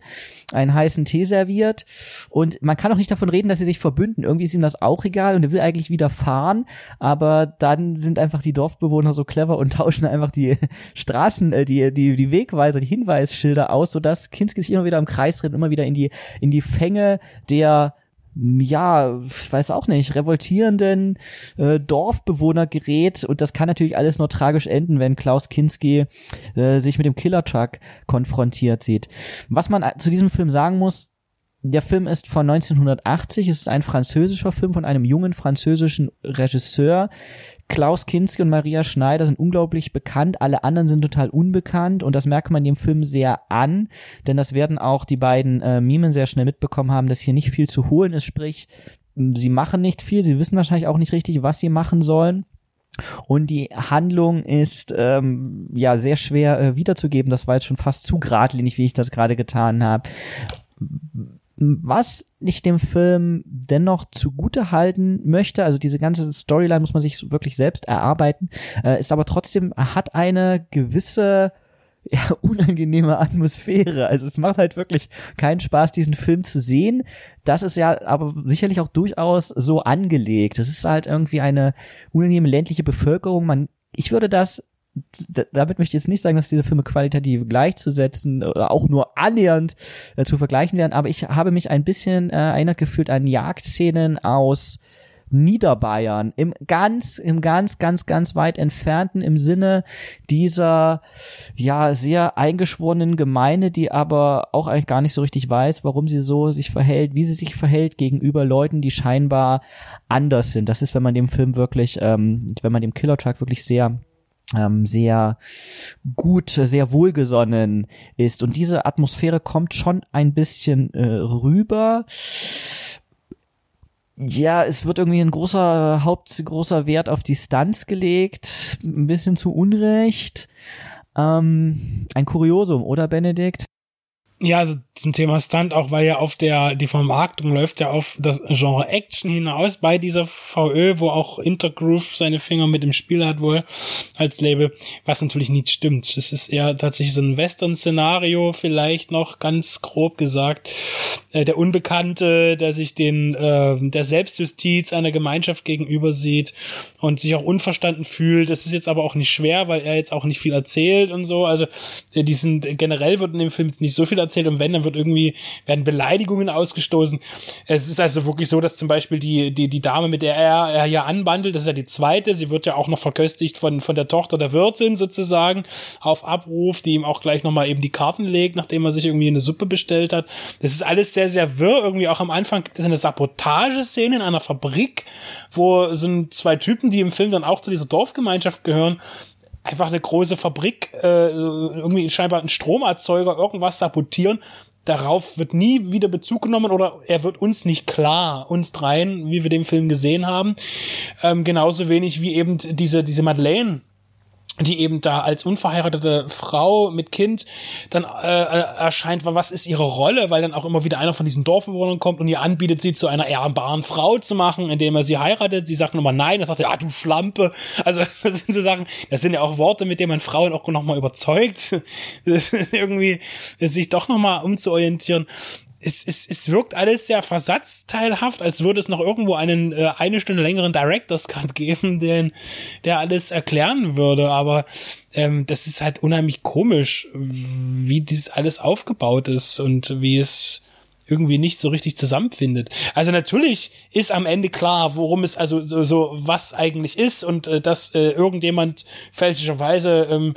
einen heißen Tee serviert. Und man kann auch nicht davon reden, dass sie sich verbünden. Irgendwie ist ihm das auch egal und er will eigentlich wieder fahren, aber dann sind einfach die Dorfbewohner so clever und <laughs> tauschen einfach die Straßen, äh, die, die, die Wegweiser, die Hinweisschilder aus, sodass Kinski sich immer wieder im Kreis dreht, immer wieder in die, in die Fänge der ja, ich weiß auch nicht, revoltierenden äh, Dorfbewohner gerät und das kann natürlich alles nur tragisch enden, wenn Klaus Kinski äh, sich mit dem Killertruck konfrontiert sieht. Was man zu diesem Film sagen muss, der Film ist von 1980, es ist ein französischer Film von einem jungen französischen Regisseur. Klaus Kinski und Maria Schneider sind unglaublich bekannt, alle anderen sind total unbekannt und das merkt man dem Film sehr an, denn das werden auch die beiden äh, Mimen sehr schnell mitbekommen haben, dass hier nicht viel zu holen ist, sprich, sie machen nicht viel, sie wissen wahrscheinlich auch nicht richtig, was sie machen sollen. Und die Handlung ist ähm, ja sehr schwer äh, wiederzugeben. Das war jetzt schon fast zu geradlinig, wie ich das gerade getan habe. Was ich dem Film dennoch zugute halten möchte, also diese ganze Storyline muss man sich wirklich selbst erarbeiten, äh, ist aber trotzdem, hat eine gewisse ja, <laughs> unangenehme Atmosphäre. Also es macht halt wirklich keinen Spaß, diesen Film zu sehen. Das ist ja aber sicherlich auch durchaus so angelegt. Es ist halt irgendwie eine unangenehme ländliche Bevölkerung. Man, ich würde das damit möchte ich jetzt nicht sagen, dass diese Filme qualitativ gleichzusetzen oder auch nur annähernd äh, zu vergleichen wären, aber ich habe mich ein bisschen äh, erinnert gefühlt an Jagdszenen aus Niederbayern, im ganz, im ganz, ganz, ganz weit entfernten, im Sinne dieser, ja, sehr eingeschworenen Gemeinde, die aber auch eigentlich gar nicht so richtig weiß, warum sie so sich verhält, wie sie sich verhält gegenüber Leuten, die scheinbar anders sind. Das ist, wenn man dem Film wirklich, ähm, wenn man dem Killer Truck wirklich sehr ähm, sehr gut, sehr wohlgesonnen ist. Und diese Atmosphäre kommt schon ein bisschen äh, rüber. Ja, es wird irgendwie ein großer, Haupt, Wert auf die Stunts gelegt. Ein bisschen zu Unrecht. Ähm, ein Kuriosum, oder Benedikt? Ja, also zum Thema Stunt, auch weil ja auf der, die Vermarktung läuft ja auf das Genre Action hinaus bei dieser VÖ, wo auch Intergroove seine Finger mit im Spiel hat wohl als Label, was natürlich nicht stimmt. Es ist eher tatsächlich so ein Western-Szenario, vielleicht noch ganz grob gesagt. Äh, der Unbekannte, der sich den, äh, der Selbstjustiz einer Gemeinschaft gegenüber sieht und sich auch unverstanden fühlt. Das ist jetzt aber auch nicht schwer, weil er jetzt auch nicht viel erzählt und so. Also äh, die sind generell wird in dem Film nicht so viel erzählt und wenn, dann wird irgendwie, werden Beleidigungen ausgestoßen. Es ist also wirklich so, dass zum Beispiel die, die, die Dame, mit der er, er hier anbandelt, das ist ja die zweite, sie wird ja auch noch verköstigt von, von der Tochter der Wirtin sozusagen auf Abruf, die ihm auch gleich nochmal eben die Karten legt, nachdem er sich irgendwie eine Suppe bestellt hat. Das ist alles sehr, sehr wirr. Irgendwie auch am Anfang gibt es eine Sabotageszene in einer Fabrik, wo sind zwei Typen, die im Film dann auch zu dieser Dorfgemeinschaft gehören, einfach eine große Fabrik, äh, irgendwie scheinbar ein Stromerzeuger, irgendwas sabotieren. Darauf wird nie wieder Bezug genommen oder er wird uns nicht klar, uns dreien, wie wir den Film gesehen haben. Ähm, genauso wenig wie eben diese, diese Madeleine, die eben da als unverheiratete Frau mit Kind dann äh, äh, erscheint, was ist ihre Rolle, weil dann auch immer wieder einer von diesen Dorfbewohnern kommt und ihr anbietet, sie zu einer ehrbaren Frau zu machen, indem er sie heiratet. Sie sagt nochmal nein, dann sagt er, ah, du Schlampe. Also <laughs> das sind so Sachen, das sind ja auch Worte, mit denen man Frauen auch nochmal überzeugt, <laughs> irgendwie sich doch nochmal umzuorientieren es, es, es wirkt alles sehr versatzteilhaft, als würde es noch irgendwo einen äh, eine Stunde längeren Director's Cut <laughs> geben, den, der alles erklären würde. Aber ähm, das ist halt unheimlich komisch, wie dieses alles aufgebaut ist und wie es irgendwie nicht so richtig zusammenfindet. Also natürlich ist am Ende klar, worum es also so, so was eigentlich ist und äh, dass äh, irgendjemand fälschlicherweise ähm,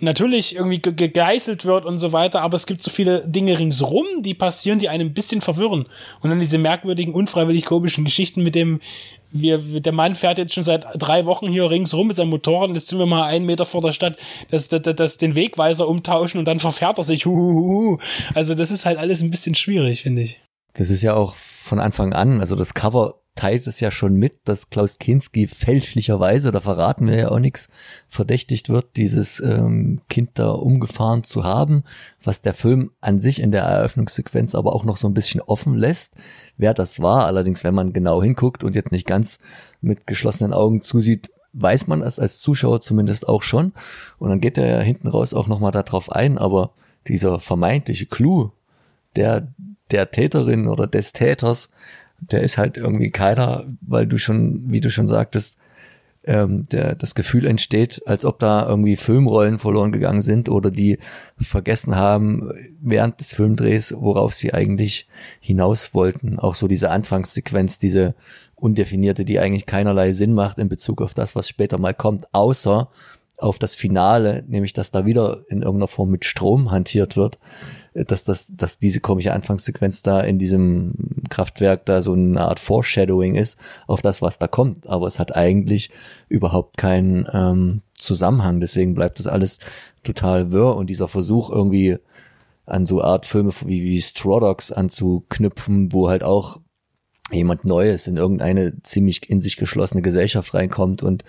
natürlich irgendwie ge gegeißelt wird und so weiter, aber es gibt so viele Dinge ringsrum, die passieren, die einen ein bisschen verwirren. Und dann diese merkwürdigen, unfreiwillig komischen Geschichten mit dem, wir, der Mann fährt jetzt schon seit drei Wochen hier ringsrum mit seinem Motorrad und jetzt sind wir mal einen Meter vor der Stadt, dass das, das, den Wegweiser umtauschen und dann verfährt er sich. <laughs> Huhuhu. Also das ist halt alles ein bisschen schwierig, finde ich. Das ist ja auch von Anfang an, also das Cover teilt es ja schon mit, dass Klaus Kinski fälschlicherweise, da verraten wir ja auch nichts, verdächtigt wird, dieses ähm, Kind da umgefahren zu haben, was der Film an sich in der Eröffnungssequenz aber auch noch so ein bisschen offen lässt, wer das war. Allerdings, wenn man genau hinguckt und jetzt nicht ganz mit geschlossenen Augen zusieht, weiß man es als Zuschauer zumindest auch schon. Und dann geht er ja hinten raus auch nochmal darauf ein, aber dieser vermeintliche Clou der, der Täterin oder des Täters, der ist halt irgendwie keiner, weil du schon, wie du schon sagtest, ähm, der, das Gefühl entsteht, als ob da irgendwie Filmrollen verloren gegangen sind oder die vergessen haben während des Filmdrehs, worauf sie eigentlich hinaus wollten. Auch so diese Anfangssequenz, diese undefinierte, die eigentlich keinerlei Sinn macht in Bezug auf das, was später mal kommt, außer auf das Finale, nämlich dass da wieder in irgendeiner Form mit Strom hantiert wird dass das, dass diese komische Anfangssequenz da in diesem Kraftwerk da so eine Art Foreshadowing ist auf das, was da kommt. Aber es hat eigentlich überhaupt keinen ähm, Zusammenhang. Deswegen bleibt das alles total wirr und dieser Versuch irgendwie an so Art Filme wie, wie Straw Dogs anzuknüpfen, wo halt auch jemand Neues in irgendeine ziemlich in sich geschlossene Gesellschaft reinkommt und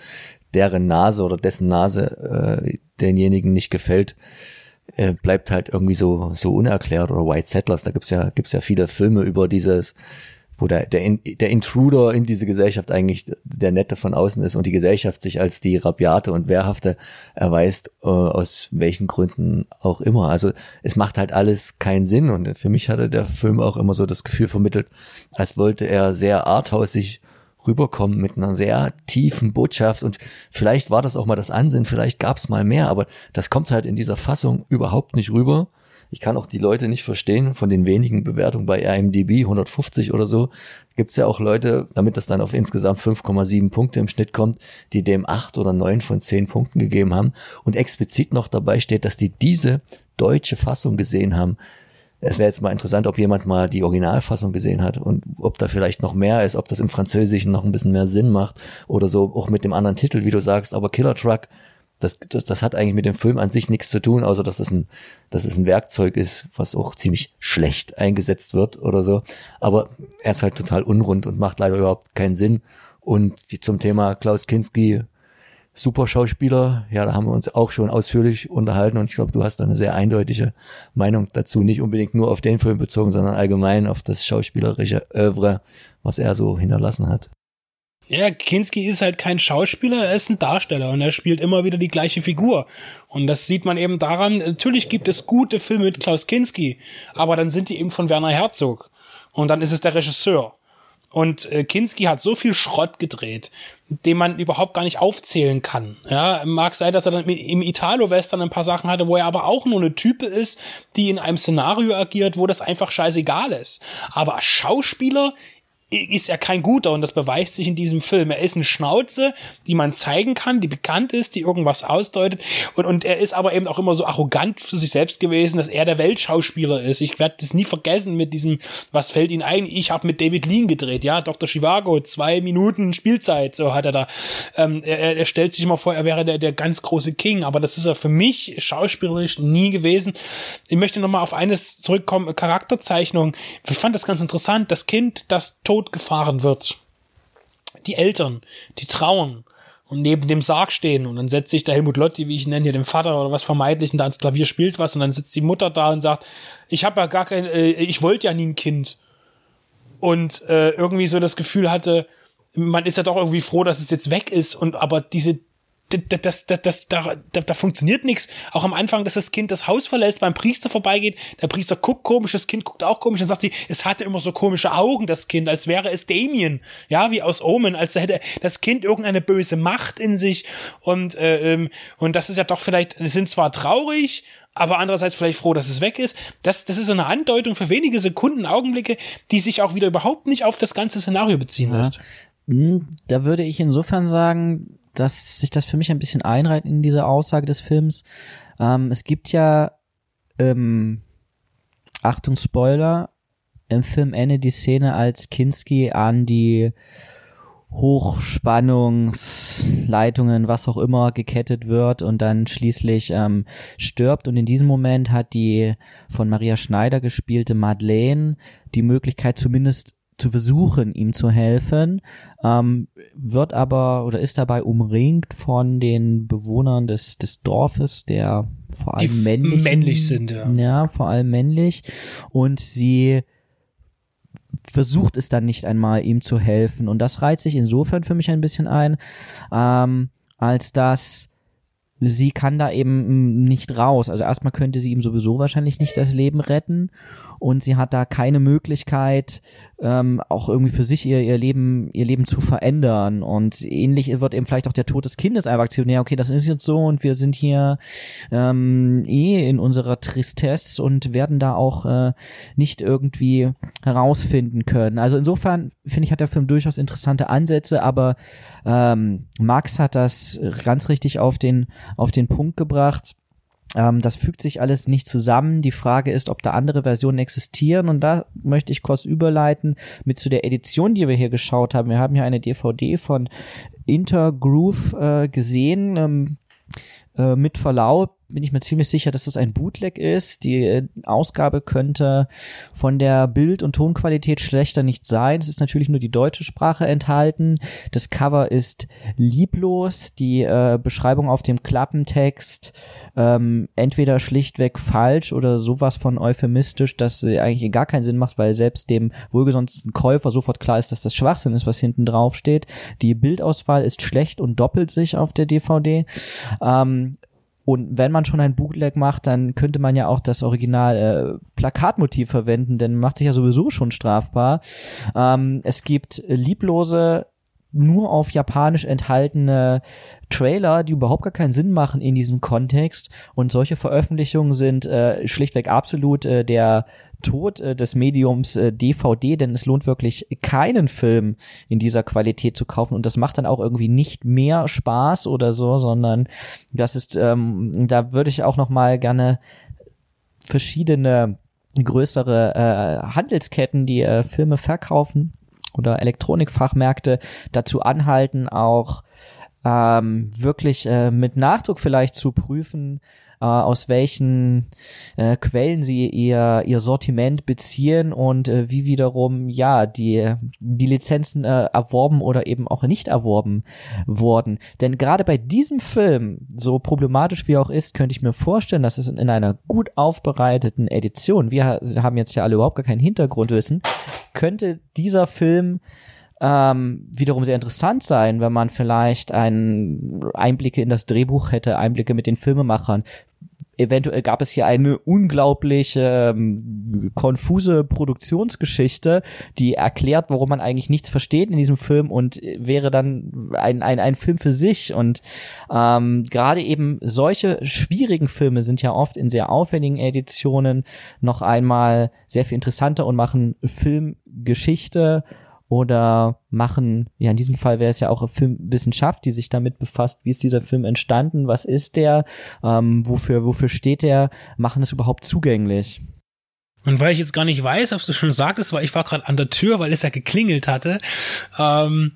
deren Nase oder dessen Nase äh, denjenigen nicht gefällt, äh, bleibt halt irgendwie so, so unerklärt oder White Settlers, da gibt's ja, gibt's ja viele Filme über dieses, wo der, der, der Intruder in diese Gesellschaft eigentlich der Nette von außen ist und die Gesellschaft sich als die Rabiate und Wehrhafte erweist, äh, aus welchen Gründen auch immer. Also es macht halt alles keinen Sinn und für mich hatte der Film auch immer so das Gefühl vermittelt, als wollte er sehr arthausig rüberkommen mit einer sehr tiefen Botschaft. Und vielleicht war das auch mal das Ansinnen, vielleicht gab es mal mehr, aber das kommt halt in dieser Fassung überhaupt nicht rüber. Ich kann auch die Leute nicht verstehen, von den wenigen Bewertungen bei IMDb, 150 oder so, gibt's ja auch Leute, damit das dann auf insgesamt 5,7 Punkte im Schnitt kommt, die dem 8 oder 9 von 10 Punkten gegeben haben. Und explizit noch dabei steht, dass die diese deutsche Fassung gesehen haben es wäre jetzt mal interessant, ob jemand mal die Originalfassung gesehen hat und ob da vielleicht noch mehr ist, ob das im Französischen noch ein bisschen mehr Sinn macht oder so, auch mit dem anderen Titel, wie du sagst. Aber Killer Truck, das, das, das hat eigentlich mit dem Film an sich nichts zu tun, außer dass es ein, dass es ein Werkzeug ist, was auch ziemlich schlecht eingesetzt wird oder so. Aber er ist halt total unrund und macht leider überhaupt keinen Sinn. Und die, zum Thema Klaus Kinski, super Schauspieler. Ja, da haben wir uns auch schon ausführlich unterhalten und ich glaube, du hast da eine sehr eindeutige Meinung dazu. Nicht unbedingt nur auf den Film bezogen, sondern allgemein auf das schauspielerische Oeuvre, was er so hinterlassen hat. Ja, Kinski ist halt kein Schauspieler, er ist ein Darsteller und er spielt immer wieder die gleiche Figur. Und das sieht man eben daran, natürlich gibt es gute Filme mit Klaus Kinski, aber dann sind die eben von Werner Herzog. Und dann ist es der Regisseur. Und äh, Kinski hat so viel Schrott gedreht, den man überhaupt gar nicht aufzählen kann. Ja, mag sein, dass er dann im Italo-Western ein paar Sachen hatte, wo er aber auch nur eine Type ist, die in einem Szenario agiert, wo das einfach scheißegal ist. Aber Schauspieler ist er kein guter und das beweist sich in diesem Film. Er ist eine Schnauze, die man zeigen kann, die bekannt ist, die irgendwas ausdeutet und, und er ist aber eben auch immer so arrogant für sich selbst gewesen, dass er der Weltschauspieler ist. Ich werde das nie vergessen mit diesem, was fällt Ihnen ein? Ich habe mit David Lean gedreht, ja, Dr. Chivago, zwei Minuten Spielzeit, so hat er da. Ähm, er, er stellt sich immer vor, er wäre der, der ganz große King, aber das ist er für mich schauspielerisch nie gewesen. Ich möchte nochmal auf eines zurückkommen, Charakterzeichnung. Ich fand das ganz interessant, das Kind, das tot Tod gefahren wird. Die Eltern, die trauern und neben dem Sarg stehen und dann setzt sich der Helmut Lotti, wie ich ihn nenne, hier den Vater oder was vermeintlichen, da ans Klavier spielt was und dann sitzt die Mutter da und sagt, ich habe ja gar kein, äh, ich wollte ja nie ein Kind und äh, irgendwie so das Gefühl hatte, man ist ja doch irgendwie froh, dass es jetzt weg ist und aber diese das, das, das, da, da, da funktioniert nichts. Auch am Anfang, dass das Kind das Haus verlässt, beim Priester vorbeigeht, der Priester guckt komisch, das Kind guckt auch komisch, dann sagt sie, es hatte immer so komische Augen, das Kind, als wäre es Damien, ja, wie aus Omen, als hätte das Kind irgendeine böse Macht in sich und, äh, ähm, und das ist ja doch vielleicht, sie sind zwar traurig, aber andererseits vielleicht froh, dass es weg ist. Das, das ist so eine Andeutung für wenige Sekunden, Augenblicke, die sich auch wieder überhaupt nicht auf das ganze Szenario beziehen lässt. Hm, Da würde ich insofern sagen, dass sich das für mich ein bisschen einreiht in diese Aussage des Films. Ähm, es gibt ja, ähm, Achtung Spoiler, im Film endet die Szene, als Kinski an die Hochspannungsleitungen, was auch immer, gekettet wird und dann schließlich ähm, stirbt. Und in diesem Moment hat die von Maria Schneider gespielte Madeleine die Möglichkeit, zumindest zu versuchen, ihm zu helfen, ähm, wird aber oder ist dabei umringt von den Bewohnern des, des Dorfes, der vor allem männlich, männlich sind, ja. Ja, vor allem männlich. Und sie versucht es dann nicht einmal, ihm zu helfen. Und das reiht sich insofern für mich ein bisschen ein, ähm, als dass sie kann da eben nicht raus. Also erstmal könnte sie ihm sowieso wahrscheinlich nicht das Leben retten und sie hat da keine Möglichkeit, ähm, auch irgendwie für sich ihr, ihr Leben, ihr Leben zu verändern. Und ähnlich wird eben vielleicht auch der Tod des Kindes einfach aktionär, okay, das ist jetzt so und wir sind hier ähm, eh in unserer Tristesse und werden da auch äh, nicht irgendwie herausfinden können. Also insofern finde ich, hat der Film durchaus interessante Ansätze, aber ähm, Max hat das ganz richtig auf den, auf den Punkt gebracht. Ähm, das fügt sich alles nicht zusammen. Die Frage ist, ob da andere Versionen existieren. Und da möchte ich kurz überleiten mit zu der Edition, die wir hier geschaut haben. Wir haben hier eine DVD von Intergroove äh, gesehen. Ähm, äh, mit Verlaub bin ich mir ziemlich sicher, dass das ein Bootleg ist. Die äh, Ausgabe könnte von der Bild- und Tonqualität schlechter nicht sein. Es ist natürlich nur die deutsche Sprache enthalten. Das Cover ist lieblos. Die äh, Beschreibung auf dem Klappentext ähm, entweder schlichtweg falsch oder sowas von euphemistisch, dass äh, eigentlich gar keinen Sinn macht, weil selbst dem wohlgesonnten Käufer sofort klar ist, dass das Schwachsinn ist, was hinten drauf steht. Die Bildauswahl ist schlecht und doppelt sich auf der DVD. Ähm, und wenn man schon ein Bootleg macht, dann könnte man ja auch das Original äh, Plakatmotiv verwenden, denn macht sich ja sowieso schon strafbar. Ähm, es gibt lieblose nur auf Japanisch enthaltene Trailer, die überhaupt gar keinen Sinn machen in diesem Kontext. Und solche Veröffentlichungen sind äh, schlichtweg absolut äh, der Tod äh, des Mediums äh, DVD, denn es lohnt wirklich keinen Film in dieser Qualität zu kaufen. Und das macht dann auch irgendwie nicht mehr Spaß oder so, sondern das ist, ähm, da würde ich auch noch mal gerne verschiedene größere äh, Handelsketten, die äh, Filme verkaufen oder Elektronikfachmärkte dazu anhalten, auch ähm, wirklich äh, mit Nachdruck vielleicht zu prüfen, äh, aus welchen äh, Quellen sie ihr, ihr Sortiment beziehen und äh, wie wiederum ja die, die Lizenzen äh, erworben oder eben auch nicht erworben wurden. Denn gerade bei diesem Film, so problematisch wie auch ist, könnte ich mir vorstellen, dass es in, in einer gut aufbereiteten Edition, wir ha- haben jetzt ja alle überhaupt gar kein Hintergrundwissen, könnte dieser Film ähm, wiederum sehr interessant sein, wenn man vielleicht einen Einblicke in das Drehbuch hätte, Einblicke mit den Filmemachern. Eventuell gab es hier eine unglaubliche ähm, konfuse Produktionsgeschichte, die erklärt, warum man eigentlich nichts versteht in diesem Film und äh, wäre dann ein, ein, ein Film für sich. Und ähm, gerade eben solche schwierigen Filme sind ja oft in sehr aufwendigen Editionen noch einmal sehr viel interessanter und machen Filmgeschichte oder machen, ja in diesem Fall wäre es ja auch Filmwissenschaft, die sich damit befasst, wie ist dieser Film entstanden, was ist der, ähm, wofür, wofür steht der, machen es überhaupt zugänglich. Und weil ich jetzt gar nicht weiß, ob du schon sagtest, weil ich war gerade an der Tür, weil es ja geklingelt hatte, ähm,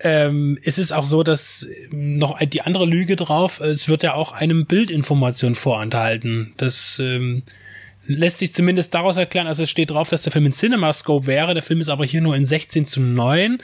ähm, es ist auch so, dass noch die andere Lüge drauf, es wird ja auch einem Bildinformation vorenthalten. Das ähm, lässt sich zumindest daraus erklären, also es steht drauf, dass der Film in CinemaScope wäre, der Film ist aber hier nur in 16 zu 9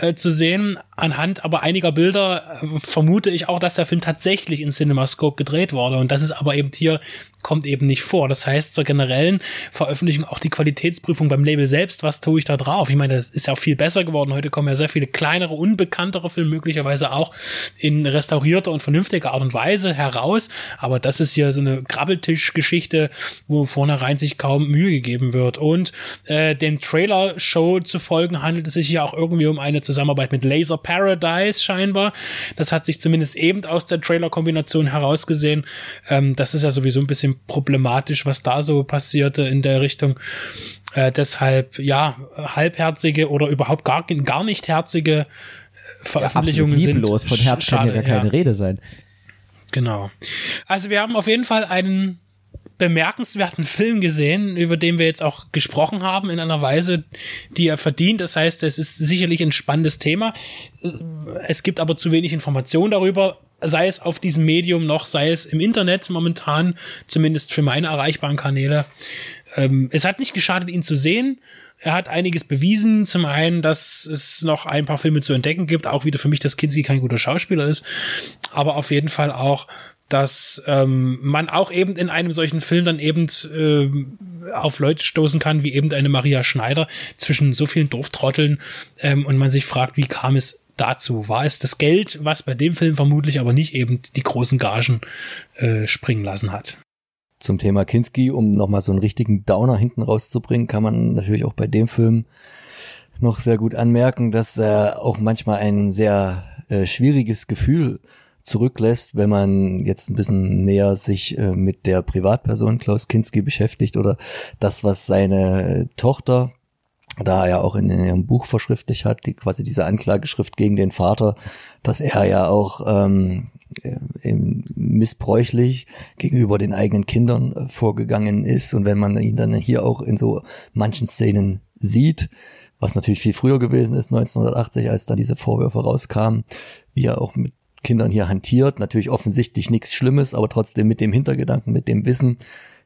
äh, zu sehen. Anhand aber einiger Bilder äh, vermute ich auch, dass der Film tatsächlich in CinemaScope gedreht wurde und das ist aber eben hier kommt eben nicht vor. Das heißt, zur generellen Veröffentlichung auch die Qualitätsprüfung beim Label selbst, was tue ich da drauf? Ich meine, das ist ja auch viel besser geworden. Heute kommen ja sehr viele kleinere, unbekanntere Filme möglicherweise auch in restaurierter und vernünftiger Art und Weise heraus. Aber das ist hier so eine Krabbeltischgeschichte, wo vornherein sich kaum Mühe gegeben wird. Und äh, dem Trailer-Show zu folgen handelt es sich hier auch irgendwie um eine Zusammenarbeit mit Laserpack Paradise scheinbar. Das hat sich zumindest eben aus der Trailer-Kombination herausgesehen. Ähm, das ist ja sowieso ein bisschen problematisch, was da so passierte in der Richtung. Äh, deshalb, ja, halbherzige oder überhaupt gar, gar nicht herzige äh, Veröffentlichungen ja, sind. Von Herz schade, kann ja gar keine ja. Rede sein. Genau. Also wir haben auf jeden Fall einen bemerkenswerten Film gesehen, über den wir jetzt auch gesprochen haben in einer Weise, die er verdient. Das heißt, es ist sicherlich ein spannendes Thema. Es gibt aber zu wenig Informationen darüber, sei es auf diesem Medium noch, sei es im Internet momentan, zumindest für meine erreichbaren Kanäle. Ähm, es hat nicht geschadet, ihn zu sehen. Er hat einiges bewiesen. Zum einen, dass es noch ein paar Filme zu entdecken gibt, auch wieder für mich, dass Kinski kein guter Schauspieler ist, aber auf jeden Fall auch, dass ähm, man auch eben in einem solchen Film dann eben äh, auf Leute stoßen kann, wie eben eine Maria Schneider zwischen so vielen Dorftrotteln ähm, und man sich fragt, wie kam es dazu? War es das Geld, was bei dem Film vermutlich aber nicht eben die großen Gagen äh, springen lassen hat? Zum Thema Kinski, um nochmal so einen richtigen Downer hinten rauszubringen, kann man natürlich auch bei dem Film noch sehr gut anmerken, dass er auch manchmal ein sehr äh, schwieriges Gefühl zurücklässt, wenn man jetzt ein bisschen näher sich äh, mit der Privatperson Klaus Kinski beschäftigt oder das, was seine Tochter da er ja auch in, in ihrem Buch verschriftlich hat, die quasi diese Anklageschrift gegen den Vater, dass er ja auch ähm, äh, missbräuchlich gegenüber den eigenen Kindern äh, vorgegangen ist. Und wenn man ihn dann hier auch in so manchen Szenen sieht, was natürlich viel früher gewesen ist, 1980, als da diese Vorwürfe rauskamen, wie er auch mit Kindern hier hantiert. Natürlich offensichtlich nichts Schlimmes, aber trotzdem mit dem Hintergedanken, mit dem Wissen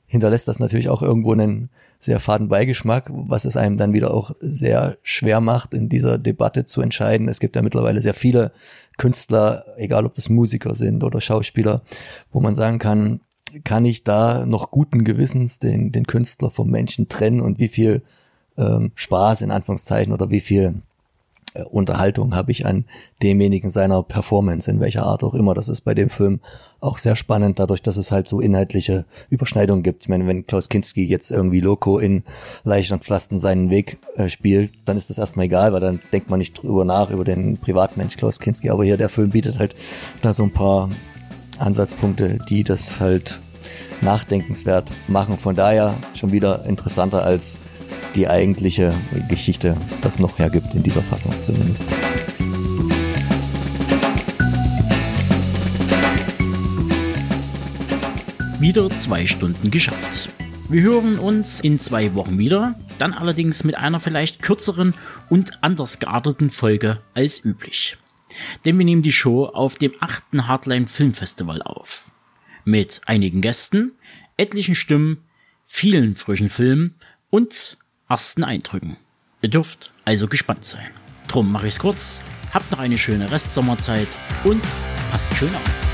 hinterlässt das natürlich auch irgendwo einen sehr faden Beigeschmack, was es einem dann wieder auch sehr schwer macht, in dieser Debatte zu entscheiden. Es gibt ja mittlerweile sehr viele Künstler, egal ob das Musiker sind oder Schauspieler, wo man sagen kann, kann ich da noch guten Gewissens den, den Künstler vom Menschen trennen und wie viel ähm, Spaß in Anführungszeichen oder wie viel Unterhaltung habe ich an demjenigen seiner Performance, in welcher Art auch immer. Das ist bei dem Film auch sehr spannend, dadurch, dass es halt so inhaltliche Überschneidungen gibt. Ich meine, wenn Klaus Kinski jetzt irgendwie Loco in Leichen und Pflasten seinen Weg äh, spielt, dann ist das erstmal egal, weil dann denkt man nicht drüber nach, über den Privatmensch Klaus Kinski. Aber hier der Film bietet halt da so ein paar Ansatzpunkte, die das halt nachdenkenswert machen. Von daher schon wieder interessanter als die eigentliche Geschichte das noch hergibt, in dieser Fassung zumindest. Wieder zwei Stunden geschafft. Wir hören uns in zwei Wochen wieder, dann allerdings mit einer vielleicht kürzeren und anders gearteten Folge als üblich. Denn wir nehmen die Show auf dem 8. Hardline Filmfestival auf. Mit einigen Gästen, etlichen Stimmen, vielen frischen Filmen und ersten Eindrücken. Ihr dürft also gespannt sein. Drum mache ich's kurz, habt noch eine schöne Restsommerzeit und passt schön auf.